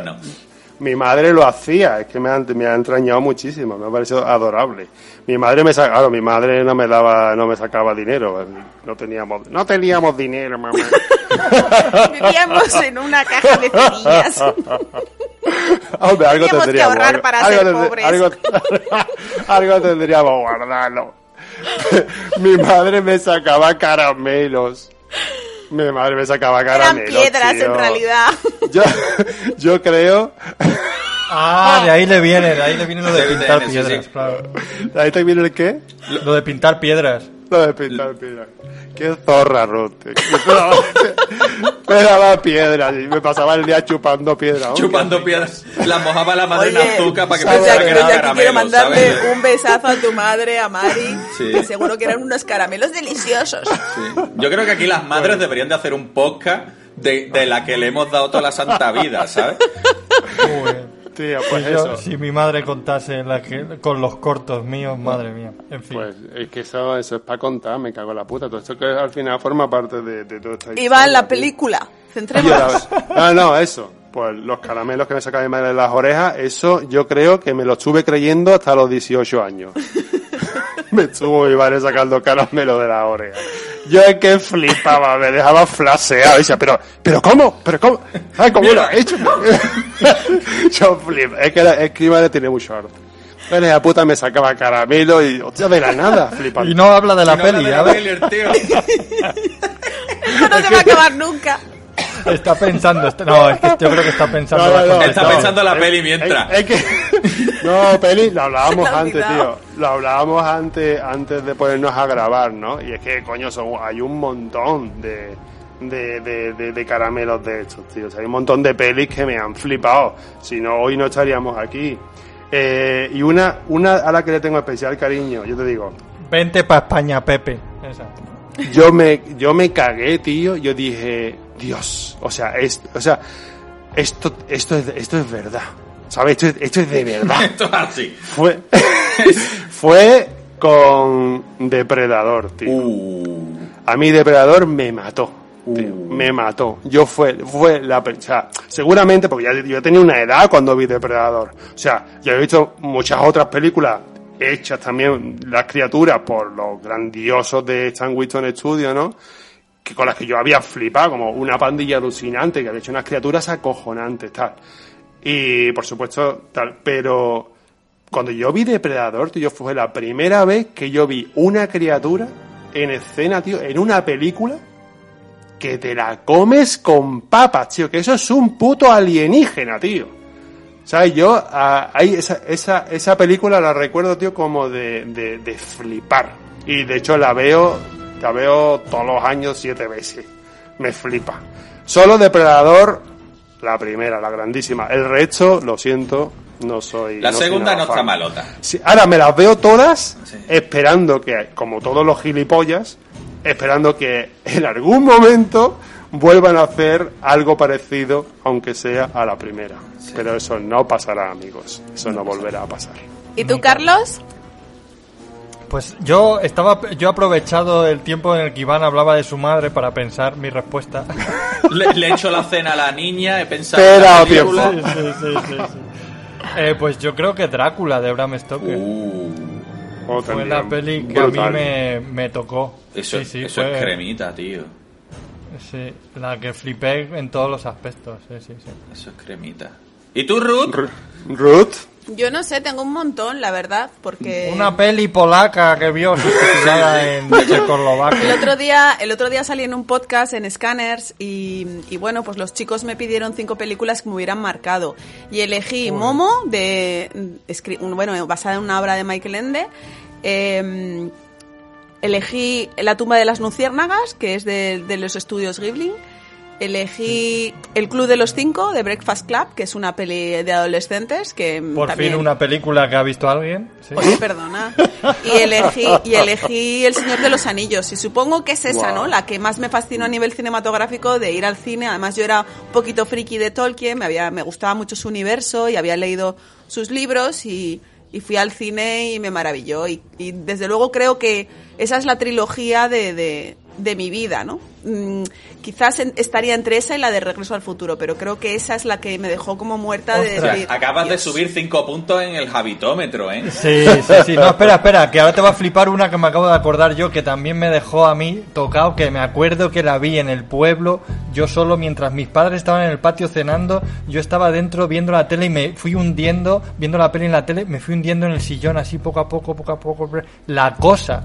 Mi madre lo hacía, es que me ha, me ha entrañado muchísimo, me ha parecido adorable. Mi madre me sacaba, claro, mi madre no me daba, no me sacaba dinero, no teníamos, no teníamos dinero, mamá. [LAUGHS] Vivíamos en una caja de cerillas. [LAUGHS] Hombre, algo Teníamos que tendríamos. ahorrar algo- para algo ser tendr- pobres. Algo, [LAUGHS] algo tendríamos guardarlo. Mi madre me sacaba caramelos. Mi madre me sacaba Eran caramelos, piedras tío. en realidad. Yo, [LAUGHS] yo creo... Ah, de ahí le viene, de ahí le viene lo de De pintar piedras, claro. ¿Ahí te viene el qué? Lo de pintar piedras. Lo de pintar piedras. Qué zorra, Ruth. [LAUGHS] Me daba piedras y me pasaba el día chupando piedras. Chupando piedras. La mojaba la madre en azúcar para que pensara que era caramelo, quiero mandarle ¿sabes? un besazo a tu madre, a Mari, Sí. que seguro que eran unos caramelos deliciosos. Sí. Yo creo que aquí las madres deberían de hacer un podcast de, de la que le hemos dado toda la santa vida, ¿sabes? Uy. Tío, Si, pues yo- eso. si mi madre contase la que, con los cortos míos, madre mía. En fin. Pues es que eso, eso es para contar, me cago en la puta. Todo esto que al final forma parte de, de toda esta Y va en la película. Centrémonos. la- No, no, eso. Pues los caramelos que me sacaba mi madre de las orejas, eso yo creo que me lo estuve creyendo hasta los 18 años. [LAUGHS] me estuvo mi madre sacando caramelos de las orejas. Yo es que flipaba, me dejaba flaseado. Y decía, pero, pero ¿cómo? ¿Pero cómo? Ay, ¿cómo lo ha hecho? [LAUGHS] yo flipaba. Es que, era- es que mi madre tiene mucho arte. Pero la puta me sacaba caramelo y, hostia, de la nada, [LAUGHS] flipando. Y no habla de la Si no habla peli, de ya la peli, el tío. [LAUGHS] no se va a acabar nunca. Está pensando, está- no, es que yo creo que está pensando. No, no. Está no. pensando la Es- peli mientras. Es, es que. [LAUGHS] No, peli, lo hablábamos [LAUGHS] antes, tío. Lo hablábamos antes, antes de ponernos a grabar, ¿no? Y es que, coño, son, hay un montón de. De, de, de, de caramelos de estos, tío. O sea, hay un montón de pelis que me han flipado. Si no, hoy no estaríamos aquí. Eh, y una, una a la que le tengo especial cariño, yo te digo, Vente para España, Pepe. Exacto. yo me, yo me cagué, tío. Yo dije, Dios, o sea, es, o sea, esto, esto es, esto es verdad. ¿Sabes? Esto es, esto es de verdad. [LAUGHS] Esto es así. Fue, [LAUGHS] fue con Depredador, tío. Uh, A mí Depredador me mató. tío, Uh. Me mató. Yo fue, fue la, o sea, seguramente porque ya yo tenía una edad cuando vi Depredador. O sea, yo he visto muchas otras películas hechas también las criaturas por los grandiosos de Stan Winston Studio, ¿no? Que con las que yo había flipado, como una pandilla alucinante, que había hecho unas criaturas acojonantes, tal. Y por supuesto, tal, pero cuando yo vi Depredador, tío, fue la primera vez que yo vi una criatura en escena, tío, en una película que te la comes con papas, tío, que eso es un puto alienígena, tío. ¿Sabes? Yo, ah, ahí esa, esa, esa película la recuerdo, tío, como de, de, de flipar. Y de hecho la veo, la veo todos los años siete veces. Me flipa. Solo Depredador, la primera, la grandísima. El resto, lo siento, no soy. la no segunda no está malota. Sí, ahora me las veo todas Sí. esperando que, como todos los gilipollas, esperando que en algún momento vuelvan a hacer algo parecido, aunque sea a la primera. Pero eso no pasará, amigos. Eso no volverá a pasar. ¿Y tú, Carlos? Pues yo estaba, yo he aprovechado el tiempo en el que Iván hablaba de su madre para pensar mi respuesta. Le, le he hecho la cena a la niña, he pensado Espera, en la película. tiempo. Sí, sí, sí, sí. Eh, pues yo creo que Drácula de Bram Stoker Uh, Oh, fue también. la peli que a mí me, me tocó. eso sí, sí, eso es fue- cremita, tío. Sí, la que flipé en todos los aspectos. Sí, sí, sí. Eso es cremita. ¿Y tú, Ruth? R- Ruth, Yo no sé, tengo un montón, la verdad, porque... Una peli polaca que vio [LAUGHS] en El Checoslovaquia. otro día, el otro día salí en un podcast en Scanners y, y bueno, pues los chicos me pidieron cinco películas que me hubieran marcado y elegí Momo de bueno basada en una obra de Michael Ende. eh, elegí La tumba de las luciérnagas que es de, de los estudios Ghibli. Elegí El Club de los Cinco de Breakfast Club, que es una peli de adolescentes que Por también... fin una película que ha visto alguien. Sí. Oye, perdona. Y elegí, y elegí El Señor de los Anillos. Y supongo que es esa. ¿no? La que más me fascinó a nivel cinematográfico de ir al cine. Además, yo era un poquito friki de Tolkien, me, había, me gustaba mucho su universo y había leído sus libros y, y fui al cine y me maravilló. Y, y desde luego creo que esa es la trilogía de, de, de mi vida, ¿no? Mm, quizás en- estaría entre esa y la de Regreso al Futuro, pero creo que esa es la que me dejó como muerta de Ostras, decir, Acabas de subir cinco puntos en el habitómetro, ¿eh? Sí, sí, sí. No, espera, espera, que ahora te va a flipar una que me acabo de acordar yo, que también me dejó a mí tocado, que me acuerdo que la vi en el pueblo, yo solo, mientras mis padres estaban en el patio cenando, yo estaba dentro viendo la tele y me fui hundiendo, viendo la peli en la tele, me fui hundiendo en el sillón así poco a poco, poco a poco. La cosa.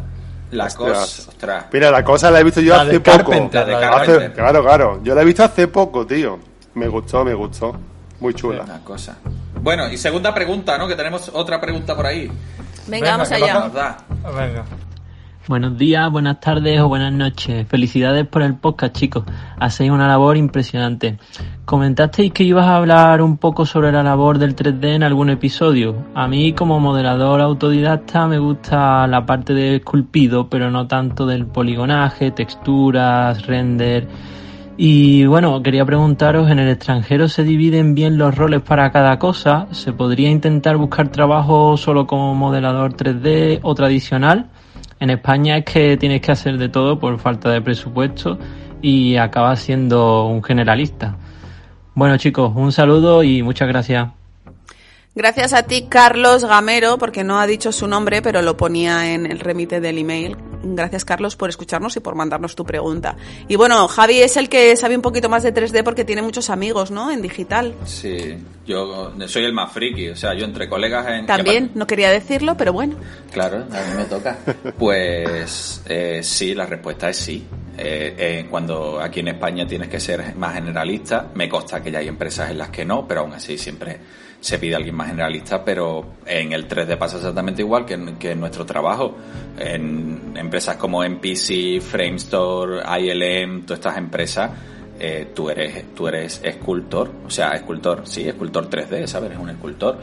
La Ostras. cosa, ostras. Mira, la cosa la he visto yo La hace de poco. Carpenter, la de Hace- Carpenter. claro, claro. Yo la he visto hace poco, tío. Me gustó, me gustó. Muy chula. La cosa. Bueno, y segunda pregunta, ¿no? Que tenemos otra pregunta por ahí. Venga, vamos que allá. Venga. Buenos días, buenas tardes o buenas noches. Felicidades por el podcast, chicos. Hacéis una labor impresionante. Comentasteis que ibas a hablar un poco sobre la labor del 3D en algún episodio. A mí, como modelador autodidacta, me gusta la parte de esculpido, pero no tanto del poligonaje, texturas, render. Y bueno, quería preguntaros, ¿en el extranjero se dividen bien los roles para cada cosa? ¿Se podría intentar buscar trabajo solo como modelador 3D o tradicional? En España es que tienes que hacer de todo por falta de presupuesto y acabas siendo un generalista. Bueno chicos, un saludo y muchas gracias. Gracias a ti, Carlos Gamero, porque no ha dicho su nombre, pero lo ponía en el remite del email. Gracias, Carlos, por escucharnos y por mandarnos tu pregunta. Y bueno, Javi es el que sabe un poquito más de 3D porque tiene muchos amigos, ¿no? En digital. Sí, yo soy el más friki, o sea, yo entre colegas en... También, no quería decirlo, pero bueno. Claro, a mí me toca. Pues eh, sí, la respuesta es sí. Eh, eh, cuando aquí en España tienes que ser más generalista, me consta que ya hay empresas en las que no, pero aún así siempre se pide a alguien más generalista, pero en el 3D pasa exactamente igual que en, que nuestro trabajo. En empresas como NPC, Framestore, ILM, todas estas empresas, eh, tú eres tú eres escultor, o sea, escultor, sí, escultor 3D, ¿sabes? Eres un escultor.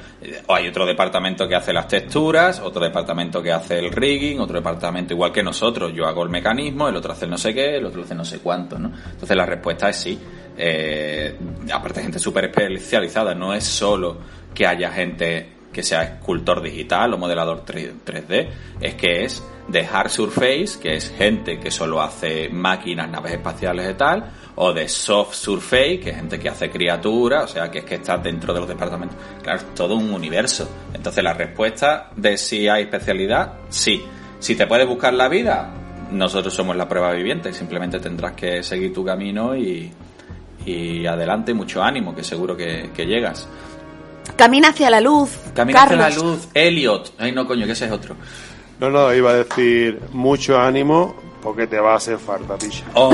O hay otro departamento que hace las texturas, otro departamento que hace el rigging, otro departamento igual que nosotros, yo hago el mecanismo, el otro hace no sé qué, el otro hace no sé cuánto, ¿no? Entonces la respuesta es sí. Eh, aparte gente súper especializada, no es solo que haya gente que sea escultor digital o modelador 3D, es que es de hard surface, que es gente que solo hace máquinas, naves espaciales y tal, o de soft surface, que es gente que hace criaturas, o sea, que es que está dentro de los departamentos. Claro, es todo un universo. Entonces la respuesta de si hay especialidad, sí. Si te puedes buscar la vida, nosotros somos la prueba viviente, simplemente tendrás que seguir tu camino y, y adelante, mucho ánimo, que seguro que, que llegas. Camina hacia la luz. Camina hacia la luz, Elliot. Ay, no, coño, que ese es otro. No, no, iba a decir mucho ánimo porque te va a hacer falta, picha. Oh,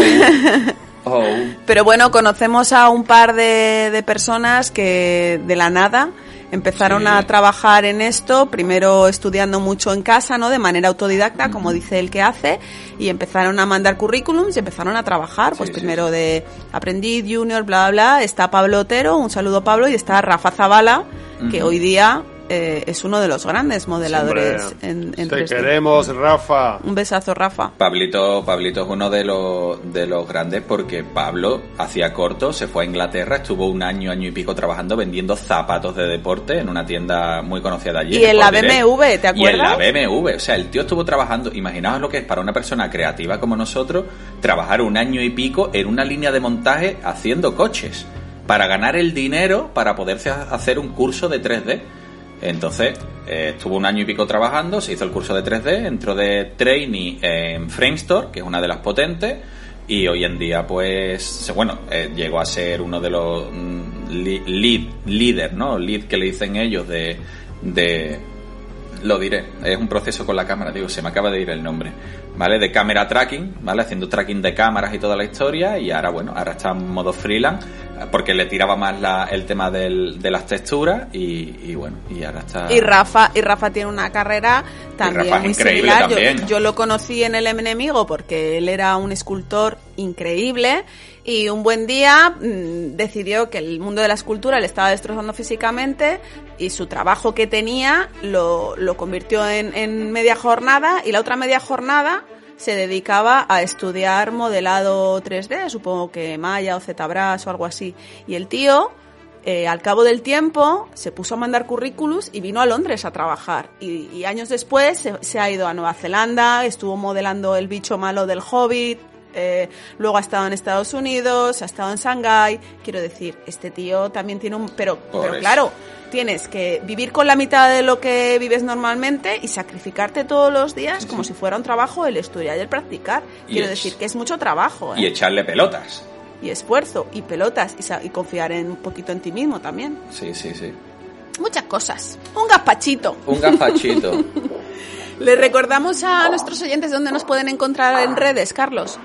[LAUGHS] oh. Pero bueno, conocemos a un par de, de personas que de la nada empezaron Sí. a trabajar en esto, primero estudiando mucho en casa, ¿no? De manera autodidacta, como dice el que hace, y empezaron a mandar currículums y empezaron a trabajar, pues Sí, sí, primero de aprendiz, junior, bla, bla, bla. Está Pablo Otero, un saludo Pablo, y está Rafa Zavala, que hoy día eh, es uno de los grandes modeladores en, en Te 3D. queremos, Rafa. Un besazo, Rafa. Pablito, Pablito es uno de los, de los grandes porque Pablo hacía corto, se fue a Inglaterra, estuvo un año, año y pico trabajando vendiendo zapatos de deporte en una tienda muy conocida allí. Y en la Sport Direct. BMW, ¿te Y en la acuerdas? BMW, o sea, el tío estuvo trabajando, imaginaos lo que es para una persona creativa como nosotros, trabajar un año y pico en una línea de montaje haciendo coches, para ganar el dinero para poderse ha- hacer un curso de 3D. Entonces, eh, estuvo un año y pico trabajando, se hizo el curso de 3D, entró de trainee en Framestore, que es una de las potentes, y hoy en día, pues, bueno, eh, llegó a ser uno de los mm, lead, ¿no? Lead que le dicen ellos de, lo diré, es un proceso con la cámara, digo, se me acaba de ir el nombre, ¿vale? De cámara tracking, ¿vale? Haciendo tracking de cámaras y toda la historia y ahora, bueno, ahora está en modo freelance porque le tiraba más la, el tema del, de las texturas y, y bueno, y ahora está... Y Rafa, y Rafa tiene una carrera también Rafa es muy increíble similar. Yo-. Yo, lo conocí en el enemigo porque él era un escultor increíble y un buen día mm, decidió que el mundo de la escultura le estaba destrozando físicamente y su trabajo que tenía lo, lo convirtió en, en media jornada y la otra media jornada se dedicaba a estudiar modelado 3D, supongo que Maya o ZBrush o algo así. Y el tío eh, al cabo del tiempo se puso a mandar currículums y vino a Londres a trabajar. Y, y años después se, se ha ido a Nueva Zelanda, estuvo modelando el bicho malo del Hobbit, eh, luego ha estado en Estados Unidos, ha estado en Shanghái. Quiero decir, este tío también tiene un... Pero, pero claro, tienes que vivir con la mitad de lo que vives normalmente y sacrificarte todos los días como si fuera un trabajo el estudiar y el practicar. Quiero decir que es mucho trabajo. ¿eh? Y echarle pelotas. y esfuerzo y pelotas y confiar en un poquito en ti mismo también. Sí, sí, sí. Muchas cosas. Un gazpachito. Un gazpachito. [LAUGHS] Le recordamos a nuestros oyentes dónde nos pueden encontrar en redes, Carlos.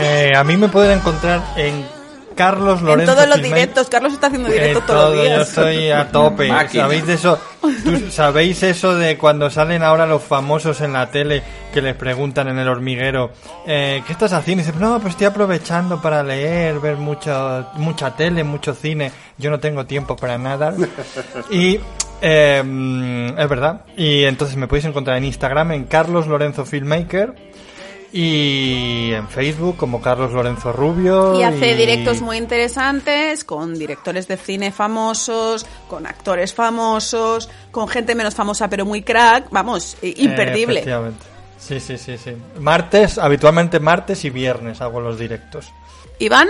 Eh, a mí me pueden encontrar en Carlos Lorenzo. en todos los directos. Carlos está haciendo directo En todos todo, los yo días. estoy a tope. [LAUGHS] Máquina. ¿Sabéis de eso? ¿Tú ¿Sabéis eso de cuando salen ahora los famosos en la tele que les preguntan en el hormiguero eh, ¿qué estás haciendo? Y dicen, no, pues estoy aprovechando para leer, ver mucho, mucha tele, mucho cine. Yo no tengo tiempo para nada. [LAUGHS] Y eh, mm, es verdad. Y entonces me podéis encontrar en Instagram en Carlos Lorenzo Filmmaker y en Facebook como Carlos Lorenzo Rubio. Y hace directos muy interesantes con directores de cine famosos, con actores famosos, con gente menos famosa pero muy crack. Vamos, eh, Eh, imperdible. Sí, sí, sí, sí. Martes, habitualmente martes y viernes hago los directos. Iván,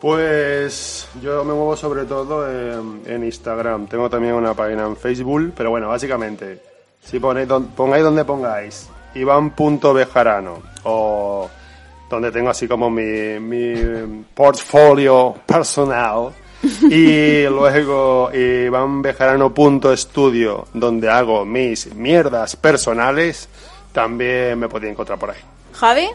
Pues yo me muevo sobre todo en, en Instagram. Tengo también una página en Facebook, pero bueno, básicamente, si ponéis don- pongáis donde pongáis, Iván.bejarano o donde tengo así como mi, mi portfolio personal [LAUGHS] y luego ivanbejarano.studio donde hago mis mierdas personales, también me podéis encontrar por ahí. Javi,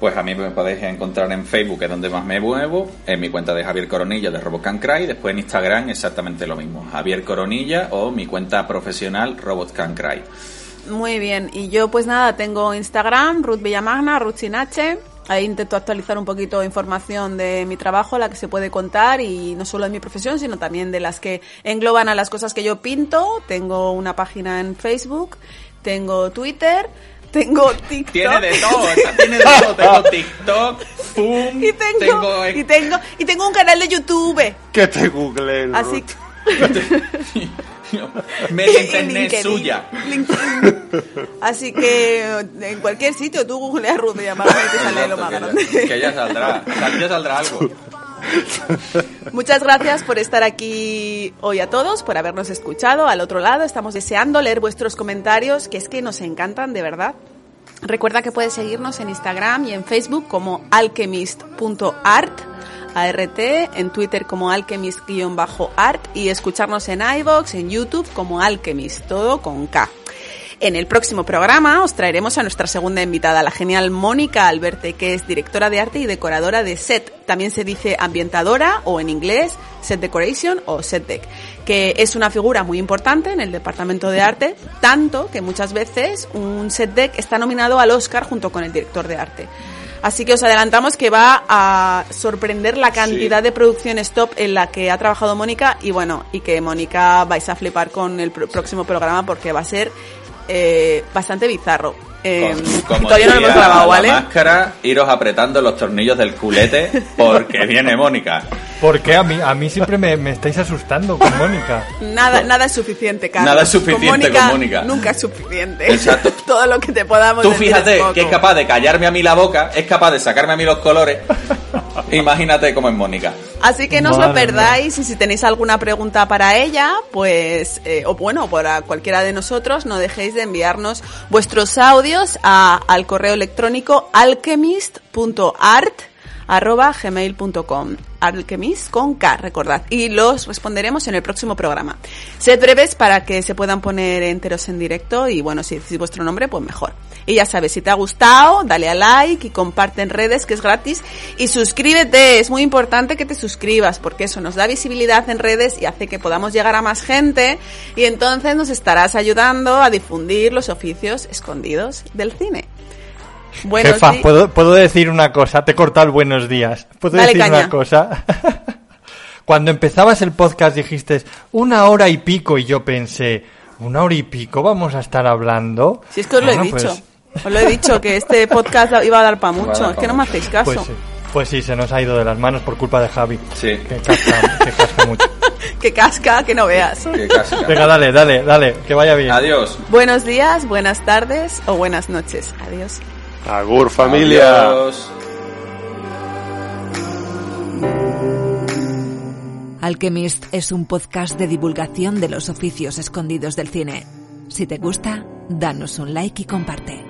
Pues a mí me podéis encontrar en Facebook, que es donde más me muevo, en mi cuenta de Javier Coronilla de Robot Can Cry, después en Instagram exactamente lo mismo, Javier Coronilla o mi cuenta profesional Robot Can Cry. muy bien. Y yo pues nada, tengo Instagram, Ruth Villamagna, Ruth sin H. Ahí intento actualizar un poquito información de mi trabajo, la que se puede contar, y no solo de mi profesión, sino también de las que engloban a las cosas que yo pinto. Tengo una página en Facebook, tengo Twitter, tengo TikTok. Tiene de todo, esta tiene de todo. Tengo [LAUGHS] TikTok, Pum, y tengo, tengo y tengo y tengo un canal de YouTube. Que te googleen. Así y [LAUGHS] [LAUGHS] internet LinkedIn. suya. LinkedIn. Así que en cualquier sitio tú googleas Ruth Villamagna y te sale lo más Exacto, grande. que, ya, que ya saldrá, ya saldrá algo. [LAUGHS] Muchas gracias por estar aquí hoy a todos, por habernos escuchado. Al otro lado estamos deseando leer vuestros comentarios, que es que nos encantan de verdad. Recuerda que puedes seguirnos en Instagram y en Facebook como alchemist.art, ART, en Twitter como alchemist-art y escucharnos en iVoox, en YouTube como alchemist, todo con K. En el próximo programa os traeremos a nuestra segunda invitada, la genial Mónica Alberte, que es directora de arte y decoradora de set. También se dice ambientadora o en inglés set decoration o set deck, que es una figura muy importante en el departamento de arte, tanto que muchas veces un set deck está nominado al Oscar junto con el director de arte. Así que os adelantamos que va a sorprender la cantidad de producciones top en la que ha trabajado Mónica y bueno, y que Mónica vais a flipar con el pr- próximo programa porque va a ser eh, bastante bizarro. Eh, Como todavía no lo hemos grabado, la ¿vale? máscara, iros apretando los tornillos del culete porque [LAUGHS] viene Mónica. Porque a mí, a mí siempre me, me estáis asustando con Mónica. Nada, nada es suficiente, Carlos. Nada es suficiente con Mónica. Nunca es suficiente. Exacto. [LAUGHS] Todo lo que te podamos Tú decir fíjate es poco. que es capaz de callarme a mí la boca, es capaz de sacarme a mí los colores. [LAUGHS] Imagínate cómo es Mónica. Así que no os lo perdáis y si tenéis alguna pregunta para ella, pues, eh, o bueno, para cualquiera de nosotros, no dejéis de enviarnos vuestros audios a, al correo electrónico alchemist.art arroba gmail.com alchemist con K, recordad, y los responderemos en el próximo programa. Sed breves para que se puedan poner enteros en directo y bueno, si decís vuestro nombre, pues mejor. Y ya sabes, si te ha gustado, dale a like y comparte en redes, que es gratis, y suscríbete, es muy importante que te suscribas, porque eso nos da visibilidad en redes y hace que podamos llegar a más gente, y entonces nos estarás ayudando a difundir los oficios escondidos del cine. Buenos Jefa, ¿puedo, ¿puedo decir una cosa? Te he cortado el buenos días. ¿Puedo Dale decir caña. una cosa? [LAUGHS] Cuando empezabas el podcast dijiste una hora y pico y yo pensé, ¿una hora y pico vamos a estar hablando? Si es que os lo he Bueno, dicho. pues- Os lo he dicho, que este [LAUGHS] podcast iba a dar para mucho. dar Es pa' que no me hacéis caso. Pues sí, pues sí, se nos ha ido de las manos por culpa de Javi. Sí. Que casca, que casca mucho. [LAUGHS] que casca, que no veas. Que. Venga, dale, dale, dale, que vaya bien. Adiós. Buenos días, buenas tardes o buenas noches. Adiós. Agur, familia. Adiós. Alchemist es un podcast de divulgación de los oficios escondidos del cine. Si te gusta, danos un like y comparte.